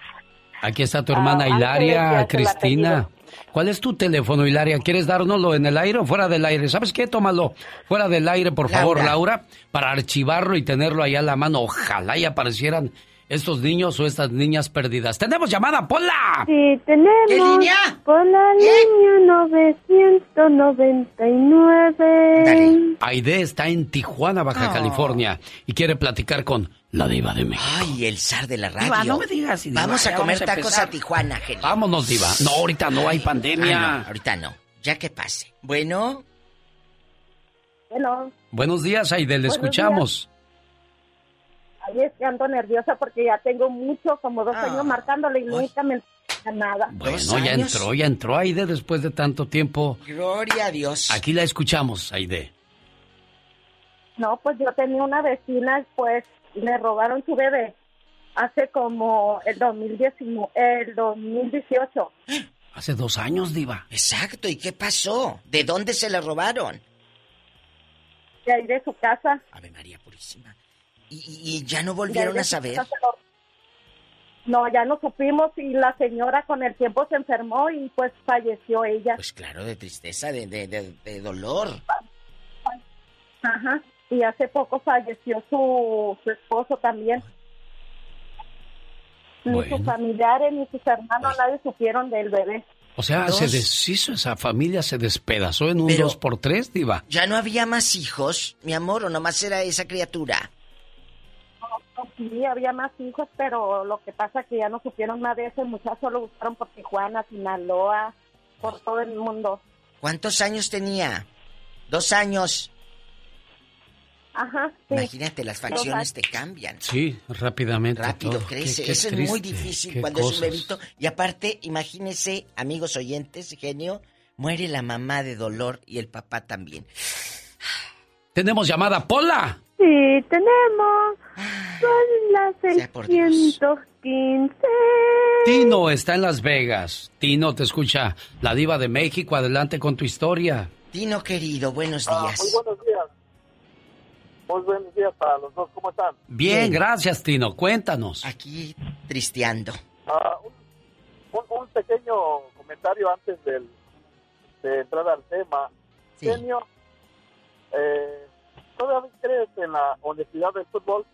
Aquí está tu hermana Ah, ya Hilaria, Cristina. ¿Cuál es tu teléfono, Hilaria? ¿Quieres dárnoslo en el aire o fuera del aire? ¿Sabes qué? Tómalo fuera del aire, por favor, Laura. Laura, para archivarlo y tenerlo ahí a la mano. Ojalá y aparecieran estos niños o estas niñas perdidas. ¡Tenemos llamada, Pola! Sí, tenemos ¿Qué línea? por la línea 999. Aide está en Tijuana, Baja Oh. California, y quiere platicar con la diva de México. Ay, el zar de la radio. Diva, no me digas, Diva, Vamos a comer vamos a tacos a Tijuana, genio. Vámonos, diva. No, ahorita no hay pandemia. Ah, no, ahorita no. Ya que pase. Bueno, Bueno, Buenos días, Aide, le escuchamos. ahí es que ando nerviosa porque ya tengo mucho, como dos Ah. años marcándole y nunca me entra nada. Bueno, ¿Dos ya entró, ya entró Aide después de tanto tiempo. gloria a Dios. Aquí la escuchamos, Aide. No, pues yo tenía una vecina, pues le robaron su bebé hace como el 2019, el 2018. Hace dos años, diva. Exacto, ¿y qué pasó? ¿De dónde se la robaron? De ahí de su casa. Ave María Purísima. ¿Y, y- ya no volvieron a saber? lo- No, ya no supimos y la señora con el tiempo se enfermó y pues falleció ella. Pues claro, de tristeza, de, de, de- de dolor. Ajá. Y hace poco falleció su, su esposo también. Ni Bueno. sus familiares ni sus hermanos, nadie supieron del bebé. O sea, Dos. se deshizo esa familia, se despedazó en un Pero- dos por tres, diva. ¿Ya no había más hijos, mi amor, o nomás era esa criatura? Sí, había más hijos, pero lo que pasa que ya no supieron nada de ese muchacho, lo buscaron por Tijuana, Sinaloa, por todo el mundo. ¿Cuántos años tenía? Dos años. Ajá, sí. Imagínate, las facciones te cambian. Sí, rápidamente. Rápido todo. crece. Qué- qué Eso es muy difícil qué cuando es un bebito. Y aparte, imagínese, amigos oyentes, genio, muere la mamá de dolor y el papá también. Tenemos llamada, Pola. Sí, tenemos. Son las Sea por Dios. 615. Tino está en Las Vegas. Tino, te escucha la diva de México. Adelante con tu historia. Tino querido, buenos Ah, días. muy buenos días. Muy buenos días para los dos. ¿Cómo están? Bien, gracias, Tino. Cuéntanos. Aquí tristeando. Ah, un, un- un pequeño comentario antes del, de entrar al tema. Sí. Genio, eh, ¿todavía crees en la honestidad del fútbol?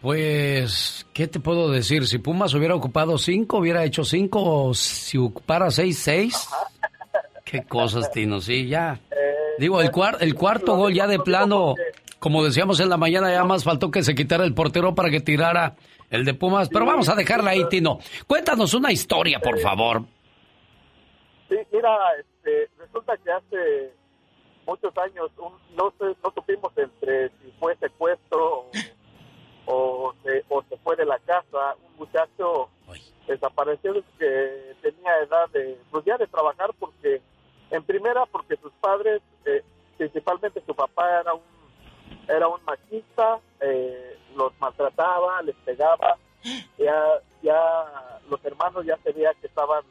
Pues, ¿qué te puedo decir? Si Pumas hubiera ocupado cinco, hubiera hecho cinco, o si ocupara seis, seis. Qué cosas, Tino, sí, ya. Digo, el, cuar- el cuarto gol ya de plano, como decíamos en la mañana, ya más faltó que se quitara el portero para que tirara el de Pumas. Pero vamos a dejarla ahí, Tino. Cuéntanos una historia, por favor. Sí, mira, este, resulta que hace muchos años un- no, sé, no supimos entre si fue secuestro o, o se, o se fue de la casa. Un muchacho desapareció desde que tenía edad de, pues ya de trabajar porque En primera, porque sus padres, eh, principalmente su papá era un, era un machista, eh, los maltrataba, les pegaba, ya, ya los hermanos ya se veía que estaban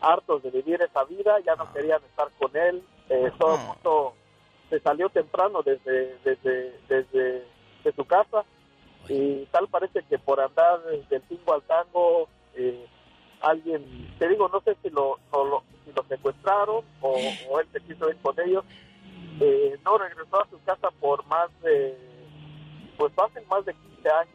hartos de vivir esa vida, ya no querían estar con él, eh, todo el mundo se salió temprano desde, desde, desde de su casa. Y tal parece que por andar del tingo al tango eh, alguien, te digo, no sé si lo, no lo- si lo secuestraron o, o él se quiso ir con ellos, eh, no regresó a su casa por más de, pues hace más de 15 años.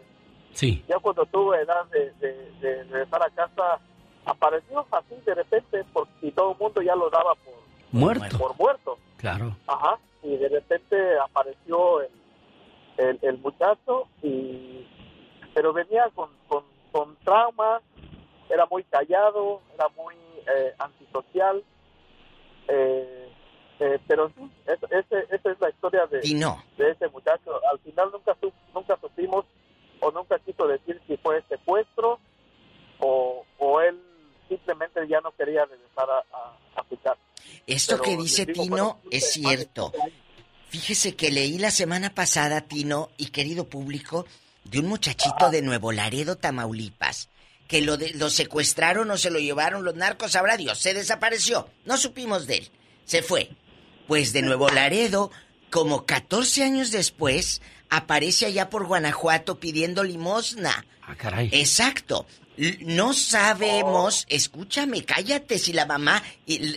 Sí. Ya cuando tuvo edad de, de- de regresar a casa, apareció así de repente porque todo el mundo ya lo daba por Muerto. Por muerto. Claro. Ajá. Y de repente apareció el, el, el muchacho y pero venía con, con, con trauma, era muy callado, era muy eh, antisocial. Eh, eh, pero sí, es- ese- esa es la historia de, Tino. de ese muchacho. Al final nunca su- nunca supimos o nunca quiso decir si fue secuestro o, o él simplemente ya no quería regresar a, a. Esto Pero que dice digo, Tino bueno, es cierto. Fíjese que leí la semana pasada, Tino y querido público, de un muchachito de Nuevo Laredo, Tamaulipas, que lo, de- lo secuestraron o se lo llevaron los narcos, sabrá Dios, se desapareció. No supimos de él, se fue. Pues de Nuevo Laredo, como 14 años después, aparece allá por Guanajuato pidiendo limosna. Ah, caray. Exacto. No sabemos, escúchame, cállate, si la mamá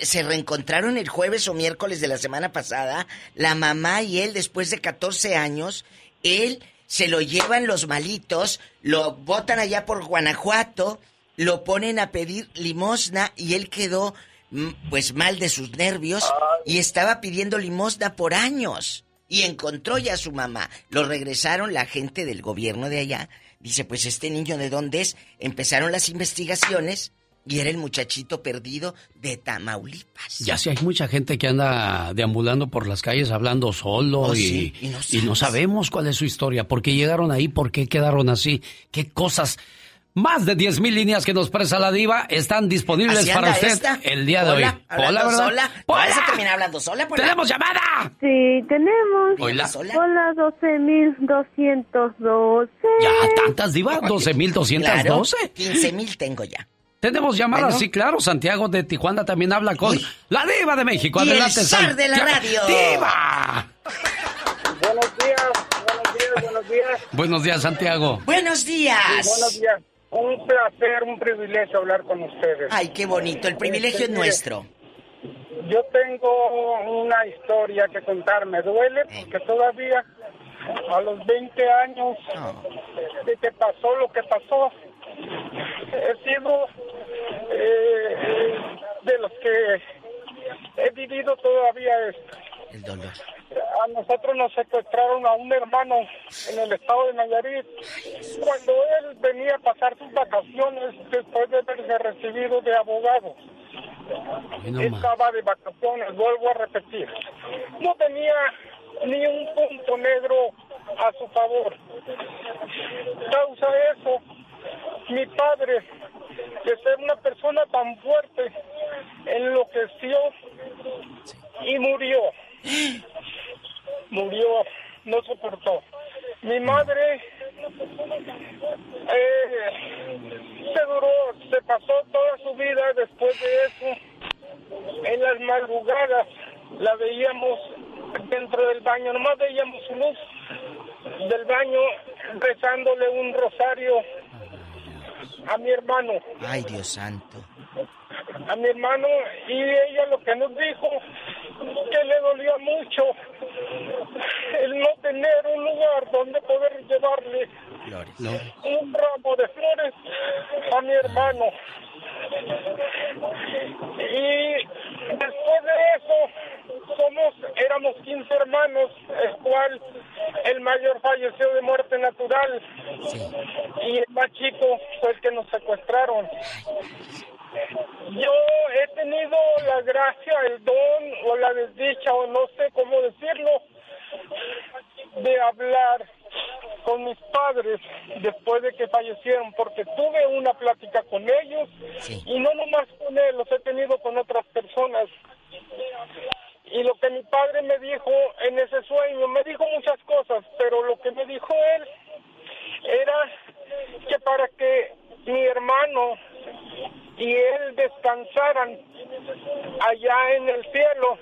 se reencontraron el jueves o miércoles de la semana pasada, la mamá y él después de 14 años, él se lo llevan los malitos, lo botan allá por Guanajuato, lo ponen a pedir limosna y él quedó mm, pues mal de sus nervios y estaba pidiendo limosna por años y encontró ya a su mamá. Lo regresaron la gente del gobierno de allá. Dice, pues este niño de dónde es. Empezaron las investigaciones y era el muchachito perdido de Tamaulipas. Ya sí hay mucha gente que anda deambulando por las calles hablando solo Oh, y, sí, y no y no sabemos cuál es su historia, por qué llegaron ahí, por qué quedaron así, qué cosas. Más de 10 mil líneas que nos presa la diva están disponibles para usted esta. el día de hoy. Hola, ¿verdad? sola. Hola. Vas a terminar hablando sola, Pola. ¡Tenemos llamada! Sí, tenemos. Hola. Hola, 12.212. ¿Ya tantas divas? ¿12.212? Claro, 15 mil tengo ya. Tenemos llamadas, Bueno. sí, claro. Santiago de Tijuana también habla con la diva de México. Y el Adelante, zar de la radio. ¡Diva! Buenos días, buenos días, buenos días. Buenos días, Santiago. Buenos días. Buenos días. Un placer, un privilegio hablar con ustedes. Ay, qué bonito. El privilegio es Este, nuestro. Yo tengo una historia que contar. Me duele porque todavía a los 20 años de que pasó lo que pasó, he sido eh, de los que he vivido todavía esto. El dolor. A nosotros nos secuestraron a un hermano en el estado de Nayarit cuando él venía a pasar sus vacaciones después de haberse recibido de abogado. Estaba de vacaciones, vuelvo a repetir. No tenía ni un punto negro a su favor. Causa eso, mi padre, de ser una persona tan fuerte, enloqueció y murió. Murió, no soportó. Mi madre eh, se duró, se pasó toda su vida después de eso. En las madrugadas la veíamos dentro del baño, nomás veíamos su luz del baño rezándole un rosario a mi hermano Ay, Dios santo. a mi hermano y ella lo que nos dijo que le dolía mucho el no tener un lugar donde poder llevarle un ramo de flores a mi hermano. Y después de eso somos éramos 15 hermanos el cual el mayor falleció de muerte natural. Y el más chico fue el que nos secuestraron. Yo he tenido la gracia, el don o la desdicha o no sé cómo decirlo de hablar con mis padres después de que fallecieron porque tuve una plática con ellos y no nomás con él, los he tenido con otras personas. Y lo que mi padre me dijo en ese sueño, me dijo muchas cosas, pero lo que me dijo él era que para que mi hermano y él descansaran allá en el cielo,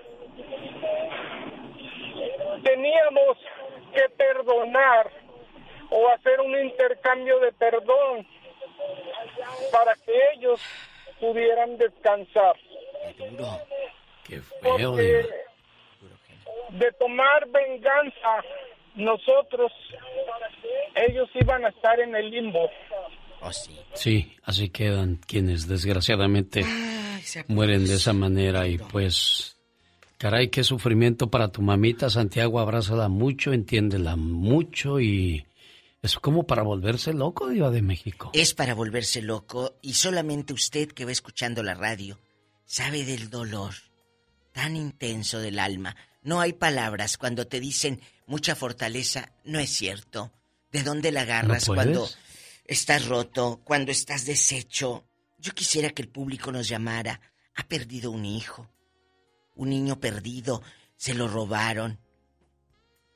teníamos que perdonar o hacer un intercambio de perdón para que ellos pudieran descansar. Qué feo, Porque de tomar venganza, nosotros, ellos iban a estar en el limbo. Sí, así quedan quienes desgraciadamente mueren de esa manera y pues, caray, qué sufrimiento para tu mamita, Santiago, abrázala mucho, entiéndela mucho y es como para volverse loco, Diva de México. Es para volverse loco y solamente usted que va escuchando la radio sabe del dolor tan intenso del alma. No hay palabras cuando te dicen mucha fortaleza, no es cierto. ¿De dónde la agarras cuando estás roto, cuando estás deshecho? Yo quisiera que el público nos llamara. Ha perdido un hijo. Un niño perdido. Se lo robaron.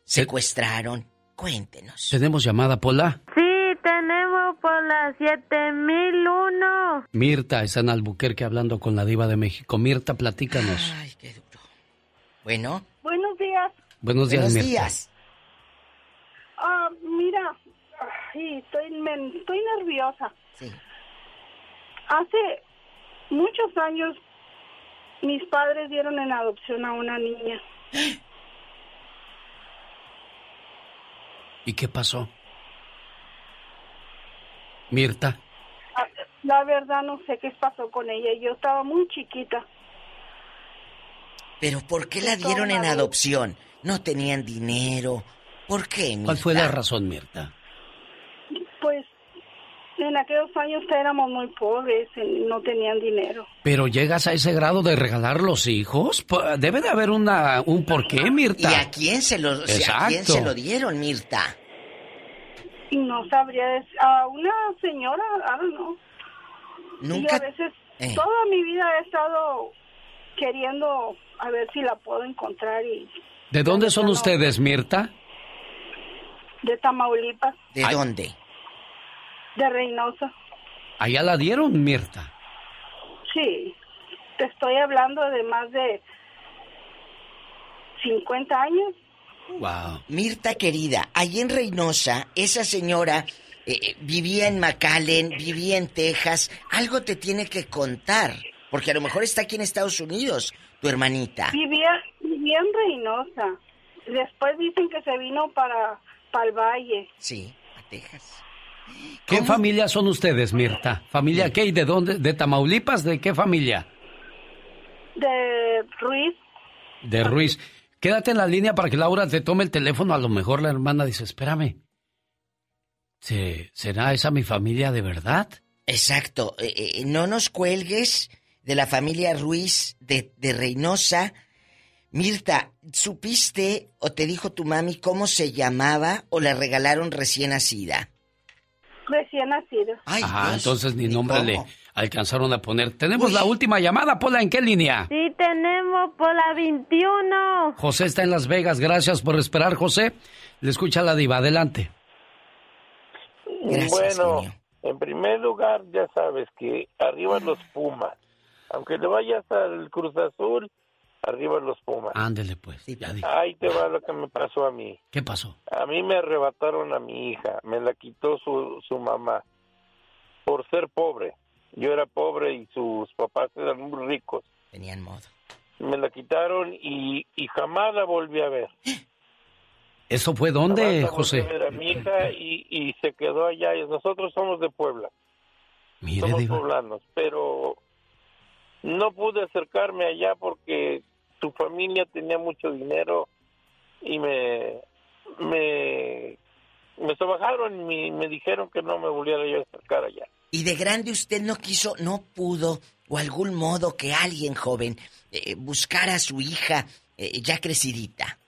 Secuestraron. Cuéntenos. Tenemos llamada, Pola. Sí, tenemos por las 7001. Mirta está en Albuquerque hablando con la Diva de México. Mirta, platícanos. Bueno. Buenos días. Buenos días, Buenos Mirta. días. Ah, mira, ay, estoy, me- estoy nerviosa. Hace muchos años mis padres dieron en adopción a una niña. ¿Y qué pasó? Mirta, Ah, La verdad no sé qué pasó con ella. Yo estaba muy chiquita. Pero ¿por qué la dieron en adopción? No tenían dinero. ¿Por qué? ¿cuál fue la Mirta? razón, Mirta? Pues en aquellos años éramos muy pobres, no tenían dinero. Pero llegas a ese grado de regalar los hijos, debe de haber una un porqué, Mirta. ¿Y a quién se lo, o sea, ¿a quién se lo dieron, Mirta? Y no sabría decir, a una señora, I don't know. Nunca- Y a veces, Eh. toda mi vida he estado queriendo a ver si la puedo encontrar y ¿De dónde son ustedes, Mirta? de Tamaulipas, ¿De dónde? De Reynosa. Allá la dieron, Mirta. Sí, te estoy hablando de más de 50 años. Wow. Mirta querida, ahí en Reynosa, esa señora eh, eh, vivía en McAllen, vivía en Texas. Algo te tiene que contar. Porque a lo mejor está aquí en Estados Unidos, tu hermanita. Vivía, vivía en Reynosa. Después dicen que se vino para, para el valle. Sí, a Texas. ¿Qué familia son ustedes, Mirta? ¿Familia qué y de dónde? ¿De Tamaulipas? ¿De qué familia? De Ruiz. De Ruiz. Quédate en la línea para que Laura te tome el teléfono. A lo mejor la hermana dice, espérame. ¿Se- ¿Será esa mi familia de verdad? Exacto. eh, eh, no nos cuelgues de la familia Ruiz de, de Reynosa. Mirta, ¿supiste o te dijo tu mami cómo se llamaba o la regalaron recién nacida? Recién nacido. ah, entonces ni nombre le alcanzaron a poner. Tenemos la última llamada, Pola, ¿en qué línea? Sí, tenemos por la 21. José está en Las Vegas, gracias por esperar, José. Le escucha la diva, adelante. bueno, en primer lugar, ya sabes que arriba los Pumas. Aunque le vayas al Cruz Azul, arriba los Pumas. Ándele pues, ya di- Ahí te va lo que me pasó a mí. ¿Qué pasó? A mí me arrebataron a mi hija, me la quitó su, su mamá por ser pobre. Yo era pobre y sus papás eran muy ricos. Tenían modo. Me la quitaron y, y jamás la volví a ver. ¿Eso fue Jamás dónde, la volví a José? ver a mi hija y, y se quedó allá. Y nosotros somos de Puebla. Mire, somos diva. poblanos, pero no pude acercarme allá porque su familia tenía mucho dinero y me me me trabajaron y me, me dijeron que no me volviera yo a acercar allá. Y de grande usted no quiso, no pudo, o algún modo que alguien joven eh, buscara a su hija eh, ya crecidita.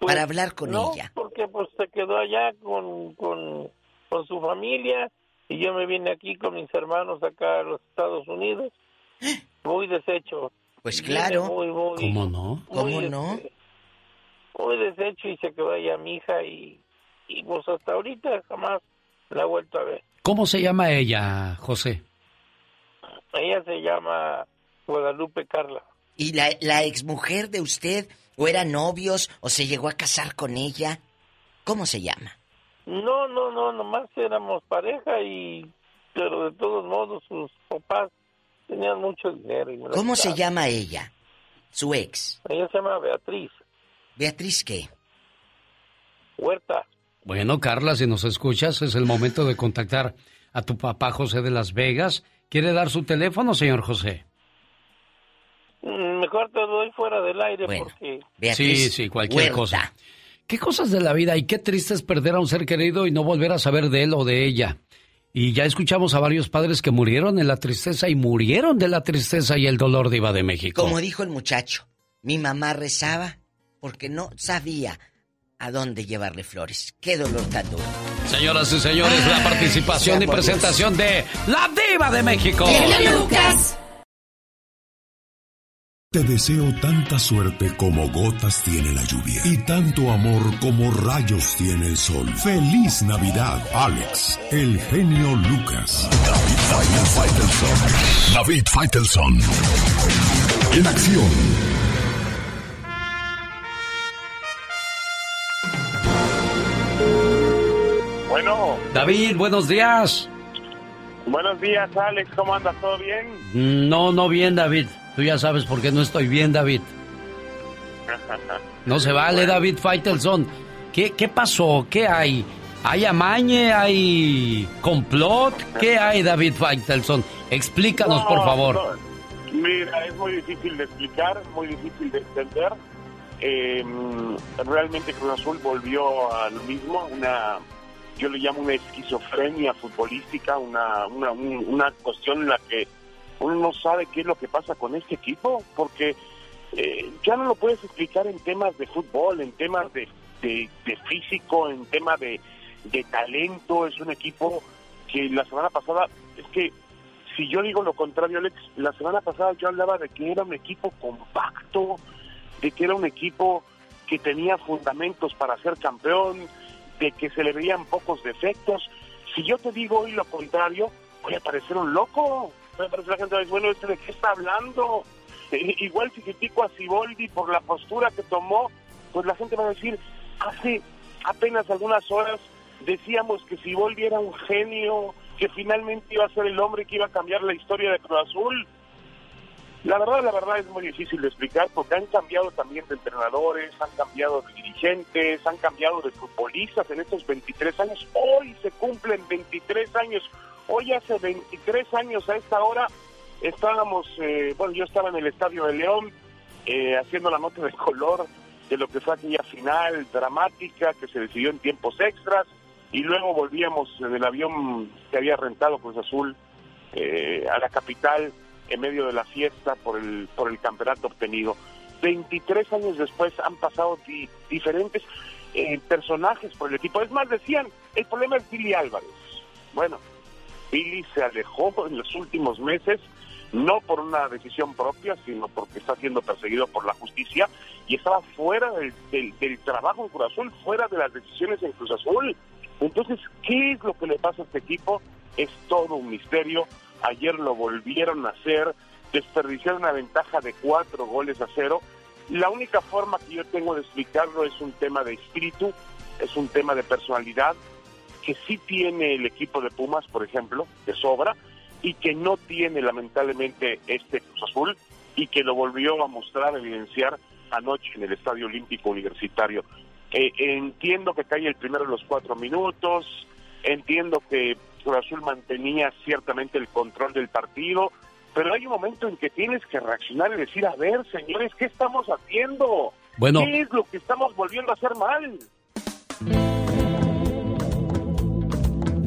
Pues, para hablar con no, ella. porque pues se quedó allá con, con, con su familia y yo me vine aquí con mis hermanos acá a los Estados Unidos. Muy deshecho. Pues claro. Muy, muy, ¿Cómo no? ¿Cómo muy, no? este, Muy deshecho y se que vaya mi hija y, y pues hasta ahorita jamás la he vuelto a ver. ¿Cómo se llama ella, José? Ella se llama Guadalupe Carla. ¿Y la, la exmujer de usted, o eran novios, o se llegó a casar con ella? ¿Cómo se llama? No, no, no, nomás éramos pareja y... Pero de todos modos sus papás tenían mucho dinero. Y me lo ¿Cómo se llama ella? Su ex. Ella se llama Beatriz ¿Beatriz qué? Huerta. Bueno, Carla, si nos escuchas, es el momento de contactar a tu papá José de Las Vegas. ¿Quiere dar su teléfono, señor José? Mm, Mejor te doy fuera del aire porque... sí, sí, cualquier cosa. ¿Qué cosas de la vida y qué triste es perder a un ser querido y no volver a saber de él o de ella? Y ya escuchamos a varios padres que murieron en la tristeza y murieron de la tristeza y el dolor diva de México. Como dijo el muchacho, mi mamá rezaba porque no sabía a dónde llevarle flores. Qué dolor tan duro. Señoras y señores, la participación y presentación de La Diva de México. Lucas. Te deseo tanta suerte como gotas tiene la lluvia y tanto amor como rayos tiene el sol. Feliz Navidad, Alex, el genio Lucas. David Faitelson. David Faitelson. En acción. Bueno, David, buenos días. buenos días, Alex. ¿Cómo andas? ¿Todo bien? No, no bien, David. Tú ya sabes por qué no estoy bien, David. No se vale, David Faitelson. ¿Qué, ¿Qué pasó? ¿Qué hay? ¿Hay amañe? ¿Hay complot? ¿Qué hay, David Faitelson? Explícanos, por favor. no. Mira, es muy difícil de explicar, muy difícil de entender. Eh, realmente Cruz Azul volvió a lo mismo, una, yo le llamo una esquizofrenia futbolística, una, una, un- una cuestión en la que uno no sabe qué es lo que pasa con este equipo, porque eh, ya no lo puedes explicar en temas de fútbol, en temas de, de- físico, en temas de, de talento. Es un equipo que la semana pasada, es que si yo digo lo contrario, Alex, la semana pasada yo hablaba de que era un equipo compacto, de que era un equipo que tenía fundamentos para ser campeón, de que se le veían pocos defectos. Si yo te digo hoy lo contrario, voy a parecer un loco. Voy a parecer la gente va a decir, bueno, ¿este de qué está hablando? Igual si critico a Siboldi por la postura que tomó, pues la gente va a decir, hace apenas algunas horas decíamos que Siboldi era un genio, que finalmente iba a ser el hombre que iba a cambiar la historia de Cruz Azul. La verdad, la verdad es muy difícil de explicar porque han cambiado también de entrenadores, han cambiado de dirigentes, han cambiado de futbolistas en estos 23 años. Hoy se cumplen 23 años. Hoy hace 23 años a esta hora estábamos, eh, bueno, yo estaba en el Estadio de León eh, haciendo la nota de color de lo que fue aquella final dramática que se decidió en tiempos extras y luego volvíamos en el avión que había rentado Cruz Azul eh, a la capital en medio de la fiesta por el, por el campeonato obtenido. 23 años después han pasado di- diferentes eh, personajes por el equipo. Es más, decían, el problema es Billy Álvarez. Bueno, Billy se alejó en los últimos meses, no por una decisión propia, sino porque está siendo perseguido por la justicia y estaba fuera del, del- trabajo en Cruz Azul, fuera de las decisiones en Cruz Azul. Entonces, ¿qué es lo que le pasa a este equipo? Es todo un misterio. Ayer lo volvieron a hacer, desperdiciaron una ventaja de cuatro goles a cero. La única forma que yo tengo de explicarlo es un tema de espíritu, es un tema de personalidad, que sí tiene el equipo de Pumas, por ejemplo, de sobra, y que no tiene lamentablemente este Cruz Azul, y que lo volvió a mostrar, a evidenciar anoche en el Estadio Olímpico Universitario. Eh, entiendo que cae el primero de los cuatro minutos, entiendo que Cruz Azul mantenía ciertamente el control del partido, pero hay un momento en que tienes que reaccionar y decir, a ver, señores, ¿qué estamos haciendo? Bueno. ¿Qué es lo que estamos volviendo a hacer mal?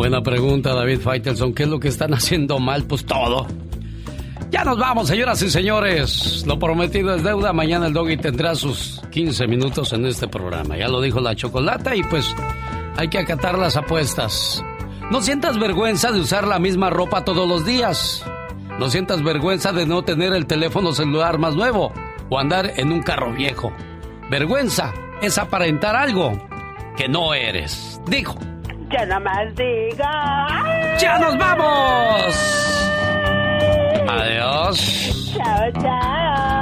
Buena pregunta, David Faitelson. ¿Qué es lo que están haciendo mal? Pues todo. Ya nos vamos, señoras y señores. Lo prometido es deuda. Mañana el doggy tendrá sus 15 minutos en este programa. Ya lo dijo la chocolata y pues hay que acatar las apuestas. No sientas vergüenza de usar la misma ropa todos los días. No sientas vergüenza de no tener el teléfono celular más nuevo o andar en un carro viejo. Vergüenza es aparentar algo que no eres. Dijo ya no más diga. ¡Ya nos vamos! Adiós. Chao, chao.